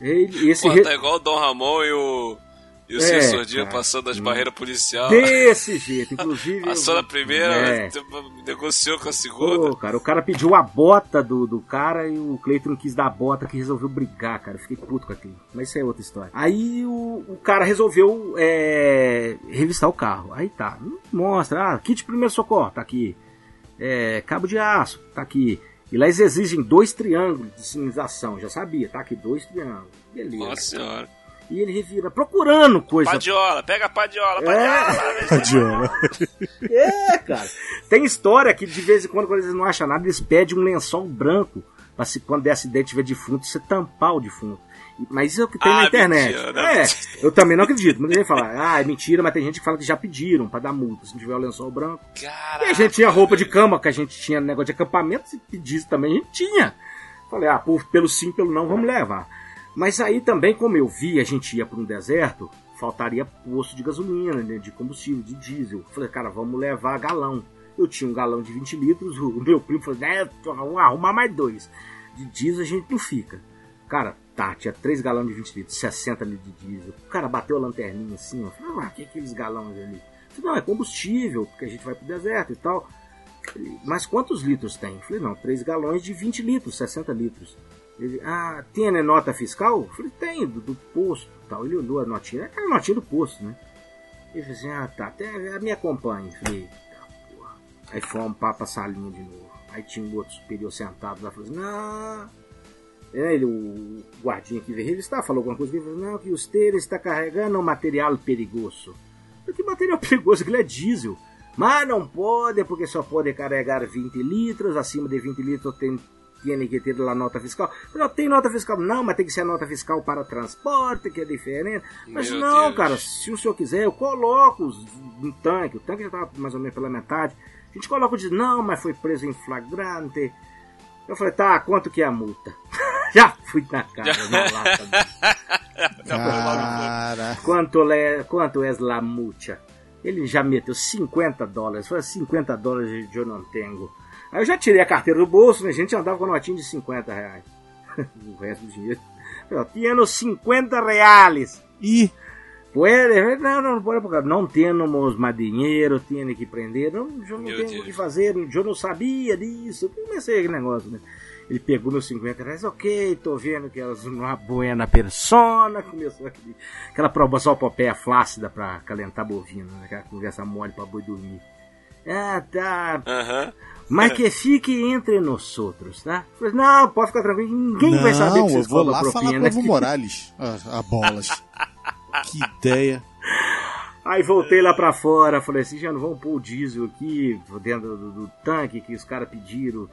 Ele, esse Pô, re- tá igual o Dom Ramon e o. E o É, cara. passando as barreiras policiais. Desse jeito, inclusive. Passou eu- na primeira, É. negociou com a segunda. Pô, cara, o cara pediu a bota do, do cara e o Cleiton quis dar a bota que resolveu brigar, cara. Eu Fiquei puto com aquilo. Mas isso é outra história. Aí o, o cara resolveu é, revistar o carro. Aí tá, mostra, ah, kit primeiro socorro, tá aqui. É, cabo de aço, tá aqui. E lá eles exigem dois triângulos de sinalização. Já sabia, tá aqui, dois triângulos. Beleza. Nossa senhora. E ele revira procurando coisa. Padiola, pega a padiola, É. padiola. Tadiola. É, cara. Tem história que de vez em quando, quando eles não acham nada, eles pedem um lençol branco pra se quando der acidente tiver defunto, você tampar o defunto. Mas isso é o que tem Ah, na internet. mentira, né? é, eu também não acredito. Muita gente fala, ah, é mentira, mas tem gente que fala que já pediram pra dar multa se não tiver o lençol branco. E Caraca. a gente tinha roupa de cama, que a gente tinha negócio de acampamento, se pedisse também, a gente tinha. Falei, ah, por, pelo sim, pelo não, vamos levar. Mas aí também, como eu vi, a gente ia para um deserto, faltaria posto de gasolina, né, de combustível, de diesel. Falei, cara, vamos levar galão. Eu tinha um galão de 20 litros, o meu primo falou, né, vamos arrumar mais dois. De diesel a gente não fica. Cara, tá, tinha 3 galões de 20 litros, 60 litros de diesel. O cara bateu a lanterninha assim, ó. Falei, ah, que é aqueles galões ali? Eu Falei, não, é combustível, porque a gente vai pro deserto e tal. Ele, Mas quantos litros tem? Eu Falei, não, 3 galões de 20 litros, 60 litros. Ele, ah, tem né, nota fiscal? Eu Falei, tem, do, do posto tal. Ele olhou a notinha, aquela notinha do posto, né? Ele falou assim, ah, tá, até me acompanhe. Eu Falei, porra. Aí fomos pra, pra salinha de novo. Aí tinha um outro superior sentado lá, falou assim, não... É, ele, o guardinha que veio revistar, falou alguma coisa, ele falou, não, que os teres está carregando um material perigoso. Que material perigoso? Aquilo é diesel. Mas não pode, porque só pode carregar 20 litros, acima de 20 litros tem, tem que ter lá nota fiscal. Não tem nota fiscal, não, mas tem que ser nota fiscal para transporte, que é diferente. Mas Meu não, Deus. cara, se o senhor quiser, eu coloco um tanque, o tanque já estava mais ou menos pela metade. A gente coloca o diz, não, mas foi preso em flagrante. Eu falei, tá, quanto que é a multa? já fui na casa, na lata. Cara. Quanto, le, quanto é la multa? Ele já meteu 50 dólares. Foi 50 dólares eu não tenho. Aí eu já tirei a carteira do bolso, né? A gente andava com notinha de 50 reais. o resto do dinheiro. Eu tinha 50 reais. E Puede? Não, não, não pode, porque não temos mais dinheiro, tinha que prender. Não, eu não tenho o que fazer, eu não sabia disso. Comecei aquele negócio, né? Ele pegou meus 50 reais, ok, tô vendo que elas uma buena persona. Começou aquele, aquela probosopopeia flácida pra calentar bovino, né? Aquela conversa mole pra boi dormir. Ah, tá. Aham. Mas que fique entre nós outros, tá? Falei, não, pode ficar tranquilo, ninguém vai saber não, que eu vocês vou cobram lá falar propina. com o Evo Morales. A, a bolas. que ideia. Aí voltei lá pra fora, falei assim, já não vamos pôr o diesel aqui dentro do, do tanque que os caras pediram.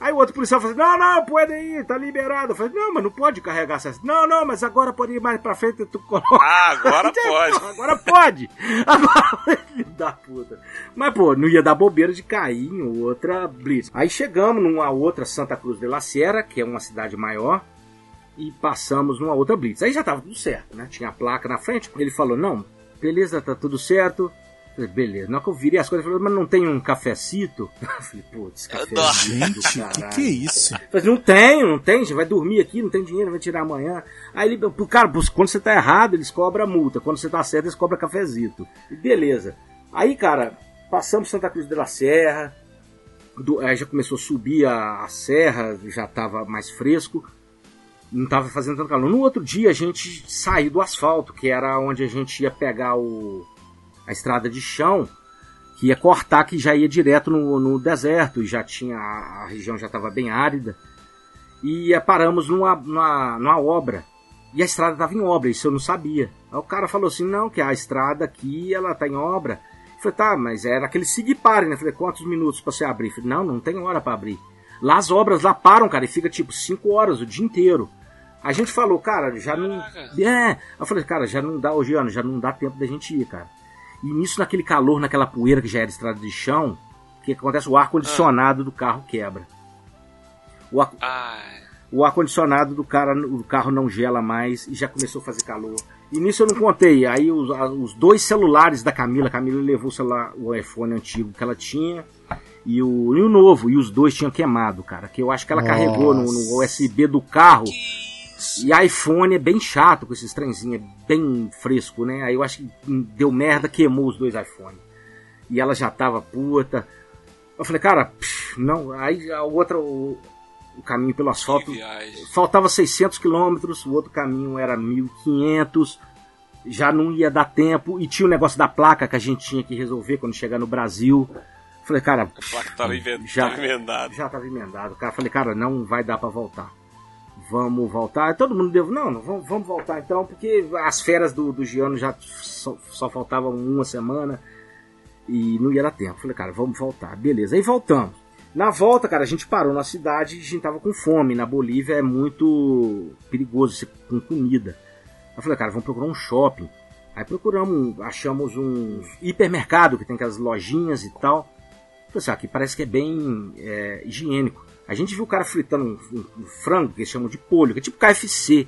Aí o outro policial falou assim, não, não, pode ir, tá liberado. Eu falei, não, mas não pode carregar essa... Não, não, mas agora pode ir mais pra frente, tu coloca... Ah, agora pode. Agora pode! Agora, filho da puta. Mas, pô, não ia dar bobeira de cair em outra blitz. Aí chegamos numa outra Santa Cruz de la Sierra, que é uma cidade maior, e passamos numa outra blitz. Aí já tava tudo certo, né? Tinha a placa na frente. Ele falou, não, beleza, tá tudo certo. Falei, beleza. Na hora que eu virei as coisas, ele falou, mas não tem um cafecito? Eu falei, putz, cafecito, Gente, o que, caralho. que é isso? Eu falei, não tem, não tem, gente vai dormir aqui, não tem dinheiro, vai tirar amanhã. Aí ele, cara, quando você tá errado, eles cobram multa, quando você tá certo, eles cobram cafezito. E beleza. Aí, cara, passamos Santa Cruz de la Serra, do- aí já começou a subir a, a serra, já tava mais fresco, não tava fazendo tanto calor. No outro dia a gente saiu do asfalto, que era onde a gente ia pegar o, a estrada de chão, que ia cortar, que já ia direto no, no deserto, e já tinha, a, região já estava bem árida. E paramos numa, numa, numa obra. E a estrada estava em obra, isso eu não sabia. Aí o cara falou assim, não, que a estrada aqui, ela tá em obra. Eu falei, tá, mas era aquele siga e pare, né? Eu falei, quantos minutos pra você abrir? Eu falei, não, não tem hora pra abrir. Lá as obras lá param, cara, e fica tipo 5 horas o dia inteiro. A gente falou, cara, já não. É. Eu falei, cara, já não dá, hoje ano, já não dá tempo da gente ir, cara. E nisso, naquele calor, naquela poeira que já era estrada de chão, o que acontece? O ar-condicionado do carro quebra. O, ar- Ai. o ar-condicionado do, cara, do carro não gela mais e já começou a fazer calor. E nisso eu não contei. Aí os, os dois celulares da Camila, a Camila levou o celular, o iPhone antigo que ela tinha, e o, e o novo, e os dois tinham queimado, cara. Que eu acho que ela Nossa. carregou no, no USB do carro. E iPhone é bem chato com esses trenzinhos, é bem fresco, né? Aí eu acho que deu merda, queimou os dois iPhones. E ela já tava puta. Eu falei, cara, pff, não. Aí a outra, o, o caminho pelo asfalto, faltava 600 quilômetros, o outro caminho era 1500, já não ia dar tempo, e tinha o negócio da placa que a gente tinha que resolver quando chegar no Brasil. Falei, cara, A placa tava Já. tava emendada. já tava emendado. Cara, falei, cara, não vai dar pra voltar. Vamos voltar. Todo mundo deu, não, não vamos, vamos voltar então, porque as férias do, do Giano já só, só faltavam uma semana e não ia dar tempo. Falei, cara, vamos voltar. Beleza, aí voltamos. Na volta, cara, a gente parou na cidade e a gente tava com fome. Na Bolívia é muito perigoso você com comida. Eu falei, cara, vamos procurar um shopping. Aí procuramos, achamos um hipermercado que tem aquelas lojinhas e tal. Falei assim, aqui parece que é bem é, higiênico. A gente viu o cara fritando um, um- um frango que eles chamam de polho, que é tipo KFC.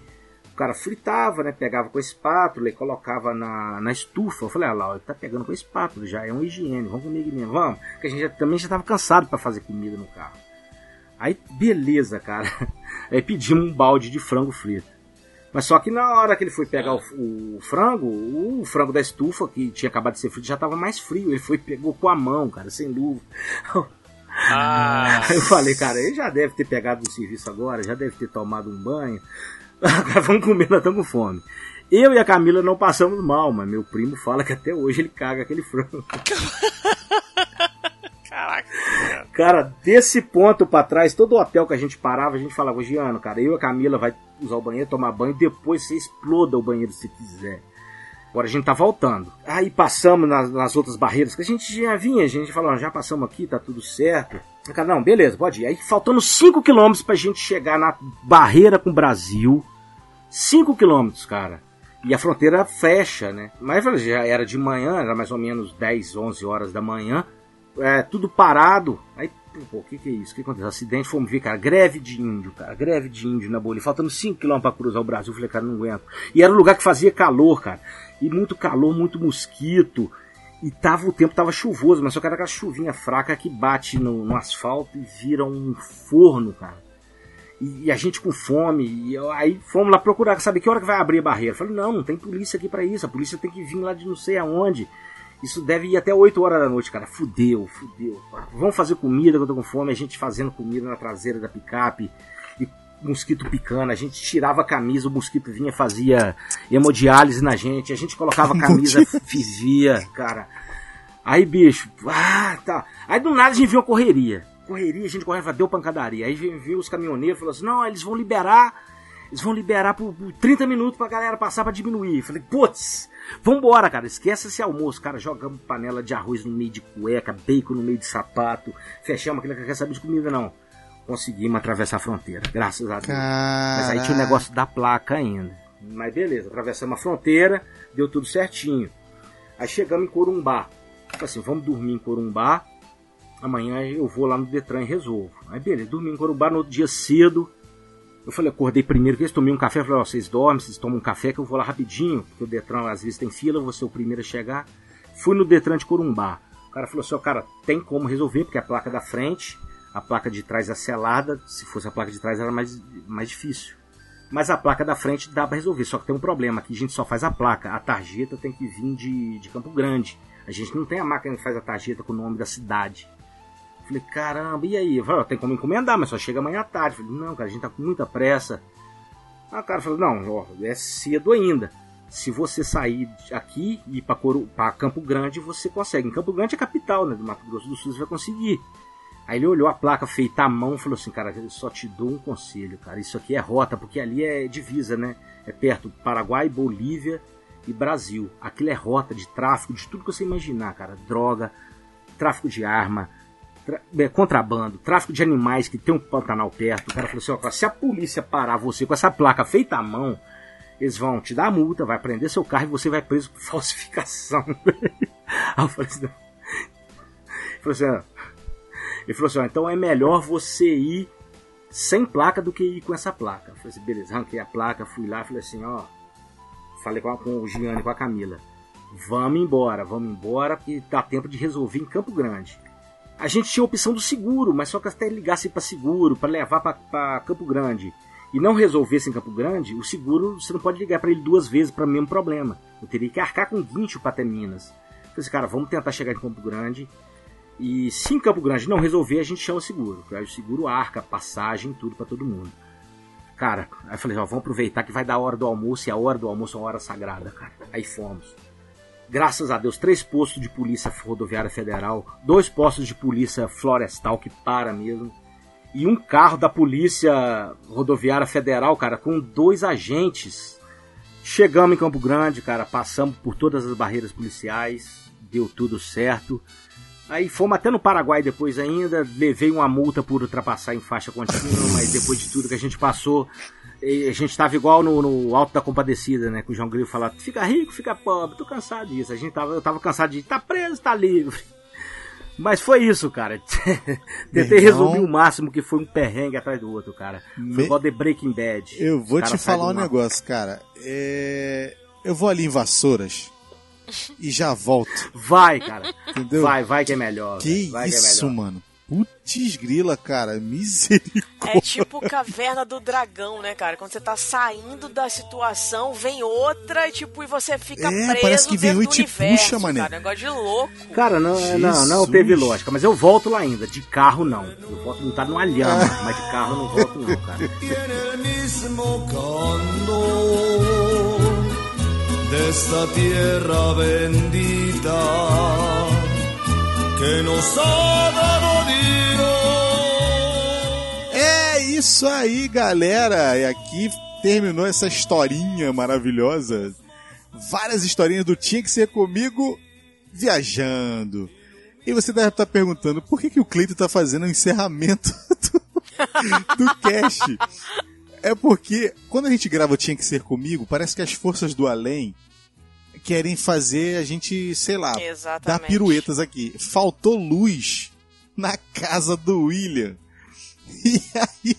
O cara fritava, né? Pegava com a espátula e colocava na, na estufa. Eu falei, ah lá, ele tá pegando com a espátula, já é um higiene, vamos comigo mesmo, vamos. Porque a gente já- também já tava cansado para fazer comida no carro. Aí, beleza, cara. Aí pedimos um balde de frango frito. Mas só que na hora que ele foi pegar o, o frango, o frango da estufa, que tinha acabado de ser frito, já tava mais frio. Ele foi pegou com a mão, cara, sem luva. Ah, Aí eu falei, cara, ele já deve ter pegado do serviço agora, já deve ter tomado um banho. Agora vamos comer, nós estamos com fome. Eu e a Camila não passamos mal, mas meu primo fala que até hoje ele caga aquele frango. caraca. Cara, desse ponto pra trás, todo hotel que a gente parava, a gente falava, Giano, cara, eu e a Camila vai usar o banheiro, tomar banho, depois você exploda o banheiro se quiser. Agora a gente tá voltando. Aí passamos nas, nas outras barreiras que a gente já vinha, a gente falou, "Ah, já passamos aqui, tá tudo certo. Cara, não, beleza, pode ir. Aí faltando 5 km pra gente chegar na barreira com o Brasil. 5 km, cara. E a fronteira fecha, né? Mas já era de manhã, era mais ou menos 10, 11 horas da manhã. É, tudo parado. Aí, pô, o que que é isso? O que aconteceu? Acidente, fomos ver, cara, greve de índio, cara, greve de índio na Bolívia, faltando 5 km pra cruzar o Brasil. Falei, cara, não aguento. E era um lugar que fazia calor, cara. E muito calor, muito mosquito. E tava, o tempo tava chuvoso, mas só que era aquela chuvinha fraca que bate no, no asfalto e vira um forno, cara. E, e a gente com fome, e eu- aí fomos lá procurar, sabe que hora que vai abrir a barreira? Eu falei, não, não tem polícia aqui pra isso, a polícia tem que vir lá de não sei aonde. Isso deve ir até 8 horas da noite, cara. Fudeu, fudeu. Vamos fazer comida que eu tô com fome, a gente fazendo comida na traseira da picape. Mosquito picando, a gente tirava a camisa, o mosquito vinha, fazia hemodiálise na gente, a gente colocava a camisa, vivia, cara. Aí, bicho, ah, tá. Aí do nada a gente viu uma correria. Correria, a gente correva, deu pancadaria. Aí veio os caminhoneiros falou assim: não, eles vão liberar. Eles vão liberar por, por 30 minutos pra galera passar pra diminuir. Falei, putz, vambora, cara, esquece esse almoço, cara. Jogamos panela de arroz no meio de cueca, bacon no meio de sapato. Fechamos aquele que quer saber de comida, não. Conseguimos atravessar a fronteira, graças a Deus. Mas aí tinha o negócio da placa ainda. Mas beleza, atravessamos a fronteira, deu tudo certinho. Aí chegamos em Corumbá. Falei assim, vamos dormir em Corumbá. Amanhã eu vou lá no Detran e resolvo. Aí beleza, dormi em Corumbá no outro dia cedo. Eu falei, acordei primeiro que eles tomei um café. Eu falei, ó, vocês dormem, vocês tomam um café que eu vou lá rapidinho. Porque o Detran às vezes tem fila, eu vou ser o primeiro a chegar. Fui no Detran de Corumbá. O cara falou assim, ó, cara, tem como resolver, porque a placa da frente, a placa de trás é selada. Se fosse a placa de trás era mais, mais difícil. Mas a placa da frente dá pra resolver, só que tem um problema, que a gente só faz a placa, a tarjeta tem que vir de, de Campo Grande. A gente não tem a máquina que faz a tarjeta com o nome da cidade. Falei, caramba, e aí? Eu falei, tem como encomendar, mas só chega amanhã à tarde. Falei, não, cara, a gente tá com muita pressa. Aí o cara falou, não, ó, é cedo ainda. Se você sair aqui e ir pra Campo Grande, você consegue. Em Campo Grande é capital, né, do Mato Grosso do Sul, você vai conseguir. Aí ele olhou a placa feita à mão e falou assim, cara, eu só te dou um conselho, cara. Isso aqui é rota, porque ali é divisa, né? É perto Paraguai, Bolívia e Brasil. Aquilo é rota de tráfico, de tudo que você imaginar, cara. Droga, tráfico de arma, tra- é, contrabando, tráfico de animais que tem um Pantanal perto. O cara falou assim, ó, se a polícia parar você com essa placa feita à mão, eles vão te dar a multa, vai prender seu carro e você vai preso por falsificação. Aí eu falei assim. Ele falou assim, ele falou assim, ó, então é melhor você ir sem placa do que ir com essa placa. Eu falei assim, beleza, arranquei a placa, fui lá, falei assim, ó, falei com, a, com o Gianni, com a Camila, vamos embora, vamos embora, porque dá tempo de resolver em Campo Grande. a gente tinha a opção do seguro, mas só que até ligasse para seguro, para levar para Campo Grande e não resolvesse em Campo Grande, o seguro você não pode ligar para ele duas vezes para o mesmo problema. Eu teria que arcar com 20 para até Minas. Falei assim, cara, vamos tentar chegar em Campo Grande. E se em Campo Grande não resolver, a gente chama o seguro. Aí o seguro arca, passagem, tudo para todo mundo. Cara, aí eu falei, ó, vamos aproveitar que vai dar a hora do almoço e a hora do almoço é uma hora sagrada, cara. Aí fomos. Graças a Deus, três postos de polícia rodoviária federal, dois postos de polícia florestal que para mesmo, e um carro da polícia rodoviária federal, cara, com dois agentes. Chegamos em Campo Grande, cara, passamos por todas as barreiras policiais, deu tudo certo. Aí fomos até no Paraguai depois ainda, levei uma multa por ultrapassar em faixa contínua, mas depois de tudo que a gente passou, a gente tava igual no, no Alto da Compadecida, né? Com o João Grilo falar, fica rico, fica pobre, tô cansado disso. A gente tava, eu tava cansado de tá preso, tá livre. Mas foi isso, cara. Tentei resumir o máximo que foi um perrengue atrás do outro, cara. Foi Me... igual The Breaking Bad. Eu vou te falar um negócio, cara. É... Eu vou ali em Vassouras e já volto. Vai, cara. Entendeu? Vai, vai que é melhor. Que vai isso, que é mano. Putz grila, cara, misericórdia. É tipo caverna do dragão, né, cara? Quando você tá saindo da situação, vem outra e tipo, e você fica é, preso parece que vem dentro e do te universo, puxa, mané. cara. Negócio de louco. Cara, não, não, não teve lógica, mas eu volto lá ainda. De carro, não. Eu volto não tá numa lhama, mas de carro eu não volto, não, cara. Desta tierra bendita que nos ha dado Dios. É isso aí, galera. E aqui terminou essa historinha maravilhosa. Várias historinhas do Tinha que Ser Comigo viajando. E você deve estar perguntando por que, que o Cleito está fazendo o encerramento do, do cast. É porque quando a gente grava Tinha que Ser Comigo, parece que as forças do além querem fazer a gente, sei lá, Exatamente. dar piruetas aqui. Faltou luz na casa do William. E aí,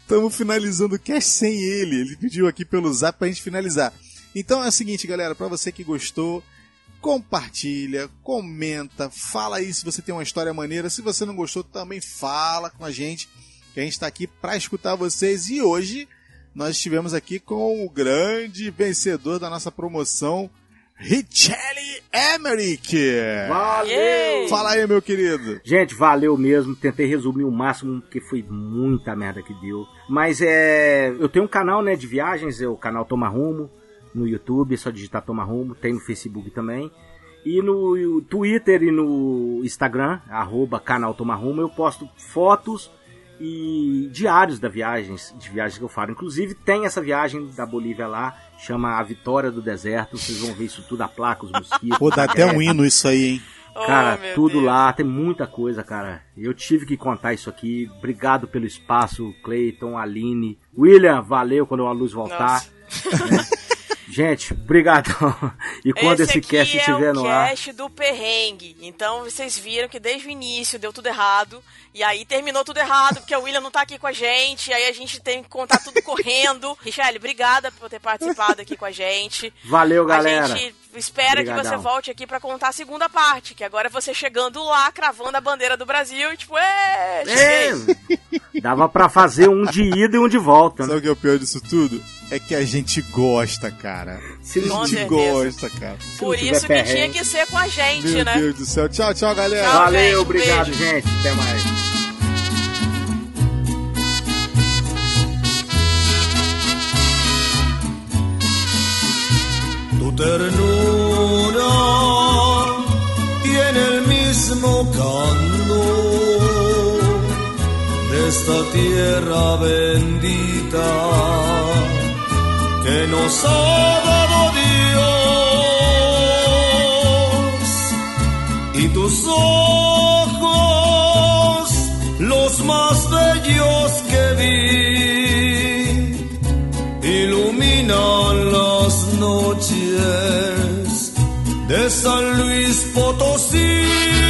estamos finalizando o cast sem ele. Ele pediu aqui pelo zap pra gente finalizar. Então é o seguinte, galera, para você que gostou, compartilha, comenta, fala aí se você tem uma história maneira. Se você não gostou, também fala com a gente, que a gente está aqui para escutar vocês. E hoje nós estivemos aqui com o grande vencedor da nossa promoção, Richelli Emmerich. Valeu! Fala aí, meu querido. Gente, valeu mesmo. Tentei resumir o máximo, porque foi muita merda que deu. Mas é. Eu tenho um canal, né, de viagens, é o canal Toma Rumo, no YouTube, é só digitar Toma Rumo, tem no Facebook também. E no Twitter e no Instagram, arroba canal Toma Rumo, eu posto fotos e diários da viagens, de viagens que eu falo. Inclusive tem essa viagem da Bolívia lá, chama A Vitória do Deserto. Vocês vão ver isso tudo, a placa, os mosquitos. Pô, dá até um hino isso aí, hein? Cara, Oh, tudo Deus. lá, tem muita coisa, cara. Eu tive que contar isso aqui. Obrigado pelo espaço, Clayton, Aline. William, valeu quando a luz voltar. né? Gente, brigadão. E quando esse, aqui cast é estiver o no ar. cast do perrengue. Então vocês viram que desde o início deu tudo errado. E aí terminou tudo errado, porque o William não tá aqui com a gente. E aí a gente tem que contar tudo correndo. Richelle, obrigada por ter participado aqui com a gente. Valeu, galera. A gente espera que você volte aqui pra contar a segunda parte. Que agora é você chegando lá, cravando a bandeira do Brasil. E tipo, é. É, dava pra fazer um de ida e um de volta. Né? Sabe o que é o pior disso tudo? É que a gente gosta, cara. Se A Com gente certeza. gosta, cara. Por isso que perrengue. tinha que ser com a gente, Meu né? Deus do céu. Tchau, tchau, galera. Tchau. Valeu, gente, obrigado, beijo. gente. Até mais. Tu ternura tiene el mismo canto de esta tierra bendita que nos ha dado Dios y tus ojos los más bellos que vi iluminan las noches de San Luis Potosí.